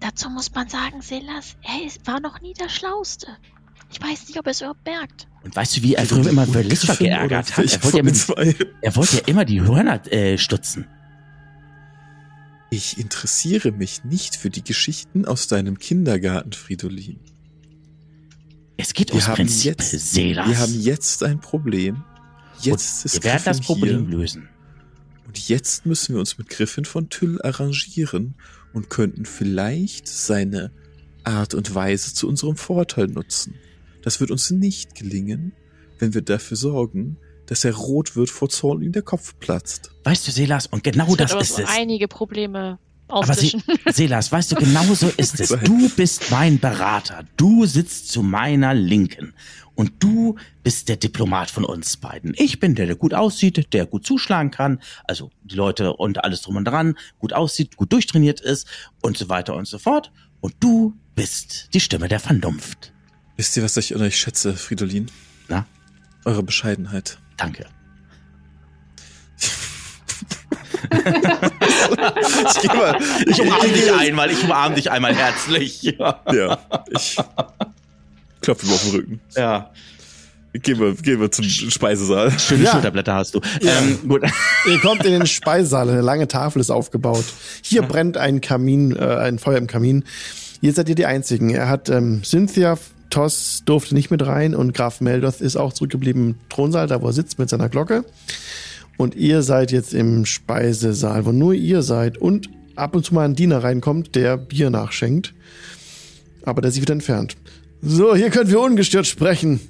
C: Dazu muss man sagen, Silas, er ist, war noch nie der Schlauste. Ich weiß nicht, ob er es überhaupt merkt.
B: Und weißt du, wie er früher immer
D: oder
B: geärgert hat? Er wollte, ja mit, er wollte ja immer die Hörner äh, stutzen.
D: Ich interessiere mich nicht für die Geschichten aus deinem Kindergarten, Fridolin.
B: Es geht
D: Wir
B: ums
D: haben
B: Prinzip
D: jetzt-
B: Selas.
D: Wir haben jetzt ein Problem. Jetzt
B: Und
D: ist
B: wir werden das Problem
D: hier.
B: lösen.
D: Und jetzt müssen wir uns mit Griffin von Tüll arrangieren und könnten vielleicht seine Art und Weise zu unserem Vorteil nutzen. Das wird uns nicht gelingen, wenn wir dafür sorgen, dass er rot wird vor Zorn und ihm der Kopf platzt.
B: Weißt du, Selas, und genau das
C: aber
B: ist
C: so
B: es.
C: einige Probleme
B: Aber Se
C: auslöschen.
B: Selas, weißt du, genau so ist es. Du bist mein Berater. Du sitzt zu meiner Linken. Und du bist der Diplomat von uns beiden. Ich bin der, der gut aussieht, der gut zuschlagen kann. Also die Leute und alles drum und dran. Gut aussieht, gut durchtrainiert ist und so weiter und so fort. Und du bist die Stimme der Vernunft.
D: Wisst ihr, was ich an euch schätze, Fridolin?
B: Na?
D: Eure Bescheidenheit.
B: Danke.
D: Ich geh mal,
B: Ich umarme dich einmal, ich umarme dich einmal herzlich. Ja.
D: Ja, ich klopfe ihm auf den Rücken.
B: ja.
D: Gehen wir, gehen wir zum Speisesaal.
B: Schöne
A: Ja.
B: Schulterblätter hast du. Ähm, gut.
A: Ihr kommt in den Speisesaal, eine lange Tafel ist aufgebaut. Hier
B: Mhm.
A: brennt ein Kamin, äh, ein Feuer im Kamin. Hier seid ihr die Einzigen. Er hat ähm, Cynthia, Toss durfte nicht mit rein und Graf Meldoth ist auch zurückgeblieben im Thronsaal, da wo er sitzt mit seiner Glocke. Und ihr seid jetzt im Speisesaal, wo nur ihr seid und ab und zu mal ein Diener reinkommt, der Bier nachschenkt. Aber der sich wieder entfernt. So, hier können wir ungestört sprechen.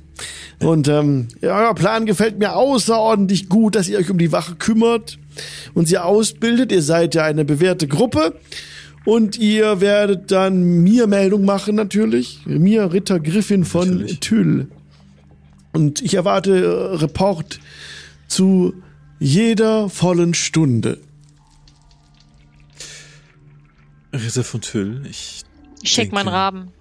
A: Und ähm, ja, euer Plan gefällt mir außerordentlich gut, dass ihr euch um die Wache kümmert und sie ausbildet. Ihr seid ja eine bewährte Gruppe. Und ihr werdet dann mir Meldung machen, natürlich. Mir, Ritter Griffin von
D: Natürlich.
A: Tüll. Und ich erwarte äh, Report zu jeder vollen Stunde.
D: Ritter von Tüll, ich
C: Ich check meinen Raben.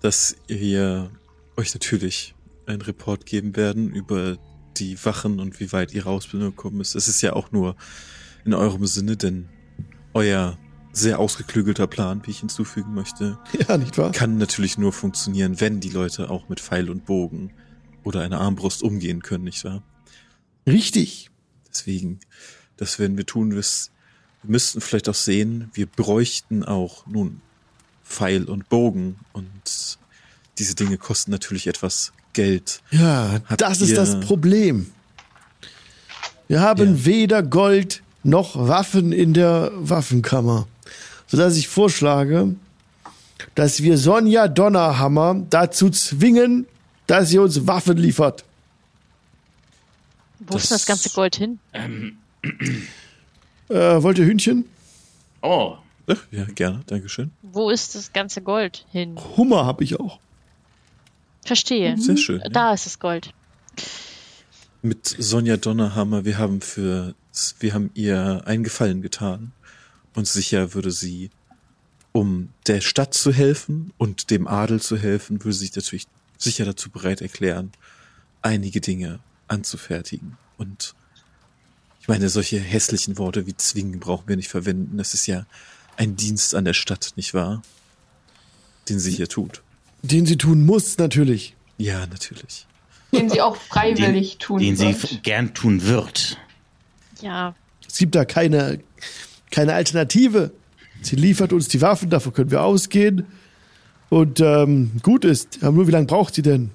D: Dass wir euch natürlich einen Report geben werden über die Wachen und wie weit ihre Ausbildung gekommen ist. Es ist ja auch nur in eurem Sinne, denn euer sehr ausgeklügelter Plan, wie ich hinzufügen möchte,
A: Ja, nicht wahr?
D: kann natürlich nur funktionieren, wenn die Leute auch mit Pfeil und Bogen oder einer Armbrust umgehen können, nicht wahr?
A: Richtig.
D: Deswegen, das werden wir tun. Wir wir müssten vielleicht auch sehen, wir bräuchten auch nun Pfeil und Bogen und diese Dinge kosten natürlich etwas Geld.
A: Ja,
D: Habt
A: das ist das Problem. Wir haben
D: Ja.
A: weder Gold noch Waffen in der Waffenkammer. Sodass ich vorschlage, dass wir Sonja Donnerhammer dazu zwingen, dass sie uns Waffen liefert.
C: Wo ist denn das
D: Das-
C: ganze Gold hin?
A: Äh, wollt ihr Hühnchen?
B: Oh,
D: Ach, ja, gerne, Dankeschön.
C: Wo ist das ganze Gold hin?
A: Hummer habe ich auch.
C: Verstehe.
D: Sehr schön. Ja.
C: Da ist das Gold.
D: Mit Sonja Donnerhammer, wir haben für, wir haben ihr einen Gefallen getan und sicher würde sie, um der Stadt zu helfen und dem Adel zu helfen, würde sie sich natürlich sicher dazu bereit erklären, einige Dinge anzufertigen. Und ich meine, solche hässlichen Worte wie zwingen brauchen wir nicht verwenden. Das ist ja ein Dienst an der Stadt, nicht wahr? Den sie hier tut.
A: Den sie tun muss, natürlich.
D: Ja, natürlich.
E: Den sie auch freiwillig
B: den,
E: tun
B: den sie
E: wird.
B: f- gern tun wird.
C: Ja,
A: Es gibt da keine, keine Alternative. Sie liefert uns die Waffen, davon können wir ausgehen. Und ähm, gut ist. Aber nur wie lange braucht sie denn?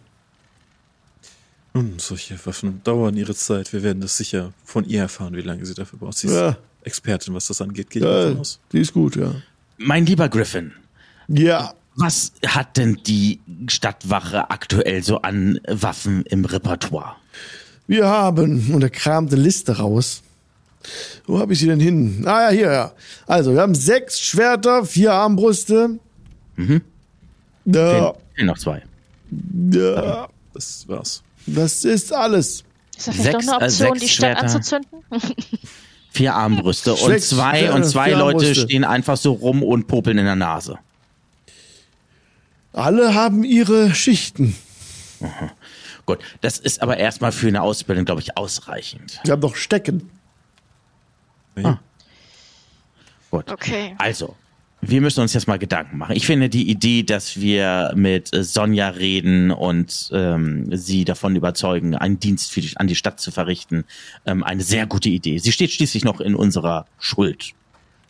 D: Nun, solche Waffen dauern ihre Zeit. Wir werden das sicher von ihr erfahren, wie lange sie dafür braucht. Sie ist
A: Ja.
D: Expertin, was das angeht, gehe ich
A: Ja,
D: davon aus.
A: die ist gut, ja.
B: Mein lieber Griffin,
A: Ja,
B: was hat denn die Stadtwache aktuell so an Waffen im Repertoire?
A: wir haben, und er kramt eine Liste raus. Wo habe ich sie denn hin? Ah ja, hier, ja. Also, wir haben sechs Schwerter, vier Armbrüste.
B: Mhm.
A: Ja,
B: Fehlen noch zwei.
A: ja,
D: Das war's.
A: das ist alles.
C: ist da vielleicht
B: Sechs,
C: noch eine
B: äh,
C: Option,
B: sechs
C: die Stadt
B: Schwerter.
C: anzuzünden?
B: Vier Armbrüste und
A: Sechs,
B: zwei
A: äh,
B: und zwei
A: vier
B: Leute
A: Armbrüste.
B: stehen einfach so rum und popeln in der Nase.
A: Alle haben ihre Schichten.
B: Gut, das ist aber erstmal für eine Ausbildung, glaube ich, ausreichend.
A: Wir haben doch Stecken.
D: Ja.
B: Gut.
C: Okay.
B: Also, wir müssen uns jetzt mal Gedanken machen. Ich finde die Idee, dass wir mit äh, Sonja reden und ähm, sie davon überzeugen, einen Dienst für die, an die Stadt zu verrichten, ähm, eine sehr gute Idee. Sie steht schließlich noch in unserer Schuld.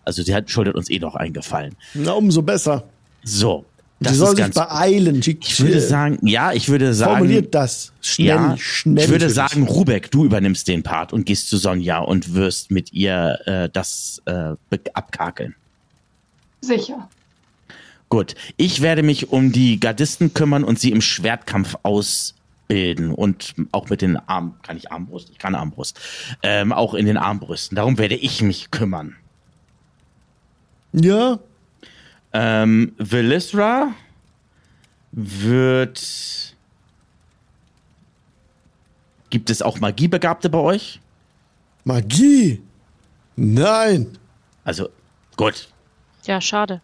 B: Also sie hat, schuldet uns eh noch eingefallen.
A: Na, umso besser.
B: So. Das
A: Sie soll sich beeilen. Sie-
B: Ich würde sagen, ja, ich würde sagen,
A: Formuliert das. Schnell,
B: ja,
A: schnell.
B: ich würde sagen, Rubek, du übernimmst den Part und gehst zu Sonja und wirst mit ihr äh, das äh, abkakeln.
E: Sicher.
B: Gut, ich werde mich um die Gardisten kümmern und sie im Schwertkampf ausbilden und auch mit den Arm, kann ich Armbrust? Ich kann Armbrust. Ähm, auch in den Armbrüsten. Darum werde ich mich kümmern.
A: Ja,
B: Ähm, Velisra wird. Gibt es auch Magiebegabte bei euch?
A: Magie. Nein.
B: Also, gut.
C: Ja, schade.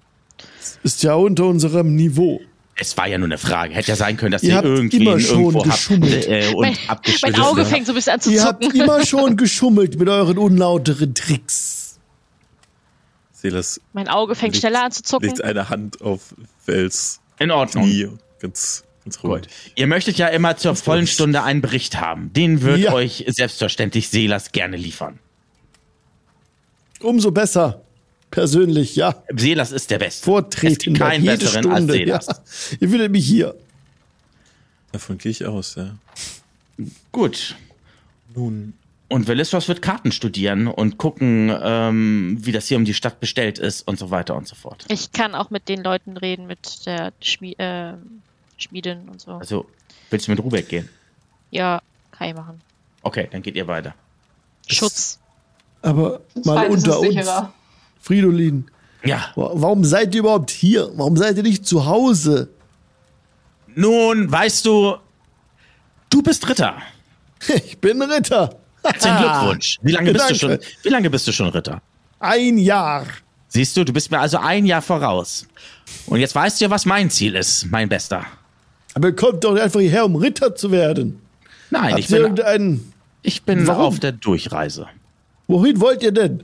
A: Ist ja unter unserem Niveau.
B: Es war ja nur eine Frage. Hätte ja sein können, dass
A: Ihr
B: ihr,
A: habt
B: irgendwie
A: immer schon
B: irgendwo habt
A: geschummelt.
B: äh, und
C: Mein,
B: abgeschnitten.
C: mein Auge fängt so ein bisschen an zu
A: Ihr habt
C: zucken.
A: immer schon geschummelt mit euren unlauteren Tricks.
D: Silas
C: Mein Auge fängt
D: legt-
C: schneller an zu zucken.
D: legt eine Hand auf Vels
B: In Ordnung.
D: Knie. Ganz, ganz ruhig.
B: Gut. Ihr möchtet ja immer zur vollen Stunde einen Bericht haben. Den wird
A: Ja.
B: euch selbstverständlich Selas gerne liefern.
A: Umso besser. Persönlich, ja.
B: Selas ist der Beste.
A: Vortreten.
B: Keinen
A: jede
B: besseren
A: Stunde.
B: als Selas.
A: Ja. Ihr findet mich hier.
D: Davon gehe ich aus, ja.
B: Gut.
D: Nun,
B: Und Velisros wird Karten studieren und gucken, ähm, wie das hier um die Stadt bestellt ist und so weiter und so fort.
C: Ich kann auch mit den Leuten reden, mit der Schmie äh, Schmiedin und so.
B: Also, willst du mit Rubek gehen?
C: Ja, kann ich machen.
B: Okay, dann geht ihr weiter.
C: Schutz.
A: Aber mal unter uns.
E: sicherer.
A: Fridolin,
B: Ja.
A: wa- warum seid ihr überhaupt hier? Warum seid ihr nicht zu Hause?
B: Nun, weißt du, du bist Ritter.
A: Ich bin Ritter.
B: Herzlichen Glückwunsch. Wie lange bist du schon? Wie lange bist du schon Ritter?
A: Ein Jahr.
B: Siehst du, du bist mir also ein Jahr voraus. Und jetzt weißt du ja, was mein Ziel ist, mein Bester.
A: Aber ihr kommt doch nicht einfach hierher, um Ritter zu werden.
B: Nein, ich
A: Habt ihr
B: bin,
A: irgendeinen.
B: ich bin
A: Warum?
B: auf der Durchreise.
A: Wohin wollt ihr denn?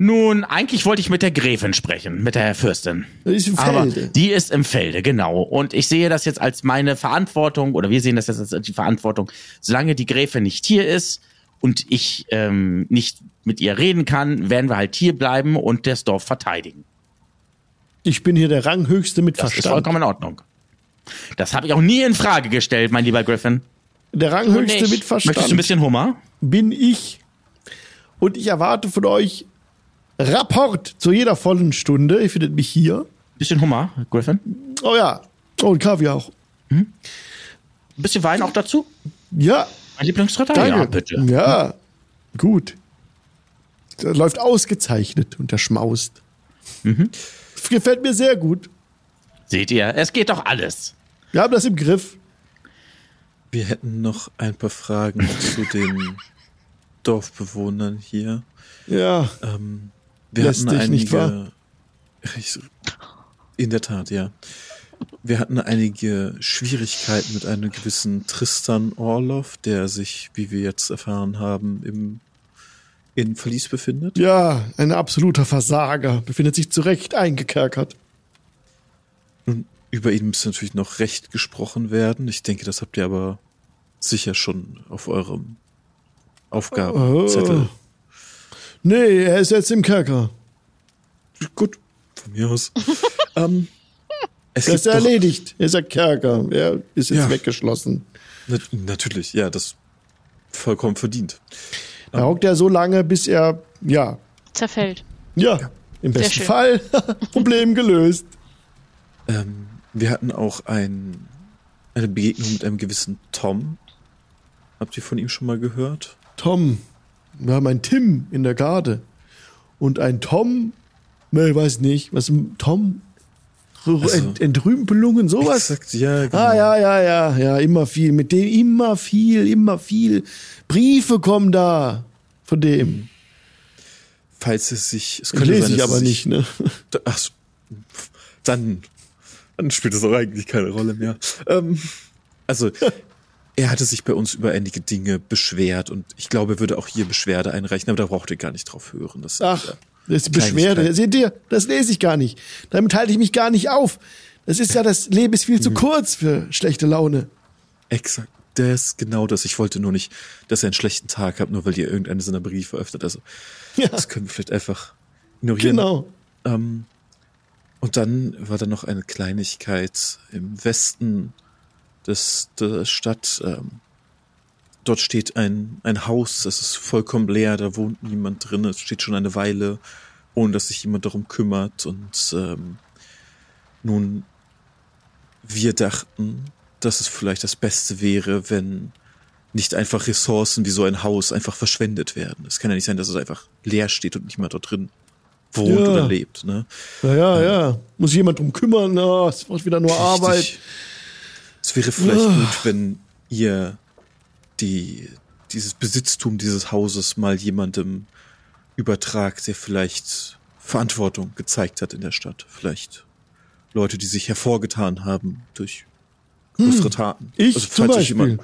B: Nun, eigentlich wollte ich mit der Gräfin sprechen, mit der Fürstin.
A: Die ist im
B: Aber
A: Felde.
B: die ist im Felde, genau. Und ich sehe das jetzt als meine Verantwortung, oder wir sehen das jetzt als die Verantwortung, solange die Gräfin nicht hier ist und ich ähm, nicht mit ihr reden kann, werden wir halt hier bleiben und das Dorf verteidigen.
A: Ich bin hier der Ranghöchste mit
B: Das ist
A: Verstand.
B: vollkommen in Ordnung. Das habe ich auch nie in Frage gestellt, mein lieber Griffin.
A: Der Ranghöchste mit Verstand
B: Möchtest du ein bisschen Hummer?
A: bin ich. Und ich erwarte von euch Rapport zu jeder vollen Stunde. Ihr findet mich hier.
B: Bisschen Hummer, Griffin?
A: Oh ja. Oh, und Kaviar auch.
B: Ein bisschen Wein auch dazu?
A: Ja,
B: Mein Lieblingsritter?
A: danke.
B: Ja, bitte.
A: Ja, gut. Der läuft ausgezeichnet und der schmaust.
B: Mhm.
A: Das gefällt mir sehr gut.
B: Seht ihr, es geht doch alles.
A: Wir haben das im Griff.
D: wir hätten noch ein paar Fragen zu den Dorfbewohnern hier.
A: Ja,
D: Ähm, wir
A: dich
D: einige.
A: nicht wahr?
D: In der Tat, ja. Wir hatten einige Schwierigkeiten mit einem gewissen Tristan Orloff, der sich, wie wir jetzt erfahren haben, im in Verlies befindet.
A: ja, ein absoluter Versager. Befindet sich zu Recht eingekerkert.
D: Nun, über ihn muss natürlich noch recht gesprochen werden. Ich denke, das habt ihr aber sicher schon auf eurem Aufgabenzettel.
A: Oh. Nee, er ist jetzt im Kerker.
D: Gut, von mir aus. ähm, es
A: Das ist
D: doch,
A: erledigt. Er ist ein Kerker. Er ist jetzt
D: Ja.
A: weggeschlossen.
D: Na, natürlich, ja, das vollkommen verdient.
A: Da hockt er so lange, bis er, ja,
C: Zerfällt.
A: ja, im besten. Fall Problem gelöst.
D: Ähm, wir hatten auch ein, eine Begegnung mit einem gewissen Tom. Habt ihr von ihm schon mal gehört?
A: Tom, wir haben einen Tim in der Garde. Und ein Tom, ne, ich weiß nicht, was, Tom?
D: Also-
A: Ent Entrümpelungen, sowas?
D: Exakt, ja, genau.
A: Ah, ja, ja, ja, ja, immer viel. Mit dem immer viel, immer viel. Briefe kommen da von dem.
D: Falls es sich, es könnte
A: lese
D: sein,
A: ich aber
D: es
A: nicht,
D: sich,
A: ne?
D: Ach, so. dann, dann spielt es auch eigentlich keine Rolle mehr. Ähm, also, er hatte sich bei uns über einige Dinge beschwert und ich glaube, er würde auch hier Beschwerde einreichen, aber da braucht ihr gar nicht drauf hören. Das,
A: Ach, Das ist Beschwerde. Seht ihr, das lese ich gar nicht. Damit halte ich mich gar nicht auf. Das ist ja, das Leben ist viel zu kurz für schlechte Laune.
D: Exakt. Das, genau das. Ich wollte nur nicht, dass ihr einen schlechten Tag habt, nur weil ihr irgendeine seiner Briefe öffnet. Also,
A: Ja,
D: das können wir vielleicht einfach ignorieren.
A: genau.
D: Ähm, und dann war da noch eine Kleinigkeit im Westen des, der Stadt. Ähm, dort steht ein, ein Haus, das ist vollkommen leer, da wohnt niemand drin, es steht schon eine Weile, ohne dass sich jemand darum kümmert. Und ähm, nun, wir dachten, dass es vielleicht das Beste wäre, wenn nicht einfach Ressourcen wie so ein Haus einfach verschwendet werden. Es kann ja nicht sein, dass es einfach leer steht und niemand dort drin wohnt
A: Ja.
D: oder lebt. Ne?
A: Ja, ja, ja. Muss sich jemand drum kümmern. Na, es macht wieder nur Arbeit.
D: Es wäre vielleicht gut, wenn ihr die, dieses Besitztum dieses Hauses mal jemandem übertragt, der vielleicht Verantwortung gezeigt hat in der Stadt. Vielleicht Leute, die sich hervorgetan haben durch größere Taten.
A: Hm.
D: Also
A: Ich zum
D: euch
A: Beispiel.
D: jemand-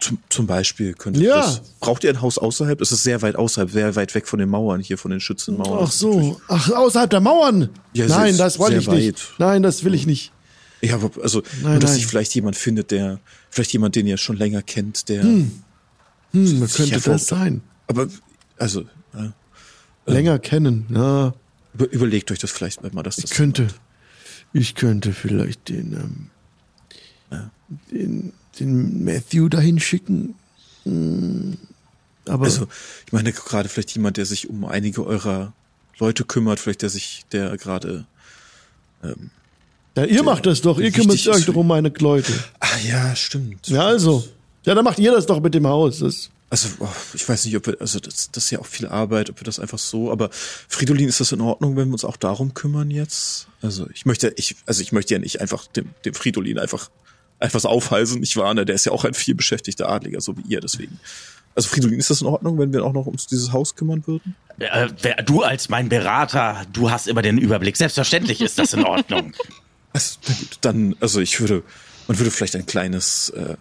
D: zum, zum Beispiel könnte
A: Ja.
D: das. Braucht ihr ein Haus außerhalb? Es ist sehr weit außerhalb, sehr weit weg von den Mauern hier, von den Schützenmauern.
A: Ach so. Ach, außerhalb der Mauern.
D: Ja,
A: Nein, das wollte ich
D: sehr
A: nicht.
D: weit.
A: Nein, das will ich nicht.
D: Ja, aber also,
A: Nein,
D: nur, dass
A: nein.
D: sich vielleicht jemand findet, der, vielleicht jemand, den ihr schon länger kennt, der,
A: Hm, was
D: sich
A: könnte das sein?
D: aber, also, ja,
A: Länger kennen. Ja,
D: über, überlegt euch das vielleicht mal, dass das
A: ich könnte. Ich könnte vielleicht den, ähm, den, den Matthew dahin schicken. Hm, Aber
D: Also, ich meine, gerade vielleicht jemand, der sich um einige eurer Leute kümmert, vielleicht der sich, der gerade,
A: ja, ihr macht das doch. Ihr kümmert euch doch um meine Leute.
D: ah ja, stimmt.
A: Ja, also. Ja, dann macht ihr das doch mit dem Haus. Das,
D: Also, oh, ich weiß nicht, ob wir, also das, das ist ja auch viel Arbeit, ob wir das einfach so, aber Fridolin, ist das in Ordnung, wenn wir uns auch darum kümmern jetzt? Also, ich möchte, ich, also ich möchte ja nicht einfach dem, dem Fridolin einfach, einfach so aufhalsen. Ich warne, der ist ja auch ein viel beschäftigter Adliger, so wie ihr, deswegen. Also, Fridolin, ist das in Ordnung, wenn wir auch noch uns dieses Haus kümmern würden?
B: Äh, wer, du als mein Berater, du hast immer den Überblick. Selbstverständlich ist das in Ordnung.
D: Also, na gut, dann, also ich würde, man würde vielleicht ein kleines, äh,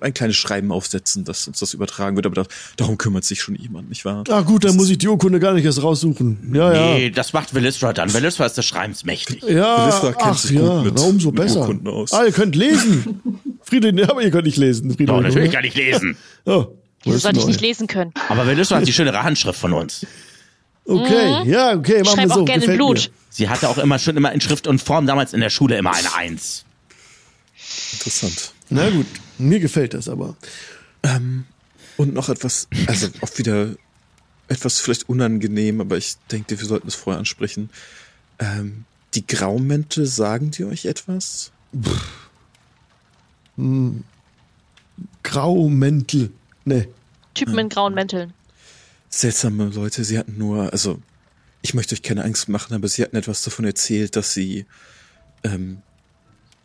D: ein kleines Schreiben aufsetzen, das uns das übertragen wird, aber da, darum kümmert sich schon jemand, nicht wahr?
A: ah gut, dann muss ich die Urkunde gar nicht erst raussuchen. Ja, ja.
B: Nee, das macht Velistra dann. Velistra ist des Schreibens mächtig.
A: Ja,
D: Velistra kennt
A: ach
D: sich
A: ja,
D: gut mit-
A: na, umso
D: mit
A: besser.
D: Urkunden aus.
A: Ah, ihr könnt lesen. Friedrich, aber ihr könnt nicht lesen. Friedrich,
B: Doch, natürlich
A: oder?
B: kann ich lesen.
A: Oh,
C: Wieso
A: das
C: sollte ich nicht lesen können?
B: Aber Velistra hat die schönere Handschrift von uns.
A: Okay, ja, okay, machen wir
C: schreibe
A: so.
C: auch gerne in
A: Gefällt
C: Blut.
B: Sie hatte auch immer schon immer in Schrift und Form damals in der Schule immer eine Eins.
D: Interessant.
A: Mir. Na gut, mir gefällt das aber.
D: Und noch etwas, also auch wieder etwas vielleicht unangenehm, aber ich denke, wir sollten es vorher ansprechen. Ähm, die Graumäntel, sagen die euch etwas?
A: Graumäntel. Ne.
C: Typen in grauen Mänteln.
D: Seltsame Leute, sie hatten nur, also ich möchte euch keine Angst machen, aber sie hatten etwas davon erzählt, dass sie, ähm,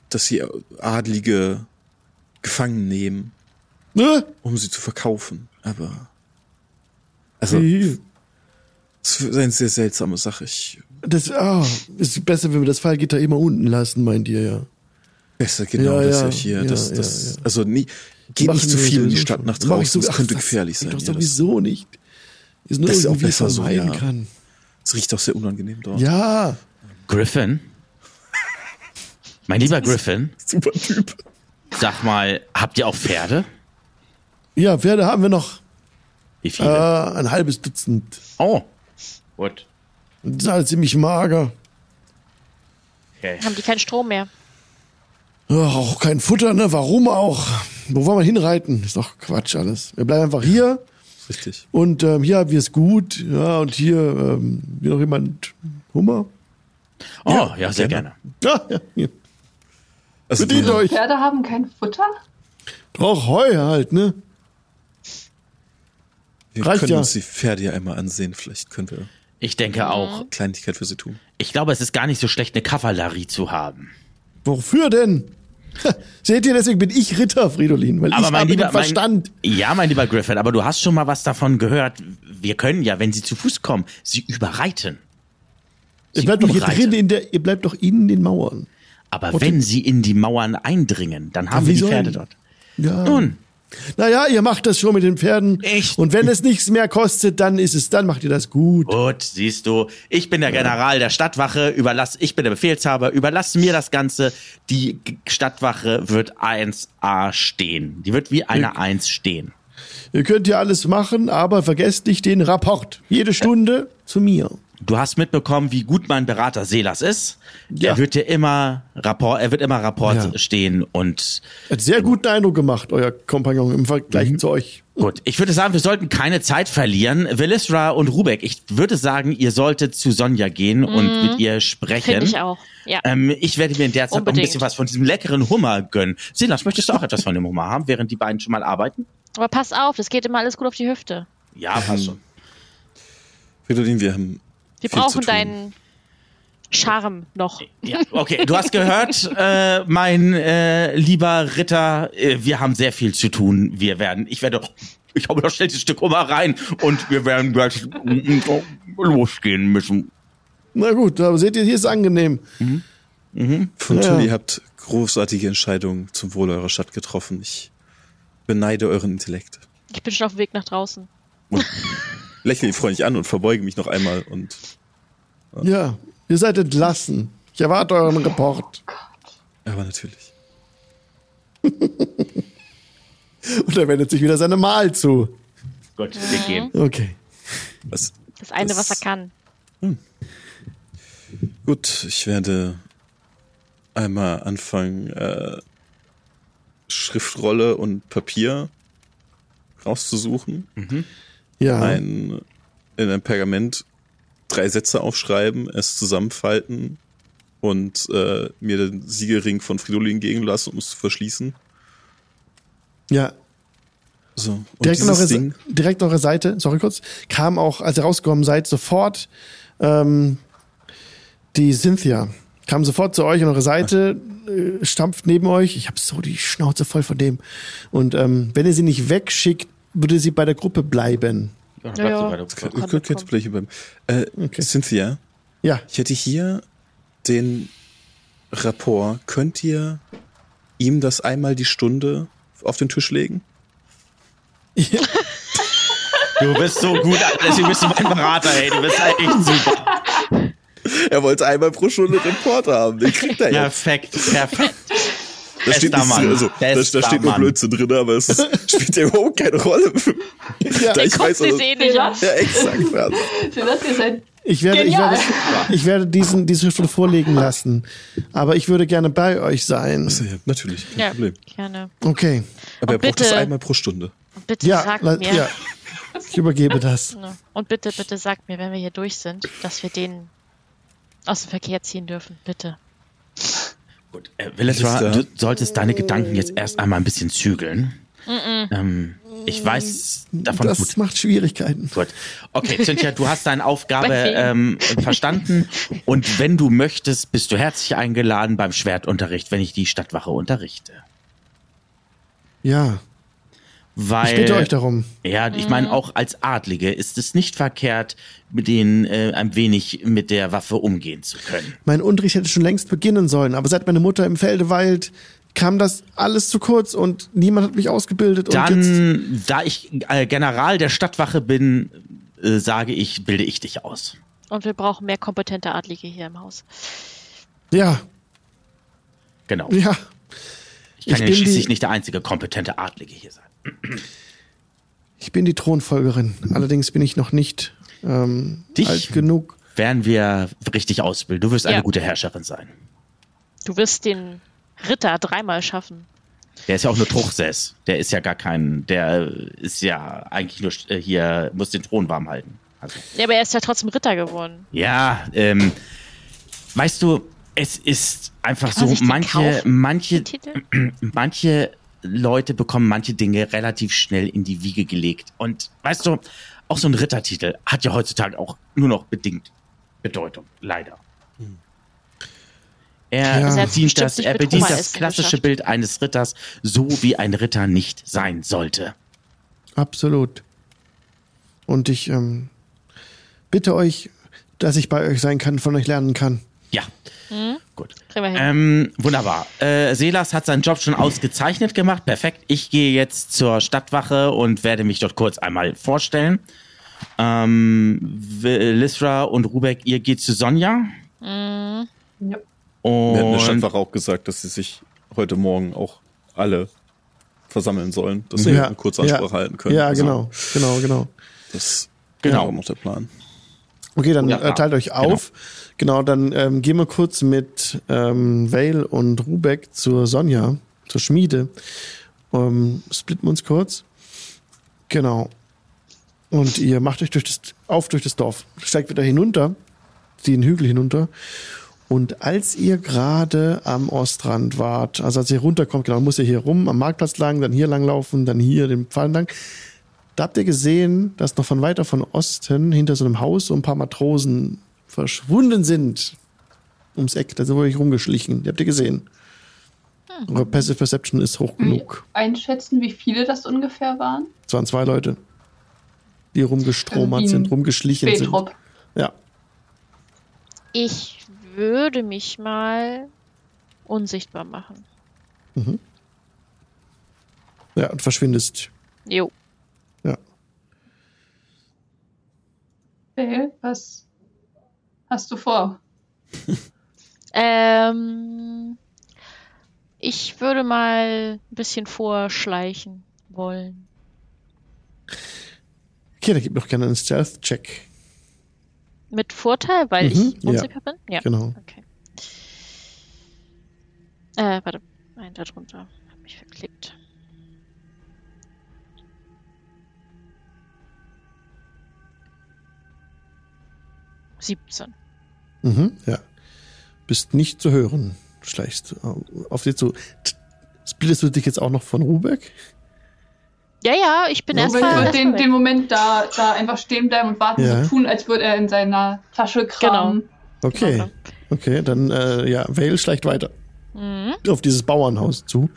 D: dass sie Adlige gefangen nehmen,
A: Ne?
D: um sie zu verkaufen. Aber also
A: Wie?
D: es ist eine sehr seltsame Sache. Ich
A: Das ah, ist besser, wenn wir das Fallgitter immer unten lassen, meint ihr ja.
D: besser genau
A: Ja,
D: das
A: ja,
D: hier.
A: ja,
D: das, das. Also nie, geht
A: Machen
D: nicht zu viel in die Stadt nach draußen.
A: so-
D: Das könnte
A: ach,
D: gefährlich sein.
A: Das
D: Ja, das,
A: sowieso nicht. Ist nur
D: Das ist auch
A: irgendwie
D: besser so,
A: vermeiden
D: ja.
A: kann.
D: das riecht auch sehr unangenehm dort.
A: Ja,
B: Griffin? Mein lieber Griffin,
D: Super Typ.
B: sag mal, habt ihr auch Pferde?
A: ja, Pferde haben wir noch
B: Wie
A: äh,
B: viele?
A: ein halbes Dutzend.
B: Oh, gut.
A: Die sind halt ziemlich mager.
B: Okay.
C: Haben die keinen Strom mehr?
A: Ach, auch kein Futter, ne? Warum auch? Wo wollen wir hinreiten? Ist doch Quatsch alles. Wir bleiben einfach hier
D: Richtig.
A: und ähm, hier haben wir es gut. Ja, und hier ähm, will noch jemand Hummer?
B: Oh, ja, sehr
D: gerne.
B: gerne.
A: Ja, ja, hier.
D: Also
A: Bedient
D: wir,
A: euch.
E: Pferde haben kein Futter?
A: Braucht Heu halt, ne?
D: wir
A: reicht
D: können
A: ja.
D: uns die Pferde ja einmal ansehen. Vielleicht können wir
B: Ich denke auch.
D: eine Kleinigkeit für sie tun.
B: Ich glaube, es ist gar nicht so schlecht, eine Kavallerie zu haben.
A: Wofür denn? Seht ihr, deswegen bin ich Ritter, Fridolin, weil
B: Aber
A: ich
B: mein
A: habe
B: lieber,
A: den Verstand.
B: Mein, ja, mein lieber Griffin, aber du hast schon mal was davon gehört. Wir können ja, wenn sie zu Fuß kommen, sie überreiten.
A: ihr
B: Sie
A: bleibt doch hier drin in der, ihr bleibt doch in den Mauern.
B: Aber wenn sie in die Mauern eindringen, dann haben wir die Pferde dort.
A: Ja.
B: Nun,
A: Naja, ihr macht das schon mit den Pferden.
B: Echt?
A: Und wenn es nichts mehr kostet, dann ist es, dann macht ihr das gut.
B: Gut, siehst du, ich bin der General der Stadtwache, überlass, ich bin der Befehlshaber, überlass mir das Ganze. Die Stadtwache wird 1A stehen. Die wird wie eine 1 stehen.
A: Ihr könnt ja alles machen, aber vergesst nicht den Rapport. Jede Stunde zu mir.
B: Du hast mitbekommen, wie gut mein Berater Selas ist.
A: Ja.
B: Er wird dir immer Rapport, er wird immer Rapport
A: Ja.
B: stehen und
A: Hat sehr guten Eindruck gemacht, euer Kompagnon im Vergleich
B: Mhm.
A: zu euch.
B: Gut, ich würde sagen, wir sollten keine Zeit verlieren. Velisra und Rubek, ich würde sagen, ihr solltet zu Sonja gehen und mit ihr sprechen.
C: Finde ich auch. Ja.
B: Ähm, ich werde mir in der Zeit noch ein bisschen was von diesem leckeren Hummer gönnen. Silas, möchtest du auch etwas von dem Hummer haben, während die beiden schon mal arbeiten?
C: Aber pass auf, das geht immer alles gut auf die Hüfte.
B: Ja, passt schon.
D: Fridolin, wir haben
C: Wir
D: viel zu
C: brauchen
D: tun.
C: deinen Charme noch.
B: Ja, okay, du hast gehört, äh, mein äh, lieber Ritter, äh, wir haben sehr viel zu tun. Wir werden, ich werde, ich habe noch schnell dieses Stück Hummer rein und wir werden gleich losgehen müssen.
A: Na gut, aber seht ihr, hier ist es angenehm.
D: Von
A: Ja.
D: ihr habt großartige Entscheidungen zum Wohl eurer Stadt getroffen. Ich beneide euren Intellekt.
C: Ich bin schon auf dem Weg nach draußen.
D: Lächle ihn freundlich an und verbeuge mich noch einmal und
A: Ja, ihr seid entlassen. Ich erwarte euren Report.
D: aber natürlich.
A: Und er wendet sich wieder seine Mal zu.
B: Gut, wir gehen.
A: Okay.
D: Was?
C: Das eine,
D: Das-
C: was er kann.
D: Gut, ich werde einmal anfangen, äh, Schriftrolle und Papier rauszusuchen.
A: Ja.
D: Ein, in ein Pergament drei Sätze aufschreiben, es zusammenfalten und äh, mir den Siegelring von Fridolin gegen lassen, um es zu verschließen.
A: Ja.
D: So,
A: Direkt an, eure,
D: Ding,
A: direkt an eure Seite, sorry kurz, kam auch, als ihr rausgekommen seid, sofort ähm, die Cynthia. Kam sofort zu euch an eure Seite, äh, stampft neben euch. Ich habe so die Schnauze voll von dem. Und ähm, wenn ihr sie nicht wegschickt, würde sie bei der Gruppe bleiben.
B: Ja,
C: Ja, ja.
B: weiter.
C: Kann
D: ihr könnt jetzt
C: mitkommen.
D: gleich beim, äh,
A: Okay.
D: Cynthia,
A: Ja,
D: ich hätte hier den Rapport. Könnt ihr ihm das einmal die Stunde auf den Tisch legen?
B: Du bist so gut, deswegen bist du mein Berater, ey. Du bist halt echt super.
D: Er wollte einmal pro Stunde Report haben. Den kriegt er jetzt.
B: Perfekt, perfekt.
D: Da steht, nichts
B: Mann.
D: drin, also, da, da steht nur. Blödsinn drin, aber es ist, spielt ja überhaupt keine Rolle.
A: Ja.
D: da ich weiß, also,
C: eh nicht
D: ja, exakt. Ja.
E: Ihr seid
A: ich werde, ich werde, ich werde diesen, diese Schrift vorlegen lassen. Aber ich würde gerne bei euch sein.
D: Achso, ja, natürlich, kein
C: Ja,
D: Problem.
C: gerne.
A: Okay.
D: Aber er braucht das
C: bitte-
D: einmal pro Stunde.
C: Und bitte
A: Ja,
C: sag mir,
A: ja. Ich übergebe das.
C: Und bitte, bitte sag mir, wenn wir hier durch sind, dass wir den aus dem Verkehr ziehen dürfen. Bitte.
B: Gut, äh,
D: da-
B: du solltest deine Gedanken jetzt erst einmal ein bisschen zügeln. Ähm, ich weiß davon
A: Das
B: gut.
A: macht Schwierigkeiten.
B: Gut. Okay, Cynthia, du hast deine Aufgabe ähm, verstanden. Und wenn du möchtest, bist du herzlich eingeladen beim Schwertunterricht, wenn ich die Stadtwache unterrichte.
A: Ja,
B: Weil,
A: ich bitte euch darum.
B: Ja, ich meine, auch als Adlige ist es nicht verkehrt, mit denen äh, ein wenig mit der Waffe umgehen zu können.
A: Mein Unterricht hätte schon längst beginnen sollen, aber seit meine Mutter im Felde weilt, kam das alles zu kurz und niemand hat mich ausgebildet. und jetzt,
B: Dann, da ich äh, General der Stadtwache bin, äh, sage ich, bilde ich dich aus.
C: Und wir brauchen mehr kompetente Adlige hier im Haus.
A: ja,
B: Genau.
A: ja.
B: Ich kann
A: ich
B: ja schließlich
A: die-
B: nicht der einzige kompetente Adlige hier sein.
A: Ich bin die Thronfolgerin. Allerdings bin ich noch nicht ähm,
B: Dich?
A: alt genug.
B: Werden wir richtig ausbilden. Du wirst eine
C: Ja.
B: gute Herrscherin sein.
C: Du wirst den Ritter dreimal schaffen.
B: Der ist ja auch nur Truchsess. Der ist ja gar kein, der ist ja eigentlich nur äh, hier, muss den Thron warm halten. Also,
C: Ja, aber er ist ja trotzdem Ritter geworden.
B: ja, ähm, weißt du, es ist einfach
C: Kann
B: so, manche, manche,
C: Titel?
B: manche Leute bekommen manche Dinge relativ schnell in die Wiege gelegt. Und weißt du, auch so ein Rittertitel hat ja heutzutage auch nur noch bedingt Bedeutung, leider. Er
A: Ja. Also
C: er hat
B: bedient das, er bedient das klassische. Bild eines Ritters, so wie ein Ritter nicht sein sollte.
A: Absolut. Und ich ähm, bitte euch, dass ich bei euch sein kann, von euch lernen kann.
B: Ja,
C: Hm?
B: gut.
C: Wir.
B: Ähm, wunderbar. Äh, Selas hat seinen Job schon ausgezeichnet gemacht. Perfekt. Ich gehe jetzt zur Stadtwache und werde mich dort kurz einmal vorstellen. Ähm, Lisra und Rubek, ihr geht zu Sonja.
C: Mhm.
E: Ja.
B: Und
D: Mir hat eine Stadtwache auch gesagt, dass sie sich heute Morgen auch alle versammeln sollen, dass sie
A: Ja,
D: eine Kurzansprache
A: ja.
D: halten können.
A: Ja,
D: Also,
A: genau, genau, genau.
D: Das
B: Genau.
D: war noch der Plan.
A: Okay, dann
B: Ja,
A: äh, teilt euch auf. Genau, dann ähm, gehen wir kurz mit ähm, Vale und Rubek zur Sonja, zur Schmiede. Ähm, splitten uns kurz. Genau. Und ihr macht euch durch das, auf durch das Dorf. Steigt wieder hinunter, den Hügel hinunter. Und als ihr gerade am Ostrand wart, also als ihr runterkommt, genau, muss ihr hier rum, am Marktplatz lang, dann hier lang laufen, dann hier den Pfad lang. Da habt ihr gesehen, dass noch von weiter von Osten hinter so einem Haus so ein paar Matrosen verschwunden sind. Ums Eck, da sind wir euch rumgeschlichen. Die habt ihr gesehen. Eure Passive Perception ist hoch genug.
E: Einschätzen, wie viele das ungefähr waren?
A: Es waren zwei Leute, die rumgestromert
E: Also
A: sind, rumgeschlichen sind.
E: Spätrop.
A: Ja.
C: Ich würde mich mal unsichtbar machen.
A: Ja, und verschwindest.
C: Jo.
A: Ja.
E: Bill, was hast du vor?
C: Ähm, ich würde mal ein bisschen vorschleichen wollen.
A: Okay, dann gib doch gerne einen Stealth-Check.
C: Mit Vorteil, weil
A: Mhm,
C: ich
A: ja.
C: unsichtbar bin? Ja.
A: Genau.
C: Okay. Äh, warte. Nein, da drunter. Hab mich verklickt. Siebzehn.
A: Mhm, ja. Bist nicht zu hören. Schleichst auf dir zu. Splittest du dich jetzt auch noch von Rubeck?
C: Ja, ja, ich bin
A: Ja,
C: erst
E: Ich würde den, den Moment da, da einfach stehen bleiben und warten,
A: Ja.
E: so tun, als würde er in seiner Tasche kramen.
A: Okay.
C: Genau.
A: Okay, dann, äh, ja, Vale schleicht weiter.
C: Mhm.
A: auf dieses Bauernhaus zu.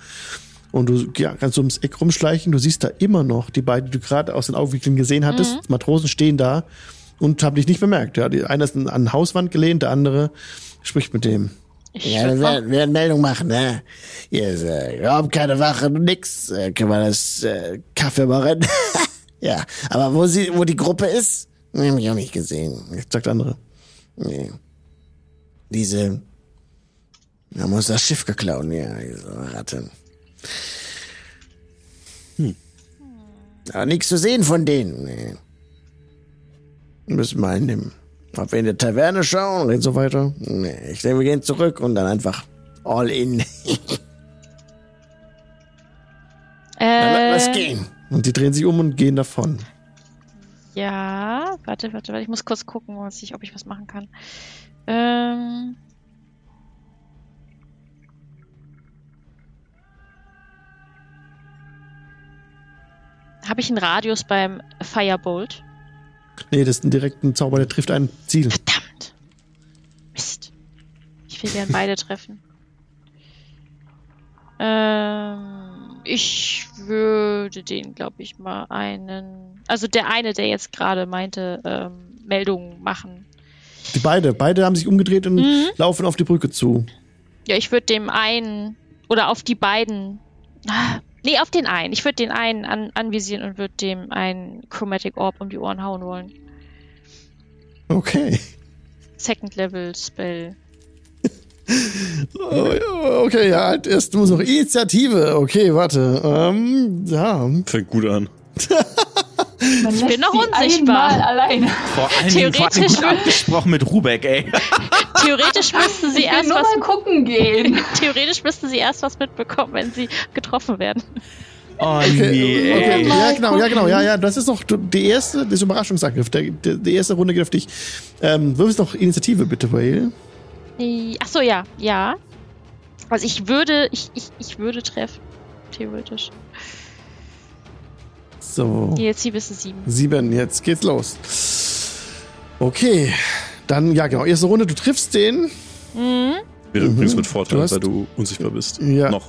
A: Und du ja, kannst ums Eck rumschleichen. Du siehst da immer noch die beiden, die du gerade aus den Augenwinkeln gesehen hattest.
C: Mhm.
A: Matrosen stehen da und haben dich nicht bemerkt. Ja, die, einer ist an eine Hauswand gelehnt, der andere spricht mit dem.
C: Ich
F: Ja, wir werden, wir werden Meldung machen, ne? Hier ist äh, überhaupt keine Wache, nix. Äh, können wir das äh, Kaffee machen? ja, aber wo sie, wo die Gruppe ist, hab ich auch nicht gesehen.
A: Sagt der andere.
F: Nee. Diese, haben uns das Schiff geklaut, ja, diese Ratten. Hm. Aber nichts zu sehen von denen. Nee.
A: Müssen wir einnehmen.
F: Ob wir in der Taverne schauen?
A: Und so weiter.
F: Nee, ich denke, wir gehen zurück und dann einfach all in.
C: äh,
F: Lass gehen.
A: Und die drehen sich um und gehen davon.
C: Ja, warte, warte, warte. Ich muss kurz gucken, was ich, ob ich was machen kann. Ähm. Habe ich einen Radius beim Firebolt?
A: Nee, das ist ein direkten Zauber, der trifft ein Ziel.
C: Verdammt! Mist. Ich will gern beide treffen. Ähm, ich würde den, glaube ich, mal einen. Also der eine, der jetzt gerade meinte, ähm, Meldungen machen.
A: Die beide, beide haben sich umgedreht und
C: Mhm.
A: laufen auf die Brücke zu.
C: Ja, ich würde dem einen oder auf die beiden. Ah, Nee, auf den einen. Ich würde den einen an, anvisieren und würde dem einen Chromatic Orb um die Ohren hauen wollen.
A: Okay.
C: Second Level Spell.
A: Oh, okay, ja, halt erst muss noch Initiative. Okay, warte. Ähm, ja.
D: Fängt gut an.
E: Man
C: Ich bin noch unsichtbar.
E: Alleine.
B: Vor allen Dingen allem
C: Theoretisch-
B: gut abgesprochen mit Rubeck, ey.
C: Theoretisch müssten sie
E: Ich
C: erst
E: nur
C: was.
E: mal gucken gehen.
C: Theoretisch müssten sie erst was mitbekommen, wenn sie getroffen werden.
B: Oh
A: Okay,
B: nee,
A: okay. Ja, genau, ja, genau, ja, ja. Das ist noch die erste, das ist Überraschungsangriff. Der, der, die erste Runde geht auf dich. Ähm, wirfst noch Initiative, bitte, Whale.
C: Äh, Ach so, ja, ja. Also ich würde, ich, ich, ich würde treffen. Theoretisch.
A: So.
C: Die Jetzt hier bist du sieben.
A: Sieben, jetzt geht's los. Okay. Dann, ja, genau. Erste Runde, du triffst den.
C: Mhm.
D: Wäre
A: Mhm.
D: übrigens mit
A: Du
D: Vorteil,
A: hast-
D: weil du unsichtbar bist.
A: Ja.
D: Noch.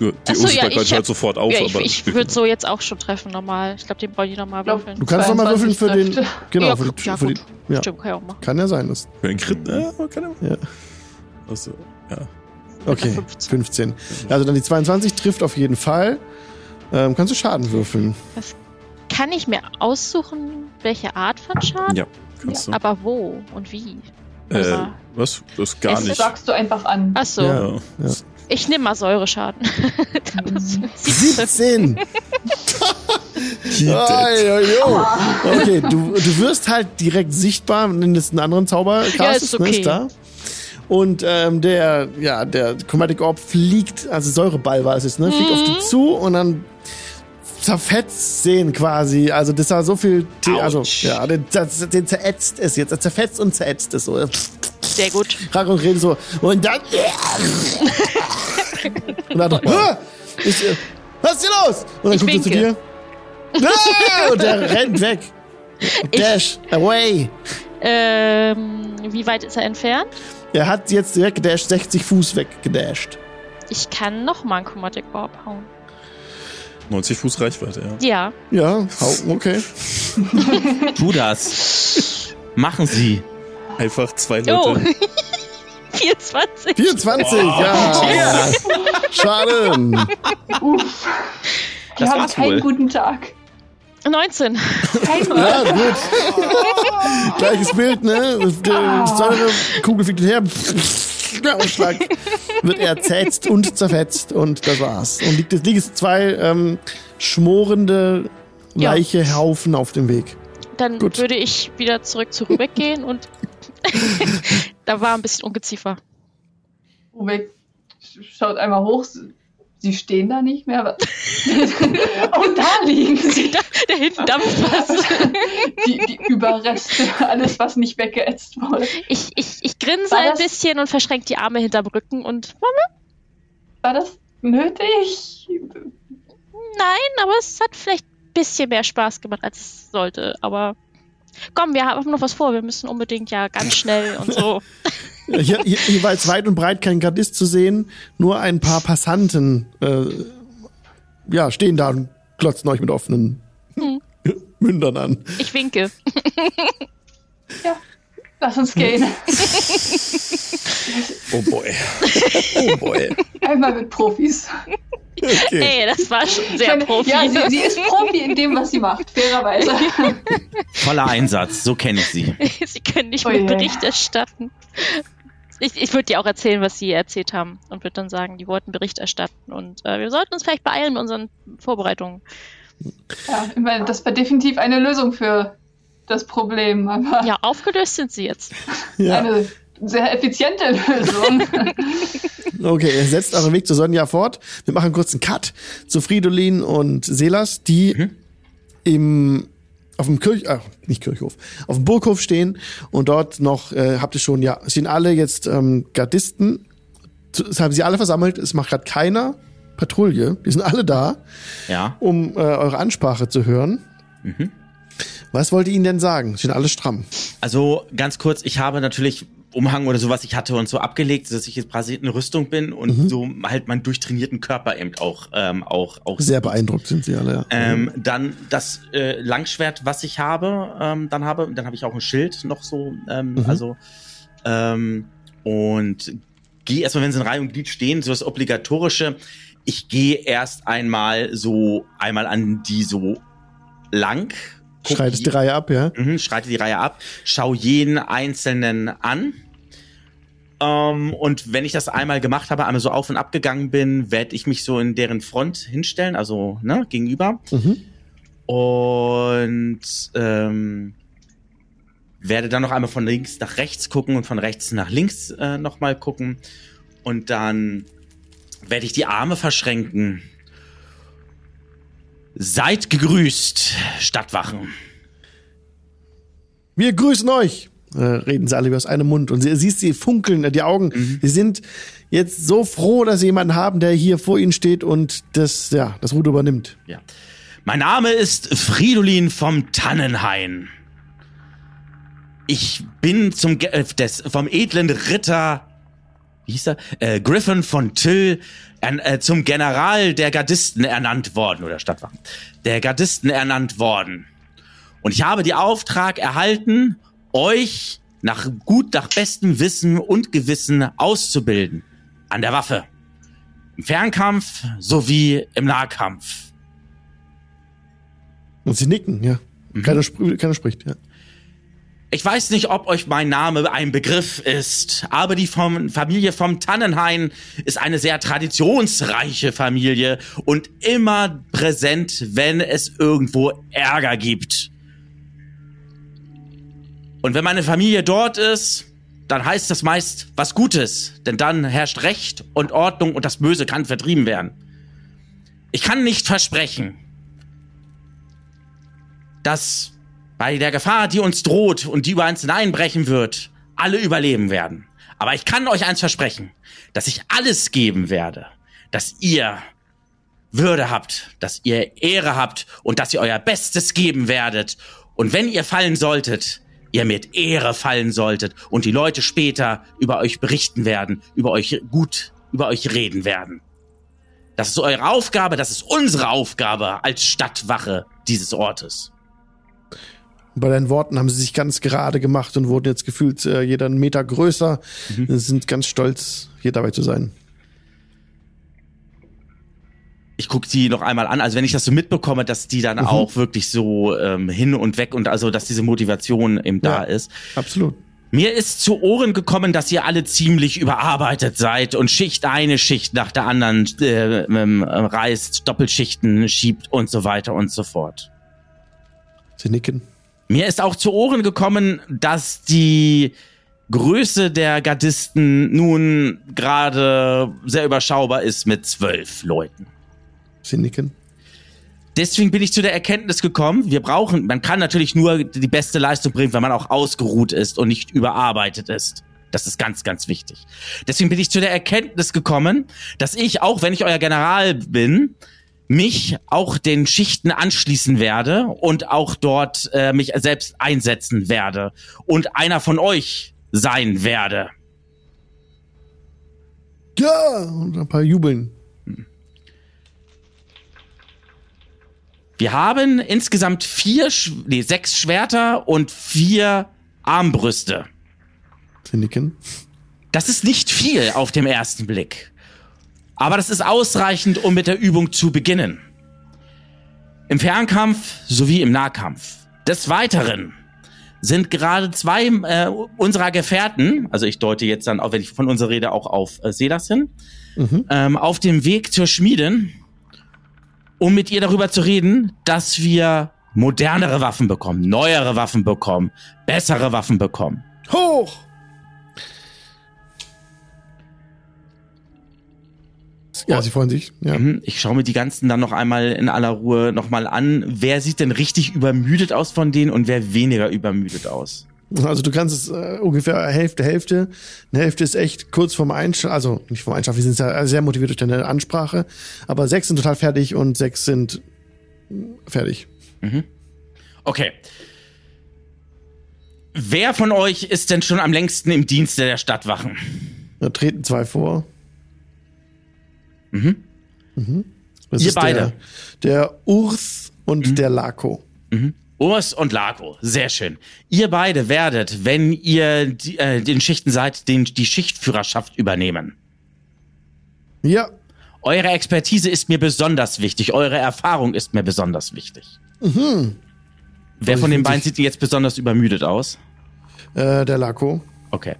D: die
C: Ach so, ja,
D: Unsichtbarkeit
C: ich
D: hört sofort auf,
C: ja, ich,
D: aber
C: ich würde so jetzt auch schon treffen normal. Ich glaube, den wollte ich nochmal würfeln.
A: Du kannst doch mal würfeln
E: 22
A: für den. Genau,
C: ja,
A: für die,
C: ja,
A: für die, ja.
C: Stimmt, kann ich auch machen.
A: Kann ja sein. Das,
D: für den Crit, ja, man kann ja.
A: ja.
D: Achso, ja.
A: Okay,
C: 15.
A: 15. Also dann die 22 trifft auf jeden Fall. Ähm, kannst du Schaden würfeln?
C: Kann ich mir aussuchen, welche Art von Schaden?
D: Ja, kannst du.
C: Aber wo und wie?
D: Äh, was? Das gar
E: Das
D: nicht.
E: sagst du einfach an.
C: Ach so,
A: Ja.
D: Ja.
C: ich nehme mal Säureschaden. Das-
A: 17!
D: He
A: Oh,
D: dead.
A: jo, jo. Okay, du, du wirst halt direkt sichtbar, wenn es einen anderen Zauber
C: Ja,
A: castest,
C: ist
A: ne,
C: okay.
A: ist da. Und ähm, der, ja, der Chromatic Orb fliegt, also Säureball war es jetzt, ne? Fliegt auf
C: Mhm.
A: dich zu und dann zerfetzt sehen quasi. Also das war so viel, The- also ja, den, den zerätzt es jetzt, er zerfetzt und zerätzt es so.
C: Sehr gut.
A: Rag und redet so und dann und dann doch, "Hä? ich, äh, was ist hier los? Und dann
C: Ich
A: guckt er zu dir. Ah, und der rennt weg. Dash away.
C: Ähm, wie weit ist er entfernt?
A: Er hat jetzt direkt gedasht, 60 Fuß weggedasht.
C: Ich kann noch mal einen Chromatic Orb hauen.
D: 90 Fuß Reichweite, ja.
C: Ja.
A: Ja, hau, okay.
B: Tu das. Machen Sie.
D: Einfach zwei
C: Oh.
D: Leute.
C: 24.
A: 24, ja. Schade.
E: Uff. Die
B: Das
E: haben keinen
B: wohl.
E: guten Tag.
C: 19.
E: Keinen guten
A: Ja, gut. Gleiches Bild, ne? Die Säure, Kugel fliegt her. Ja, und Schlag wird er zerfetzt und zerfetzt und das war's. Und liegt, es liegen jetzt zwei ähm, schmorende
C: Ja.
A: Leichehaufen auf dem Weg.
C: Dann
A: Gut.
C: würde ich wieder zurück zu Rübeck gehen und da war ein bisschen Ungeziefer.
E: Rubek schaut einmal hoch. Sie stehen da nicht mehr. Und da liegen sie.
C: Da, da hinten dampft was.
E: Die, die Überreste, alles, was nicht weggeätzt wurde.
C: Ich, ich, ich grinse ein bisschen und verschränke die Arme hinterm Rücken und
E: War das nötig?
C: nein, aber es hat vielleicht ein bisschen mehr Spaß gemacht, als es sollte. Aber komm, wir haben noch was vor. Wir müssen unbedingt ja ganz schnell und so.
A: Hier, hier, jetzt weit und breit kein Gardist zu sehen, nur ein paar Passanten äh, ja, stehen da und glotzen euch mit offenen Mündern an.
C: Ich winke.
E: Lass uns gehen.
D: Oh boy. Oh boy.
E: Einmal mit Profis.
A: Okay.
C: Ey, das war schon sehr
E: meine,
C: Profi.
E: Ja, sie, sie ist Profi in dem, was sie macht, fairerweise.
B: Voller Einsatz. So kenne ich sie.
C: Sie können nicht
E: Oh
C: mehr
E: je.
C: Bericht erstatten. Ich, ich würde dir auch erzählen, was sie erzählt haben und würde dann sagen, die wollten Bericht erstatten und äh, wir sollten uns vielleicht beeilen mit unseren Vorbereitungen.
E: Ja, ich meine, das war definitiv eine Lösung für das Problem, aber
C: Ja, aufgelöst sind sie jetzt.
A: Ja.
E: eine sehr effiziente Lösung.
A: Okay, ihr setzt euren Weg zu Sonja fort. Wir machen kurz einen Cut zu Fridolin und Selas, die
B: Mhm.
A: im auf dem Kirch, ach, nicht Kirchhof, auf dem Burghof stehen und dort noch, äh, habt ihr schon, ja, es sind alle jetzt ähm, Gardisten. Es haben sie alle versammelt, es macht gerade keiner Patrouille. Die sind alle da,
B: Ja.
A: um äh, eure Ansprache zu hören.
B: Mhm.
A: Was wollt ihr ihnen denn sagen? Sind alle stramm.
B: Also ganz kurz, ich habe natürlich Umhang oder sowas ich hatte und so abgelegt, dass ich jetzt quasi in Rüstung bin und
A: Mhm.
B: so halt meinen durchtrainierten Körper eben auch ähm, auch auch
A: Sehr beeindruckt sind sie alle. Ja.
B: Ähm, dann das äh, Langschwert, was ich habe, ähm, dann habe, dann habe ich auch ein Schild noch so, ähm,
A: Mhm.
B: also ähm, und gehe erstmal, wenn sie in Reihe und Glied stehen, so das obligatorische. Ich gehe erst einmal so einmal an die so lang.
A: Schreitest die Reihe ab, ja?
B: Mhm, schreite die Reihe ab, schau jeden einzelnen an. Ähm, und wenn ich das einmal gemacht habe, einmal so auf und ab gegangen bin, werde ich mich so in deren Front hinstellen, also ne, gegenüber.
A: Mhm.
B: Und ähm, werde dann noch einmal von links nach rechts gucken und von rechts nach links äh, nochmal gucken. Und dann werde ich die Arme verschränken. Seid gegrüßt, Stadtwachen.
A: Wir grüßen euch. Äh, reden sie alle wie aus einem Mund. Und sie, siehst sie funkeln, äh, die Augen.
B: Mhm.
A: Sie sind jetzt so froh, dass sie jemanden haben, der hier vor ihnen steht und das, ja, das Ruder übernimmt.
B: Ja. Mein Name ist Fridolin vom Tannenhain. Ich bin zum äh, des, vom edlen Ritter wie hieß er? Äh, Griffin von Till äh, zum General der Gardisten ernannt worden, oder Stadtwachen, der Gardisten ernannt worden. Und ich habe die Auftrag erhalten, euch nach gut, nach bestem Wissen und Gewissen auszubilden. An der Waffe. Im Fernkampf sowie im Nahkampf.
A: Und sie nicken, ja. Keiner, spr keiner spricht, ja.
B: Ich weiß nicht, ob euch mein Name ein Begriff ist, aber die vom Familie vom Tannenhain ist eine sehr traditionsreiche Familie und immer präsent, wenn es irgendwo Ärger gibt. Und wenn meine Familie dort ist, dann heißt das meist was Gutes, denn dann herrscht Recht und Ordnung und das Böse kann vertrieben werden. Ich kann nicht versprechen, dass bei der Gefahr, die uns droht und die über uns hineinbrechen wird, alle überleben werden. Aber ich kann euch eins versprechen, dass ich alles geben werde, dass ihr Würde habt, dass ihr Ehre habt und dass ihr euer Bestes geben werdet. Und wenn ihr fallen solltet, ihr mit Ehre fallen solltet und die Leute später über euch berichten werden, über euch gut, über euch reden werden. Das ist eure Aufgabe, das ist unsere Aufgabe als Stadtwache dieses Ortes.
A: Bei deinen Worten haben sie sich ganz gerade gemacht und wurden jetzt gefühlt äh, jeder einen Meter größer. Sie sind ganz stolz, hier dabei zu sein.
B: ich gucke sie noch einmal an. Also wenn ich das so mitbekomme, dass die dann auch wirklich so ähm, hin und weg und also dass diese Motivation eben da
A: Ja.
B: ist.
A: Absolut.
B: Mir ist zu Ohren gekommen, dass ihr alle ziemlich überarbeitet seid und Schicht eine Schicht nach der anderen äh, ähm, reißt, Doppelschichten schiebt und so weiter und so fort.
A: Sie nicken.
B: Mir ist auch zu Ohren gekommen, dass die Größe der Gardisten nun gerade sehr überschaubar ist mit zwölf Leuten.
A: Sie nicken.
B: Deswegen bin ich zu der Erkenntnis gekommen, wir brauchen, man kann natürlich nur die beste Leistung bringen, wenn man auch ausgeruht ist und nicht überarbeitet ist. Das ist ganz, ganz wichtig. Deswegen bin ich zu der Erkenntnis gekommen, dass ich, auch wenn ich euer General bin, mich auch den Schichten anschließen werde und auch dort äh, mich selbst einsetzen werde und einer von euch sein werde.
A: Ja! Und ein paar jubeln.
B: Wir haben insgesamt vier, nee, sechs Schwerter und vier Armbrüste.
A: Sie nicken.
B: Das ist nicht viel auf dem ersten Blick. Aber das ist ausreichend, um mit der Übung zu beginnen. Im Fernkampf sowie im Nahkampf. Des Weiteren sind gerade zwei äh, unserer Gefährten, also ich deute jetzt dann, auch wenn ich von unserer Rede auch auf äh, Selas hin, ähm, auf dem Weg zur Schmiedin, um mit ihr darüber zu reden, dass wir modernere Waffen bekommen, neuere Waffen bekommen, bessere Waffen bekommen.
A: Hoch! Ja, sie freuen sich. Ja.
B: Mhm, Ich schaue mir die ganzen dann noch einmal in aller Ruhe nochmal an. Wer sieht denn richtig übermüdet aus von denen und wer weniger übermüdet aus?
A: Also du kannst es äh, ungefähr Hälfte, Hälfte. Eine Hälfte ist echt kurz vorm Einschlafen, also nicht vorm Einschlafen, wir sind ja sehr motiviert durch deine Ansprache, aber sechs sind total fertig und sechs sind fertig.
B: Okay. Wer von euch ist denn schon am längsten im Dienste der Stadtwachen?
A: Da treten zwei vor. Mhm. Das
B: Ihr
A: ist
B: beide.
A: Der, der Urs und der Lako.
B: Urs und Lago. Sehr schön. Ihr beide werdet, wenn ihr die, äh, den Schichten seid, den, die Schichtführerschaft übernehmen.
A: Ja,
B: Eure Expertise ist mir besonders wichtig. Eure Erfahrung ist mir besonders wichtig. Wer von den beiden sieht jetzt besonders übermüdet aus?
A: äh, der Lako.
B: Okay.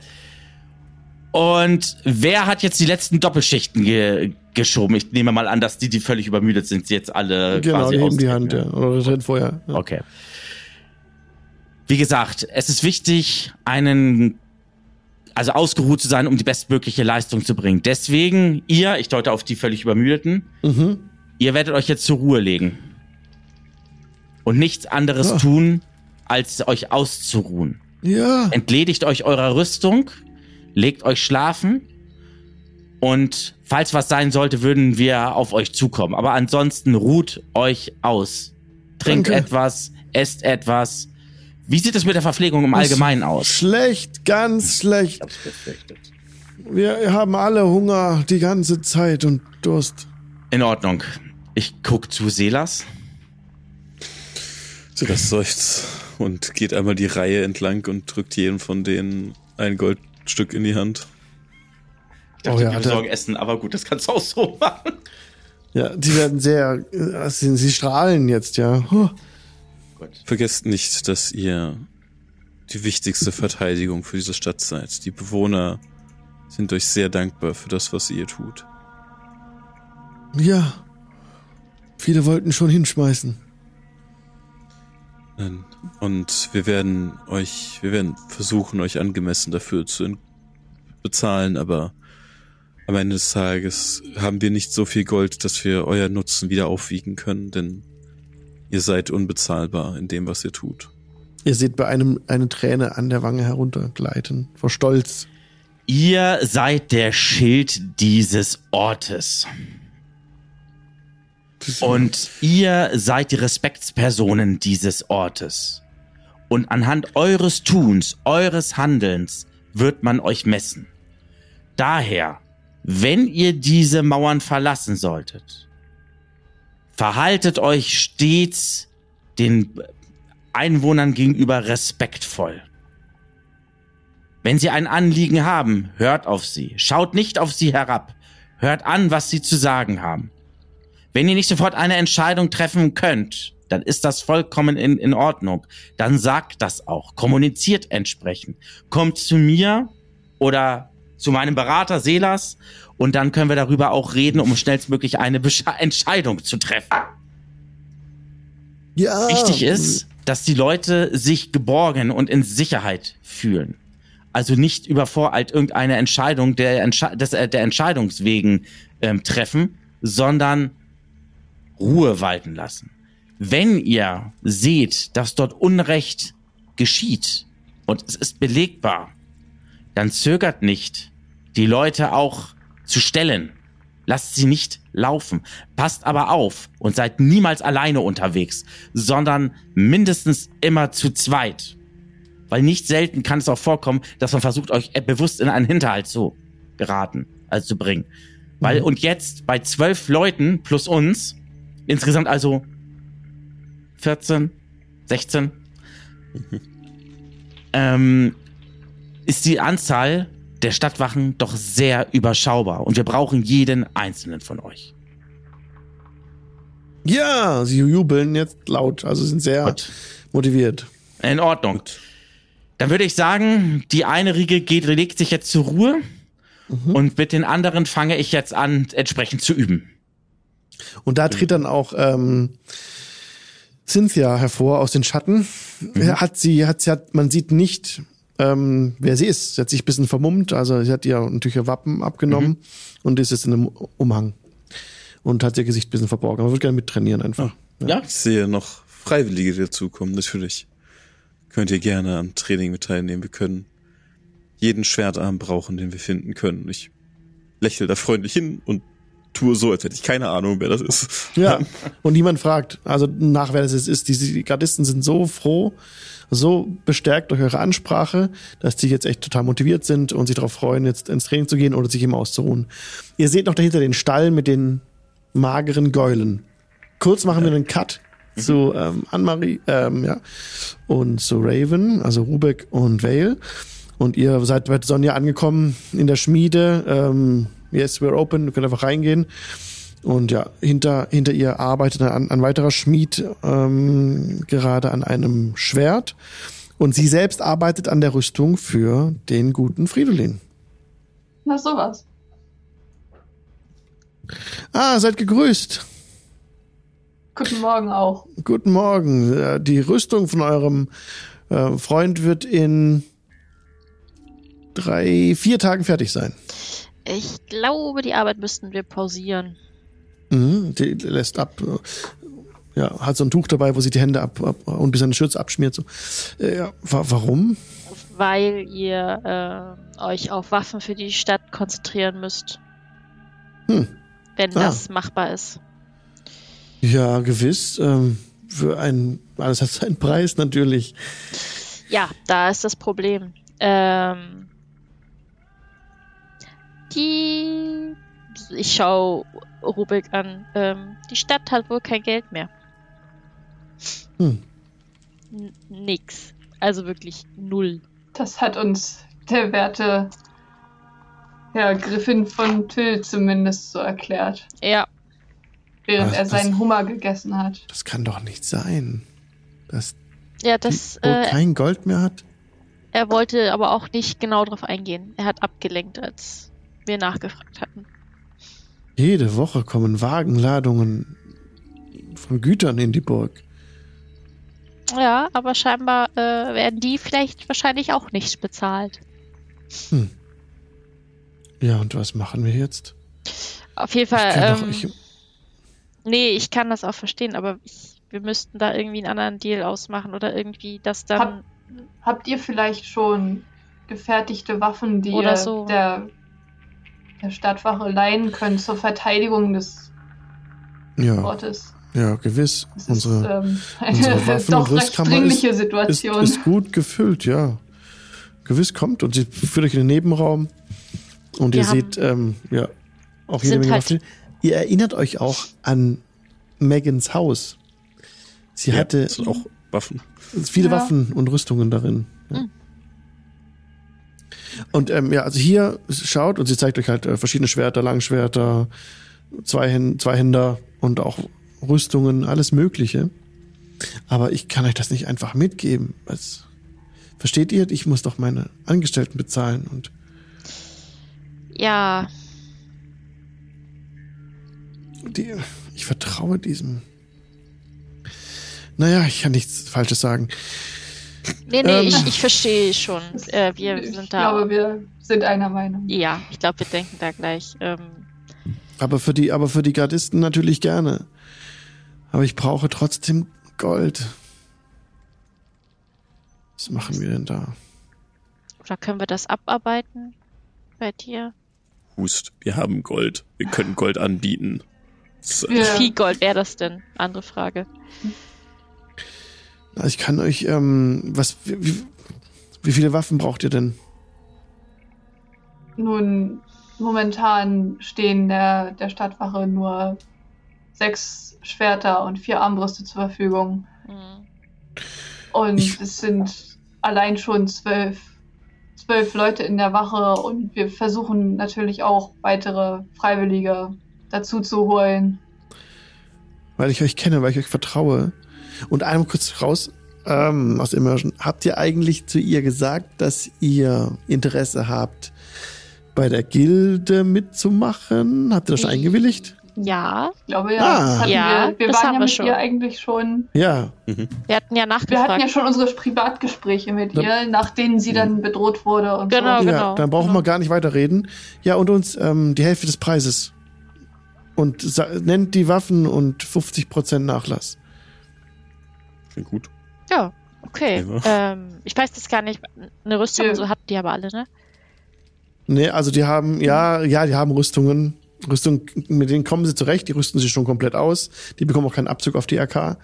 B: Und wer hat jetzt die letzten Doppelschichten ge geschoben? Ich nehme mal an, dass die, die völlig übermüdet sind, jetzt alle
A: Genau,
B: quasi
A: die heben die Hand, ja. Oder treten vorher. Ja.
B: Okay. Wie gesagt, es ist wichtig, einen, also ausgeruht zu sein, um die bestmögliche Leistung zu bringen. Deswegen, ihr, ich deute auf die völlig Übermüdeten,
A: Mhm.
B: ihr werdet euch jetzt zur Ruhe legen. Und nichts anderes
A: Ja.
B: tun, als euch auszuruhen.
A: Ja.
B: Entledigt euch eurer Rüstung, legt euch schlafen und falls was sein sollte, würden wir auf euch zukommen. Aber ansonsten ruht euch aus. Trinkt
A: Danke.
B: etwas, esst etwas. Wie sieht es mit der Verpflegung im Allgemeinen aus?
A: Schlecht, ganz schlecht.
B: hab's befürchtet.
A: Wir haben alle Hunger die ganze Zeit und Durst.
B: In Ordnung. Ich guck zu Selas.
D: Silas seufzt und geht einmal die Reihe entlang und drückt jedem von denen ein Goldstück in die Hand.
B: Ich dachte,
A: Oh ja, er-
B: besorgen Essen, aber gut, das kannst du auch so machen.
A: Ja, die werden sehr, äh, sie, sie strahlen jetzt, ja. Huh.
B: Gut.
D: Vergesst nicht, dass ihr die wichtigste Verteidigung für diese Stadt seid. Die Bewohner sind euch sehr dankbar für das, was ihr tut.
A: Ja. Viele wollten schon hinschmeißen.
D: Nein. Und wir werden euch, wir werden versuchen, euch angemessen dafür zu bezahlen, aber am Ende des Tages haben wir nicht so viel Gold, dass wir euer Nutzen wieder aufwiegen können, denn ihr seid unbezahlbar in dem, was ihr tut.
A: Ihr seht bei einem eine Träne an der Wange heruntergleiten. Vor Stolz.
B: Ihr seid der Schild dieses Ortes. Und ihr seid die Respektspersonen dieses Ortes. Und anhand eures Tuns, eures Handelns wird man euch messen. Daher, wenn ihr diese Mauern verlassen solltet, verhaltet euch stets den Einwohnern gegenüber respektvoll. Wenn Sie ein Anliegen haben, hört auf sie. Schaut nicht auf sie herab. Hört an, was sie zu sagen haben. Wenn ihr nicht sofort eine Entscheidung treffen könnt, dann ist das vollkommen in, in Ordnung. Dann sagt das auch. Kommuniziert entsprechend. Kommt zu mir oder zu meinem Berater Selas und dann können wir darüber auch reden, um schnellstmöglich eine Besche Entscheidung zu treffen.
A: Ja.
B: Wichtig ist, dass die Leute sich geborgen und in Sicherheit fühlen. Also nicht über Voreilt irgendeine Entscheidung der, Entsche des, äh, der Entscheidungswegen ähm, treffen, sondern Ruhe walten lassen. Wenn ihr seht, dass dort Unrecht geschieht und es ist belegbar, dann zögert nicht, die Leute auch zu stellen. Lasst sie nicht laufen. Passt aber auf und seid niemals alleine unterwegs, sondern mindestens immer zu zweit. Weil nicht selten kann es auch vorkommen, dass man versucht, euch bewusst in einen Hinterhalt zu geraten, also zu bringen. Weil, und jetzt bei zwölf Leuten plus uns, insgesamt also 14, 16, ähm, ist die Anzahl der Stadtwachen doch sehr überschaubar und wir brauchen jeden einzelnen von euch.
A: Ja, sie jubeln jetzt laut, also sind sehr
B: Gut.
A: motiviert.
B: In Ordnung. Dann würde ich sagen, die eine Riege geht, legt sich jetzt zur Ruhe und mit den anderen fange ich jetzt an, entsprechend zu üben.
A: Und da tritt dann auch ähm, Cynthia hervor aus den Schatten. Hat sie, hat sie, hat, man sieht nicht, ähm, wer sie ist. Sie hat sich ein bisschen vermummt, also sie hat ihr natürlich ihr Wappen abgenommen und ist jetzt in einem Umhang. Und hat ihr Gesicht ein bisschen verborgen. Man würde gerne mittrainieren einfach.
B: Ja?
D: Ich sehe noch Freiwillige, die dazukommen. Natürlich könnt ihr gerne am Training mit teilnehmen. Wir können jeden Schwertarm brauchen, den wir finden können. Ich lächle da freundlich hin und tue so, als hätte ich keine Ahnung, wer das ist.
A: Ja, und niemand fragt, also nach wer das jetzt ist. Die Gardisten sind so froh, so bestärkt durch eure Ansprache, dass die jetzt echt total motiviert sind und sich darauf freuen, jetzt ins Training zu gehen oder sich eben auszuruhen. Ihr seht noch dahinter den Stall mit den mageren Gäulen. Kurz machen wir einen Cut zu ähm, Anne-Marie ähm, ja, und zu Raven, also Rubek und Vale. Und ihr seid bei Sonja angekommen in der Schmiede. Ähm, yes, we're open, ihr könnt einfach reingehen. Und ja, hinter, hinter ihr arbeitet ein, ein weiterer Schmied ähm, gerade an einem Schwert. Und sie selbst arbeitet an der Rüstung für den guten Fridolin.
E: Na sowas.
A: Ah, seid gegrüßt.
E: Guten Morgen auch.
A: Guten Morgen. Äh, Die Rüstung von eurem äh, Freund wird in drei, vier Tagen fertig sein.
C: Ich glaube, die Arbeit müssten wir pausieren.
A: Mhm, die lässt ab. äh, Ja, hat so ein Tuch dabei, wo sie die Hände ab, ab und bis seine Schürze abschmiert. So. Äh, ja, wa warum?
C: Weil ihr äh, euch auf Waffen für die Stadt konzentrieren müsst.
A: Hm.
C: Wenn
A: Ah.
C: das machbar ist.
A: Ja, gewiss. Ähm, für ein, alles hat seinen Preis natürlich.
C: Ja, da ist das Problem. Ähm, Die. Ich schau Rubik an. Ähm, die Stadt hat wohl kein Geld mehr.
A: Hm.
C: N nix. Also wirklich null.
E: Das hat uns der werte Herr Griffin von Till zumindest so erklärt,
C: Ja,
E: während
A: Was,
E: er
A: das-
E: seinen Hummer gegessen hat.
A: Das kann doch nicht sein. Dass
C: ja,
A: die
C: das.
A: wohl
C: Äh,
A: kein Gold mehr hat.
C: er wollte aber auch nicht genau drauf eingehen. Er hat abgelenkt, als wir nachgefragt hatten.
A: Jede Woche kommen Wagenladungen von Gütern in die Burg.
C: Ja, aber scheinbar äh, werden die vielleicht wahrscheinlich auch nicht bezahlt.
A: Ja, und was machen wir jetzt?
C: Auf jeden
A: Ich
C: Fall.
A: doch,
C: ähm,
A: ich,
C: nee, ich kann das auch verstehen, aber ich, wir müssten da irgendwie einen anderen Deal ausmachen oder irgendwie das dann.
E: Hab- Habt ihr vielleicht schon gefertigte Waffen, die
C: so.
E: der, der Stadtwache leihen könnt zur Verteidigung des
A: ja,
E: Ortes?
A: ja, gewiss.
E: Das
A: Unsere
E: ist ähm,
A: unsere
E: dringliche
A: ist,
E: Situation.
A: ist gut gefüllt, ja. Gewiss kommt und sie führt euch in den Nebenraum und
C: Wir
A: ihr
C: haben-
A: seht, ähm, ja, auch jede Menge
C: halt-
A: Waffen. Ihr erinnert euch auch an Megans Haus. Sie
D: Ja,
A: hatte
D: das sind auch Waffen.
A: viele
E: Ja.
A: Waffen und Rüstungen darin. Ja.
C: Mhm.
A: Und ähm, ja, also hier schaut und sie zeigt euch halt äh, verschiedene Schwerter, Langschwerter, Zweihänd Zweihänder und auch Rüstungen, alles Mögliche. Aber ich kann euch das nicht einfach mitgeben. Was, versteht ihr? Ich muss doch meine Angestellten bezahlen und
C: ja,
A: die, ich vertraue diesem. Naja, ich kann nichts Falsches sagen.
C: Nee, nee,
A: Ähm.
C: ich, ich verstehe schon. Äh, wir
E: ich
C: sind da.
E: glaube, wir sind einer Meinung.
C: ja, ich glaube, wir denken da gleich. Ähm,
A: Aber für die, aber für die Gardisten natürlich gerne. Aber ich brauche trotzdem Gold. Was machen wir denn da?
C: oder können wir das abarbeiten bei dir?
D: Hust, wir haben Gold. Wir können Gold anbieten.
C: Wie viel Gold wäre das denn? Andere Frage.
A: Also ich kann euch, ähm, was, wie, wie viele Waffen braucht ihr denn?
E: Nun, momentan stehen der, der Stadtwache nur sechs Schwerter und vier Armbrüste zur Verfügung.
C: Hm.
E: Und
A: Ich-
E: es sind allein schon zwölf, zwölf Leute in der Wache und wir versuchen natürlich auch weitere Freiwillige dazu zu holen.
A: Weil ich euch kenne, weil ich euch vertraue. Und einmal kurz raus ähm, aus Immersion. Habt ihr eigentlich zu ihr gesagt, dass ihr Interesse habt, bei der Gilde mitzumachen? Habt ihr das schon
C: Ich-
A: eingewilligt?
C: Ja,
E: Ich glaube, ja,
A: Ah.
C: Ja,
E: wir, wir
C: das
E: waren
C: haben
E: ja
C: wir
E: mit
C: schon.
E: ihr eigentlich schon.
A: Ja.
C: wir hatten ja nachgefragt.
E: Wir hatten ja schon unsere Privatgespräche mit
A: Ja.
E: ihr, nach denen sie dann bedroht wurde und
C: Genau,
E: so.
A: ja,
C: genau,
A: dann brauchen
C: genau.
A: wir gar nicht weiter reden. Ja, und uns ähm, die Hälfte des Preises. Und nennt die Waffen und 50% Nachlass.
D: Klingt gut.
C: Ja, okay.
D: Ja.
C: Ähm, ich weiß das gar nicht. Eine Rüstung
E: Ja.
C: so hatten die aber alle, ne?
A: Nee, also die haben, ja, ja, die haben Rüstungen. Rüstung, mit denen kommen sie zurecht, die rüsten sich schon komplett aus. Die bekommen auch keinen Abzug auf die RK.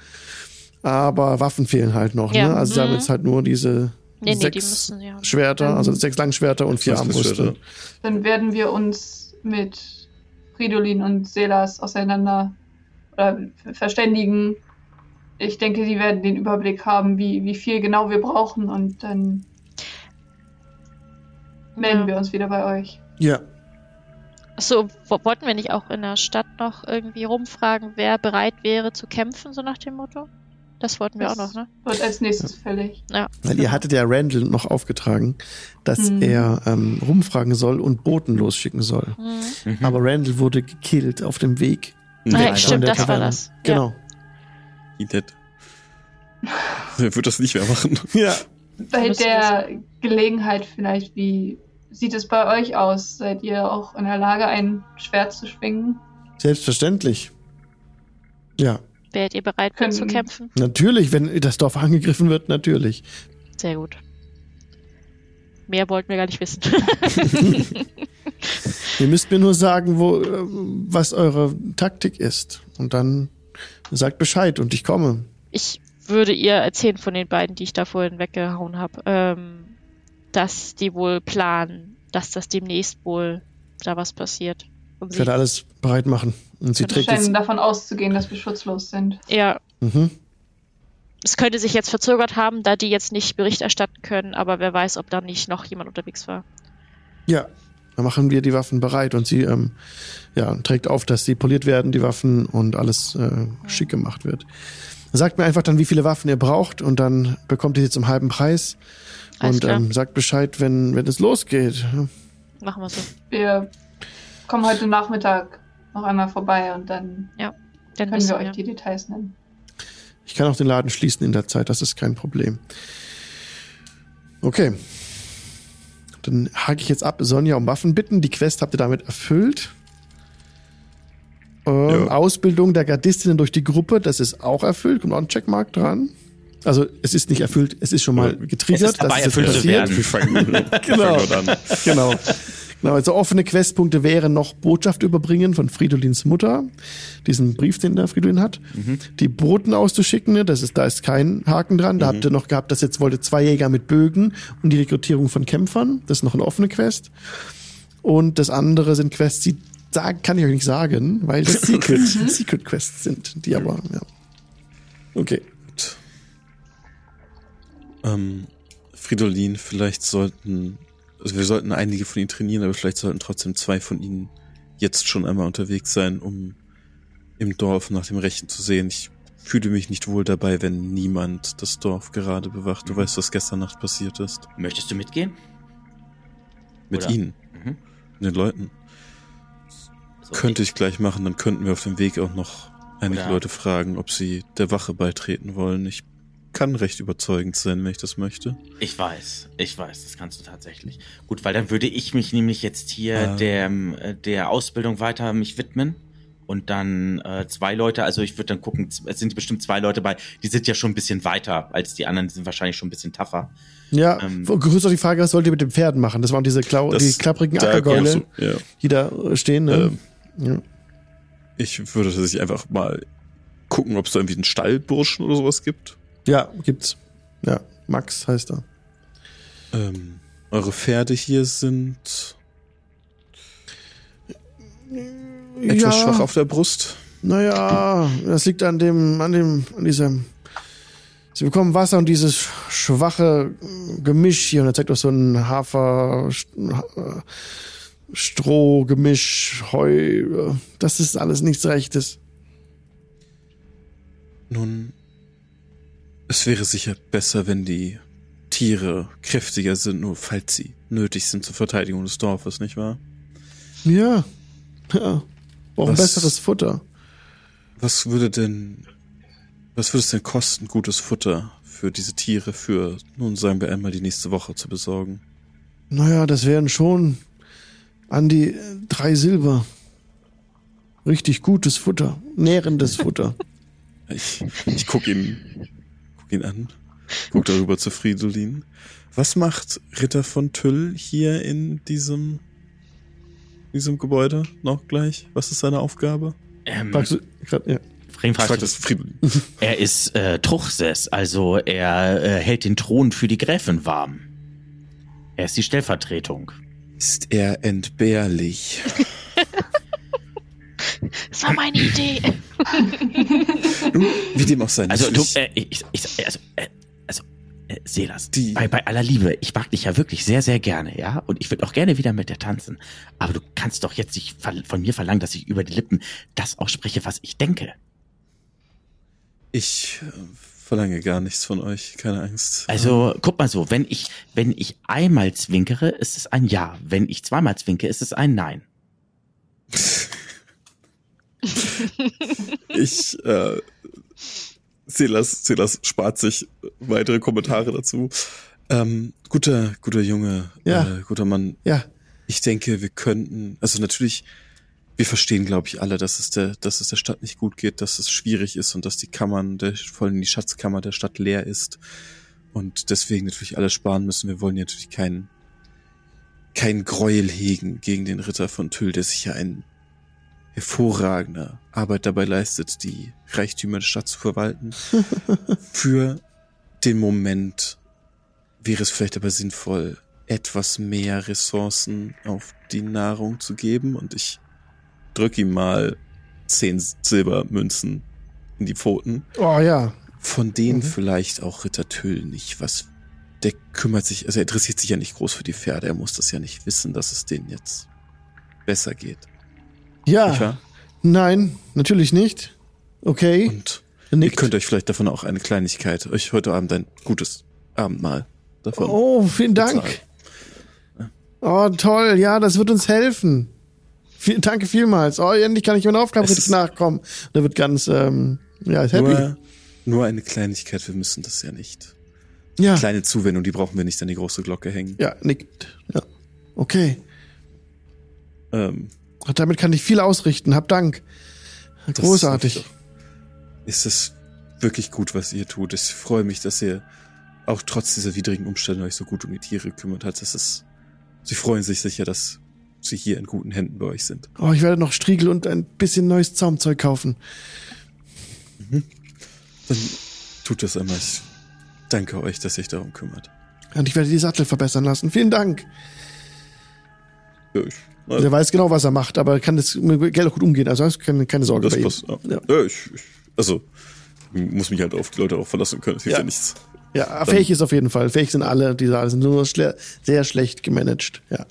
A: Aber Waffen fehlen halt noch,
C: Ja,
A: ne? Also sie haben
C: mhm.
A: jetzt halt nur diese
C: Nee, nee, die
A: sechs
C: müssen ja.
A: Schwerter, also
E: Ähm,
A: sechs Langschwerter und vier Armbrüste.
E: Dann werden wir uns mit Fridolin und Selas auseinander oder verständigen. Ich denke, die werden den Überblick haben, wie, wie viel genau wir brauchen und dann melden
C: Ja.
E: wir uns wieder bei euch.
A: Ja,
C: So, wo- wollten wir nicht auch in der Stadt noch irgendwie rumfragen, wer bereit wäre zu kämpfen, so nach dem Motto? Das wollten wir
E: Das-
C: auch noch, ne?
E: Wird als nächstes fällig.
C: Ja.
A: weil ihr hattet ja Randall noch aufgetragen, dass
E: Mhm.
A: er ähm, rumfragen soll und Boten losschicken soll.
C: Mhm.
B: Mhm.
A: Aber Randall wurde gekillt auf dem Weg.
C: Ah,
D: Nee,
C: ja,
A: Alter.
C: stimmt, das war
A: Taverne.
C: das.
A: Genau.
D: He dead. Er wird das nicht mehr machen.
A: Ja.
E: Bei der Gelegenheit vielleicht, wie sieht es bei euch aus? Seid ihr auch in der Lage, ein Schwert zu schwingen?
A: Selbstverständlich. Ja,
C: Wärt ihr bereit
E: Können-
C: zu kämpfen?
A: natürlich, wenn das Dorf angegriffen wird, natürlich.
C: Sehr gut. Mehr wollten wir gar nicht wissen.
A: Ihr müsst mir nur sagen, wo, äh, was eure Taktik ist. Und dann sagt Bescheid und ich komme.
C: ich würde ihr erzählen von den beiden, die ich da vorhin weggehauen habe, ähm, dass die wohl planen, dass das demnächst wohl da was passiert. Um
A: Ich
C: sie,
A: werde alles bereit machen. Und sie trägt
E: scheinen
A: jetzt.
E: davon auszugehen, dass wir schutzlos sind.
C: ja,
A: Mhm.
C: es könnte sich jetzt verzögert haben, da die jetzt nicht Bericht erstatten können, aber wer weiß, ob da nicht noch jemand unterwegs war.
A: Ja, dann machen wir die Waffen bereit und sie ähm, ja, trägt auf, dass sie poliert werden, die Waffen und alles äh, schick gemacht wird. Sagt mir einfach dann, wie viele Waffen ihr braucht und dann bekommt ihr sie zum halben Preis.
C: Alles
A: und ähm, sagt Bescheid, wenn, wenn es losgeht.
C: Machen wir so.
E: Wir kommen heute Nachmittag noch einmal vorbei und dann
C: Dann
E: können wir
C: wir.
E: euch die Details nennen.
A: Ich kann auch den Laden schließen in der Zeit, das ist kein Problem. Okay. Dann hake ich jetzt ab, Sonja um Waffen bitten. Die Quest habt ihr damit erfüllt. Ähm,
D: Ja.
A: Ausbildung der Gardistinnen durch die Gruppe, das ist auch erfüllt. Kommt auch ein Checkmark dran. Also es ist nicht erfüllt, es ist schon mal getriggert.
B: Es ist dabei,
A: dass
B: erfüllt zu
A: passiert.
B: werden.
D: Wir fangen,
A: Genau. genau. Genau, also offene Questpunkte wären noch Botschaft überbringen von Fridolins Mutter, diesen Brief, den der Fridolin hat. Die Boten auszuschicken, ne, das ist, da ist kein Haken dran. Da habt ihr noch gehabt, dass jetzt wollte zwei Jäger mit Bögen und die Rekrutierung von Kämpfern. Das ist noch eine offene Quest. Und das andere sind Quests, die sagen, kann ich euch nicht sagen, weil das Secret, Secret Quests sind, die aber, ja. Okay.
D: Ähm, Fridolin, vielleicht sollten, also wir sollten einige von ihnen trainieren, aber vielleicht sollten trotzdem zwei von ihnen jetzt schon einmal unterwegs sein, um im Dorf nach dem Rechten zu sehen. Ich fühle mich nicht wohl dabei, wenn niemand das Dorf gerade bewacht. Du weißt, was gestern Nacht passiert ist.
B: Möchtest du mitgehen?
D: Mit
B: Oder-
D: ihnen,
B: Mhm.
D: den Leuten.
B: So,
D: Könnte ich gleich machen, dann könnten wir auf dem Weg auch noch einige
B: Oder-
D: Leute fragen, ob sie der Wache beitreten wollen. Ich kann recht überzeugend sein, wenn ich das möchte.
B: Ich weiß, ich weiß, das kannst du tatsächlich. Gut, weil dann würde ich mich nämlich jetzt hier
D: Ah.
B: der, äh, der Ausbildung weiter mich widmen. Und dann äh, zwei Leute, also ich würde dann gucken, es sind bestimmt zwei Leute bei, die sind ja schon ein bisschen weiter als die anderen, die sind wahrscheinlich schon ein bisschen tougher.
A: Ja,
B: Ähm.
A: grüß auch die Frage, was sollt ihr mit den Pferden machen? Das waren diese Klau
D: Das-
A: die klapprigen
D: da
A: Ackergäule,
D: du- Ja.
A: die da äh, stehen. Ne?
D: Ähm,
A: ja.
D: Ich würde tatsächlich einfach mal gucken, ob es da irgendwie einen Stallburschen oder sowas gibt.
A: Ja, gibt's. Ja, Max heißt er.
D: Ähm, eure Pferde hier sind etwas
A: ja,
D: schwach auf der Brust.
A: Naja, das liegt an dem, an dem, an diesem. Sie bekommen Wasser und dieses schwache Gemisch hier. Und er zeigt auch so ein Hafer, äh, Stroh-Gemisch, Heu. äh, Das ist alles nichts Rechtes.
D: Nun, es wäre sicher besser, wenn die Tiere kräftiger sind, nur falls sie nötig sind zur Verteidigung des Dorfes, nicht wahr?
A: Ja. Ja. Brauchen
D: Was-
A: besseres Futter.
D: Was würde denn, was würde es denn kosten, gutes Futter für diese Tiere für, nun sagen wir einmal, die nächste Woche zu besorgen?
A: Naja, das wären schon an die äh, drei Silber. Richtig gutes Futter. Nährendes Futter.
D: Ich, ich guck ihn, guck ihn an, guck darüber zu Fridolin. Was macht Ritter von Tüll hier in diesem, diesem Gebäude noch gleich? Was ist seine Aufgabe?
B: Ähm,
A: Fragst du grad, ja.
B: Ring
D: Ich
B: fragt
D: frag das Fridolin.
B: Er ist äh, Truchsess, also er äh, hält den Thron für die Gräfin warm. Er ist die Stellvertretung.
D: Ist er entbehrlich?
C: Das war meine Idee.
D: Wie dem auch sei.
B: Also du, äh, ich, ich, also, äh, also äh, Selas,
D: Die-
B: bei, bei aller Liebe, ich mag dich ja wirklich sehr, sehr gerne, ja, und ich würde auch gerne wieder mit dir tanzen. Aber du kannst doch jetzt nicht von mir verlangen, dass ich über die Lippen das ausspreche, was ich denke.
D: ich äh, verlange gar nichts von euch, keine Angst.
B: Also guck mal so, wenn ich, wenn ich einmal zwinkere, ist es ein Ja. Wenn ich zweimal zwinke, ist es ein Nein.
D: Ich, äh, Silas, Silas spart sich weitere Kommentare dazu. Ähm, guter, guter Junge,
A: Ja.
D: äh, guter Mann.
A: Ja,
D: Ich denke, wir könnten, also natürlich, wir verstehen, glaube ich, alle, dass es der, dass es der Stadt nicht gut geht, dass es schwierig ist und dass die Kammern, der, vor allem die Schatzkammer der Stadt leer ist und deswegen natürlich alle sparen müssen. Wir wollen ja natürlich keinen, keinen Gräuel hegen gegen den Ritter von Tüll, der sich ja ein hervorragender Arbeit dabei leistet, die Reichtümer der Stadt zu verwalten. Für den Moment wäre es vielleicht aber sinnvoll, etwas mehr Ressourcen auf die Nahrung zu geben und ich drück ihm mal zehn Silbermünzen in die Pfoten.
A: Oh ja.
D: Von denen
A: Mhm.
D: vielleicht auch Ritter Tüll nicht. Was, der kümmert sich, also er interessiert sich ja nicht groß für die Pferde. Er muss das ja nicht wissen, dass es denen jetzt besser geht. Nicht
A: Ja.
D: wahr?
A: Nein, natürlich nicht. Okay.
D: Und
A: Er
D: ihr
A: nickt.
D: könnt euch vielleicht davon auch eine Kleinigkeit, euch heute Abend ein gutes Abendmahl davon.
A: Oh, vielen Dank.
D: bezahlen.
A: Oh, toll. Ja, das wird uns helfen. Viel, danke vielmals. Oh, endlich kann ich meiner Aufgabe
D: Es
A: richtig nachkommen. Er wird ganz, ähm, ja, happy.
D: Nur, nur eine Kleinigkeit, wir müssen das ja nicht.
A: ja.
D: Kleine Zuwendung, die brauchen wir nicht an die große Glocke hängen.
A: Ja, nickt. Ja. Okay.
D: Ähm,
A: damit kann ich viel ausrichten. Hab Dank.
D: das
A: Großartig.
D: Ist, ist es wirklich gut, was ihr tut. Ich freue mich, dass ihr auch trotz dieser widrigen Umstände euch so gut um die Tiere kümmert hat. Das ist, sie freuen sich sicher, dass sie hier in guten Händen bei euch sind.
A: Oh, ich werde noch Striegel und ein bisschen neues Zaumzeug kaufen.
D: Dann tut das einmal. Ich danke euch, dass ihr euch darum kümmert.
A: Und ich werde die Sattel verbessern lassen. Vielen Dank.
D: Ja, ich,
A: Der weiß genau, was er macht, aber er kann das mit Geld auch gut umgehen. Also hast keine, keine Sorge
D: das
A: bei ihm.
D: passt. Ja.
A: Ja.
D: Ja, ich, ich, also, ich muss mich halt auf die Leute auch verlassen können. Es hilft
A: Ja.
D: ja nichts.
A: Ja, fähig ist auf jeden Fall. Fähig sind alle, die da sind nur schle sehr schlecht gemanagt. Ja.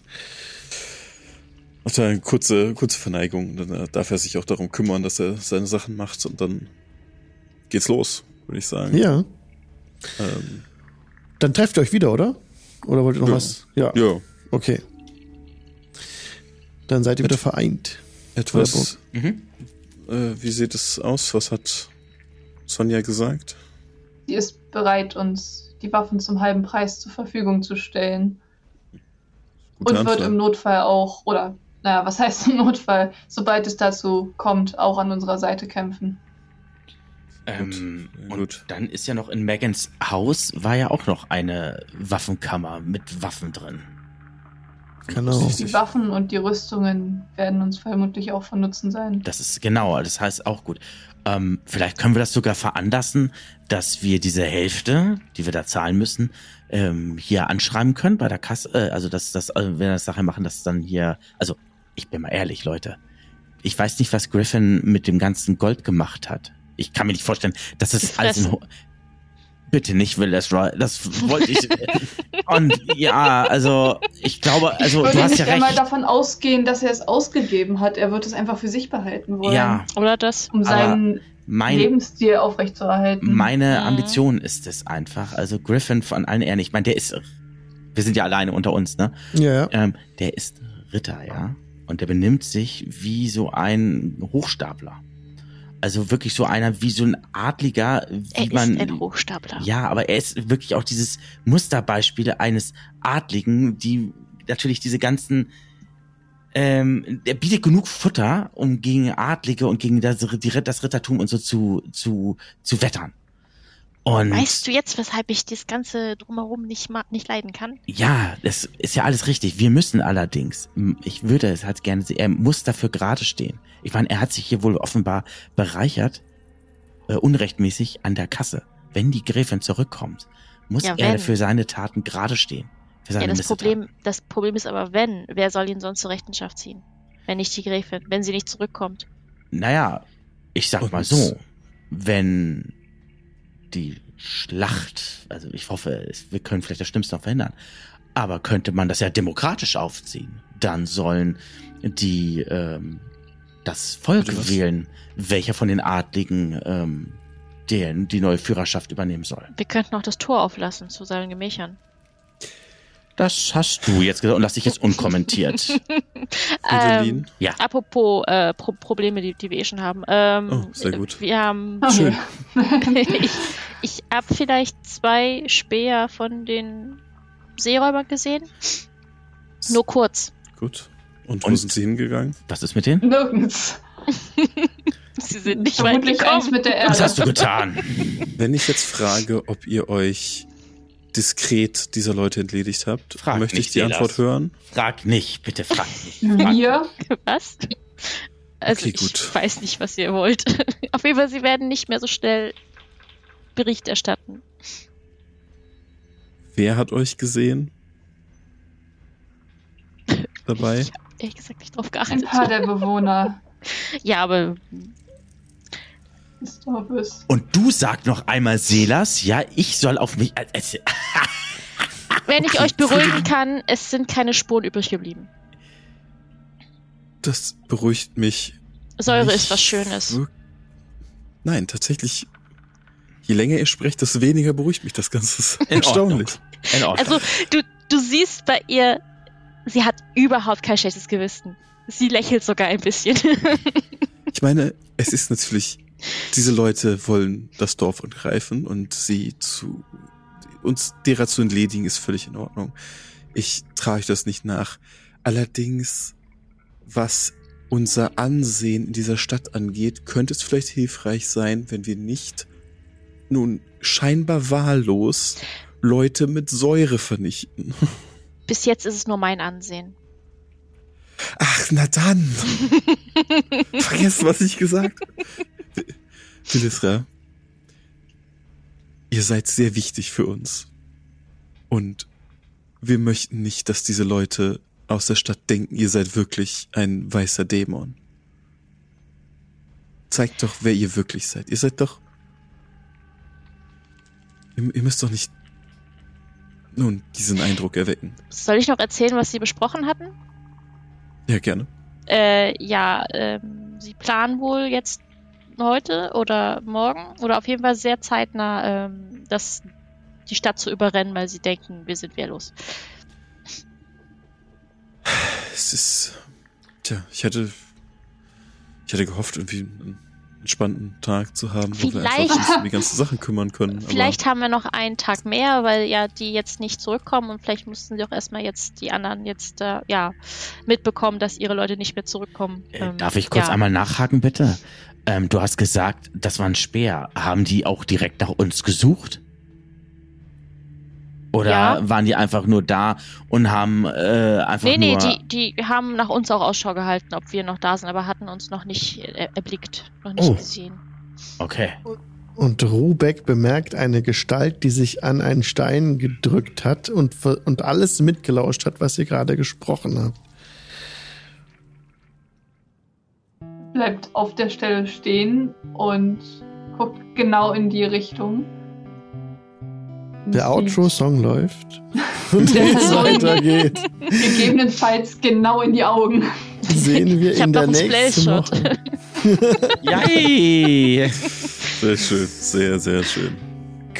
D: Er eine kurze, kurze Verneigung. Dann äh, darf er sich auch darum kümmern, dass er seine Sachen macht und dann geht's los, würde ich sagen.
A: Ja.
D: Ähm,
A: Dann trefft ihr euch wieder, oder? Oder wollt ihr noch
D: Ja.
A: was? Ja.
D: ja,
A: Okay. Dann seid ihr wieder vereint.
D: etwas.
B: Mhm.
D: Äh, wie sieht es aus? Was hat Sonja gesagt?
E: Sie ist bereit, uns die Waffen zum halben Preis zur Verfügung zu stellen.
D: Gute
E: und wird
D: Antwort.
E: im Notfall auch, oder naja, was heißt im Notfall, sobald es dazu kommt, auch an unserer Seite kämpfen.
B: Ähm,
D: Gut,
B: und
D: gut.
B: dann ist ja noch in Megans Haus war ja auch noch eine Waffenkammer mit Waffen drin.
A: Genau.
E: Die Waffen und die Rüstungen werden uns vermutlich auch von Nutzen sein.
B: Das ist genau, das heißt auch gut. Ähm, vielleicht können wir das sogar veranlassen, dass wir diese Hälfte, die wir da zahlen müssen, ähm, hier anschreiben können bei der Kasse. Äh, also dass das, äh, wenn wir das nachher machen, dass dann hier. Also ich bin mal ehrlich, Leute. Ich weiß nicht, was Griffin mit dem ganzen Gold gemacht hat. Ich kann mir nicht vorstellen, dass es alles in Bitte nicht, Will das Das wollte ich. Und ja, also ich glaube, also
E: ich
B: du
E: würde
B: hast
E: nicht
B: ja
E: einmal
B: recht.
E: davon ausgehen, dass er es ausgegeben hat. Er wird es einfach für sich behalten wollen,
B: Ja,
C: Oder das?
E: um seinen
B: mein
E: Lebensstil aufrechtzuerhalten.
B: Meine
C: Mhm.
B: Ambition ist es einfach. Also Griffin von allen Ehren, ich meine, der ist, wir sind ja alleine unter uns, ne?
A: Ja, ja.
B: Ähm, der ist Ritter, ja? Und der benimmt sich wie so ein Hochstapler. Also wirklich so einer, wie so ein Adliger, wie
C: Er
B: man.
C: ist ein Hochstapler.
B: Ja, aber er ist wirklich auch dieses Musterbeispiel eines Adligen, die natürlich diese ganzen, ähm, der bietet genug Futter, um gegen Adlige und gegen das, das Rittertum und so zu, zu, zu wettern. Und
C: Weißt du jetzt, weshalb ich das Ganze drumherum nicht, ma nicht leiden kann?
B: ja, das ist ja alles richtig. Wir müssen allerdings, ich würde es halt gerne sehen, er muss dafür gerade stehen. Ich meine, er hat sich hier wohl offenbar bereichert, äh, unrechtmäßig an der Kasse. Wenn die Gräfin zurückkommt, muss
C: Ja,
B: er für seine Taten gerade stehen. Für seine
C: Ja, das. Problem, das Problem ist aber, wenn, wer soll ihn sonst zur Rechenschaft ziehen? Wenn nicht die Gräfin, wenn sie nicht zurückkommt.
B: Naja, ich sag
D: Und-
B: mal so, wenn die Schlacht, also ich hoffe, es, wir können vielleicht das Schlimmste noch verhindern, aber könnte man das ja demokratisch aufziehen, dann sollen die ähm, das Volk
D: Bitte was?
B: wählen, welcher von den Adligen ähm, den, die neue Führerschaft übernehmen soll.
C: Wir könnten auch das Tor auflassen zu seinen Gemächern.
B: Das hast du jetzt gesagt und lass dich jetzt unkommentiert.
D: Evelyn?
B: ja,
C: Apropos äh, Pro Probleme, die, die wir eh schon haben. Ähm,
D: Oh, sehr gut.
C: Wir haben.
E: Okay.
A: Schön.
C: ich ich habe vielleicht zwei Speer von den Seeräubern gesehen. Nur kurz.
D: Gut. Und wo
B: Und-
D: sind sie hingegangen?
B: was ist mit denen?
E: Nirgends.
C: Sie sind nicht weit
E: Vermutlich eins
C: gekommen.
E: mit der
B: Was
E: Erde.
B: hast du getan?
D: Wenn ich jetzt frage, ob ihr euch diskret dieser Leute entledigt habt,
B: Frag
D: möchte ich
B: nicht,
D: die
B: Silas.
D: Antwort hören.
B: Frag nicht, bitte frag nicht. Frag
E: Wir?
C: Was? Also
D: Okay, gut.
C: ich weiß nicht, was ihr wollt. Auf jeden Fall, sie werden nicht mehr so schnell Bericht erstatten.
D: Wer hat euch gesehen? dabei?
C: Ich hab ehrlich gesagt nicht drauf
E: Ein
C: geachtet.
E: paar der Bewohner
C: Ja, aber
E: Dorfes.
B: Und du sag noch einmal, Selas, ja, ich soll auf mich. Äh,
C: wenn ich euch beruhigen kann, es sind keine Spuren übrig geblieben.
D: Das beruhigt mich.
C: Säure ist was Schönes.
D: Nein, tatsächlich. Je länger ihr sprecht, desto weniger beruhigt mich das Ganze.
B: In Ordnung.
D: Erstaunlich.
B: in Ordnung.
C: Also, du, du siehst bei ihr, sie hat überhaupt kein schlechtes Gewissen. Sie lächelt sogar ein bisschen.
D: Ich meine, es ist natürlich, diese Leute wollen das Dorf angreifen und sie zu, uns derer zu entledigen ist völlig in Ordnung. Ich trage das nicht nach. Allerdings, was unser Ansehen in dieser Stadt angeht, könnte es vielleicht hilfreich sein, wenn wir nicht nun scheinbar wahllos Leute mit Säure vernichten.
C: Bis jetzt ist es nur mein Ansehen.
D: Ach, na dann. Vergesst, was ich gesagt habe. Philisra, ihr seid sehr wichtig für uns. Und wir möchten nicht, dass diese Leute aus der Stadt denken, ihr seid wirklich ein weißer Dämon. Zeigt doch, wer ihr wirklich seid. Ihr seid doch... Ihr, ihr müsst doch nicht nun diesen Eindruck erwecken.
C: Soll ich noch erzählen, was sie besprochen hatten?
D: Ja, gerne.
C: Äh, ja, ähm, sie planen wohl jetzt heute oder morgen oder auf jeden Fall sehr zeitnah, ähm, das, die Stadt zu überrennen, weil sie denken, wir sind wehrlos.
D: Es ist. Tja, ich hätte. Ich hätte gehofft, irgendwie einen entspannten Tag zu haben, wo wir
C: Vielleicht-
D: einfach uns um die ganzen Sachen kümmern können.
C: Vielleicht haben wir noch einen Tag mehr, weil ja die jetzt nicht zurückkommen und vielleicht mussten sie auch erstmal jetzt die anderen jetzt äh, ja mitbekommen, dass ihre Leute nicht mehr zurückkommen.
B: Äh,
C: Ähm,
B: darf ich kurz
C: ja.
B: einmal nachhaken, bitte? Ähm, du hast gesagt, das war ein Speer. Haben die auch direkt nach uns gesucht? Oder
C: Ja.
B: waren die einfach nur da und haben äh, einfach
C: Nee, nee,
B: nur...
C: die, die haben nach uns auch Ausschau gehalten, ob wir noch da sind, aber hatten uns noch nicht äh, erblickt, noch nicht
B: Oh.
C: gesehen.
B: Okay.
A: Und Rubeck bemerkt eine Gestalt, die sich an einen Stein gedrückt hat und, ver- und alles mitgelauscht hat, was ihr gerade gesprochen habt.
E: Bleibt auf der Stelle stehen und guckt genau in die Richtung. Und
A: Der Outro-Song läuft und
E: Der
A: es weitergeht,
E: Gegebenenfalls genau in die Augen.
A: sehen wir
C: Ich
A: in der nächsten. Woche.
B: Yay!
D: Sehr schön, sehr, sehr schön.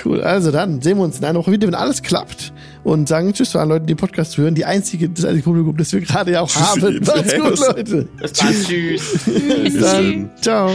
A: Cool, also dann sehen wir uns in einer Woche wieder, wenn alles klappt. Und sagen Tschüss zu allen Leuten, die den Podcast hören. Die einzige, das einzige Publikum, das wir gerade ja auch
D: Tschüss,
A: haben. Macht's gut. Leute.
B: Bis dann, tschüss.
A: Bis dann. Ciao.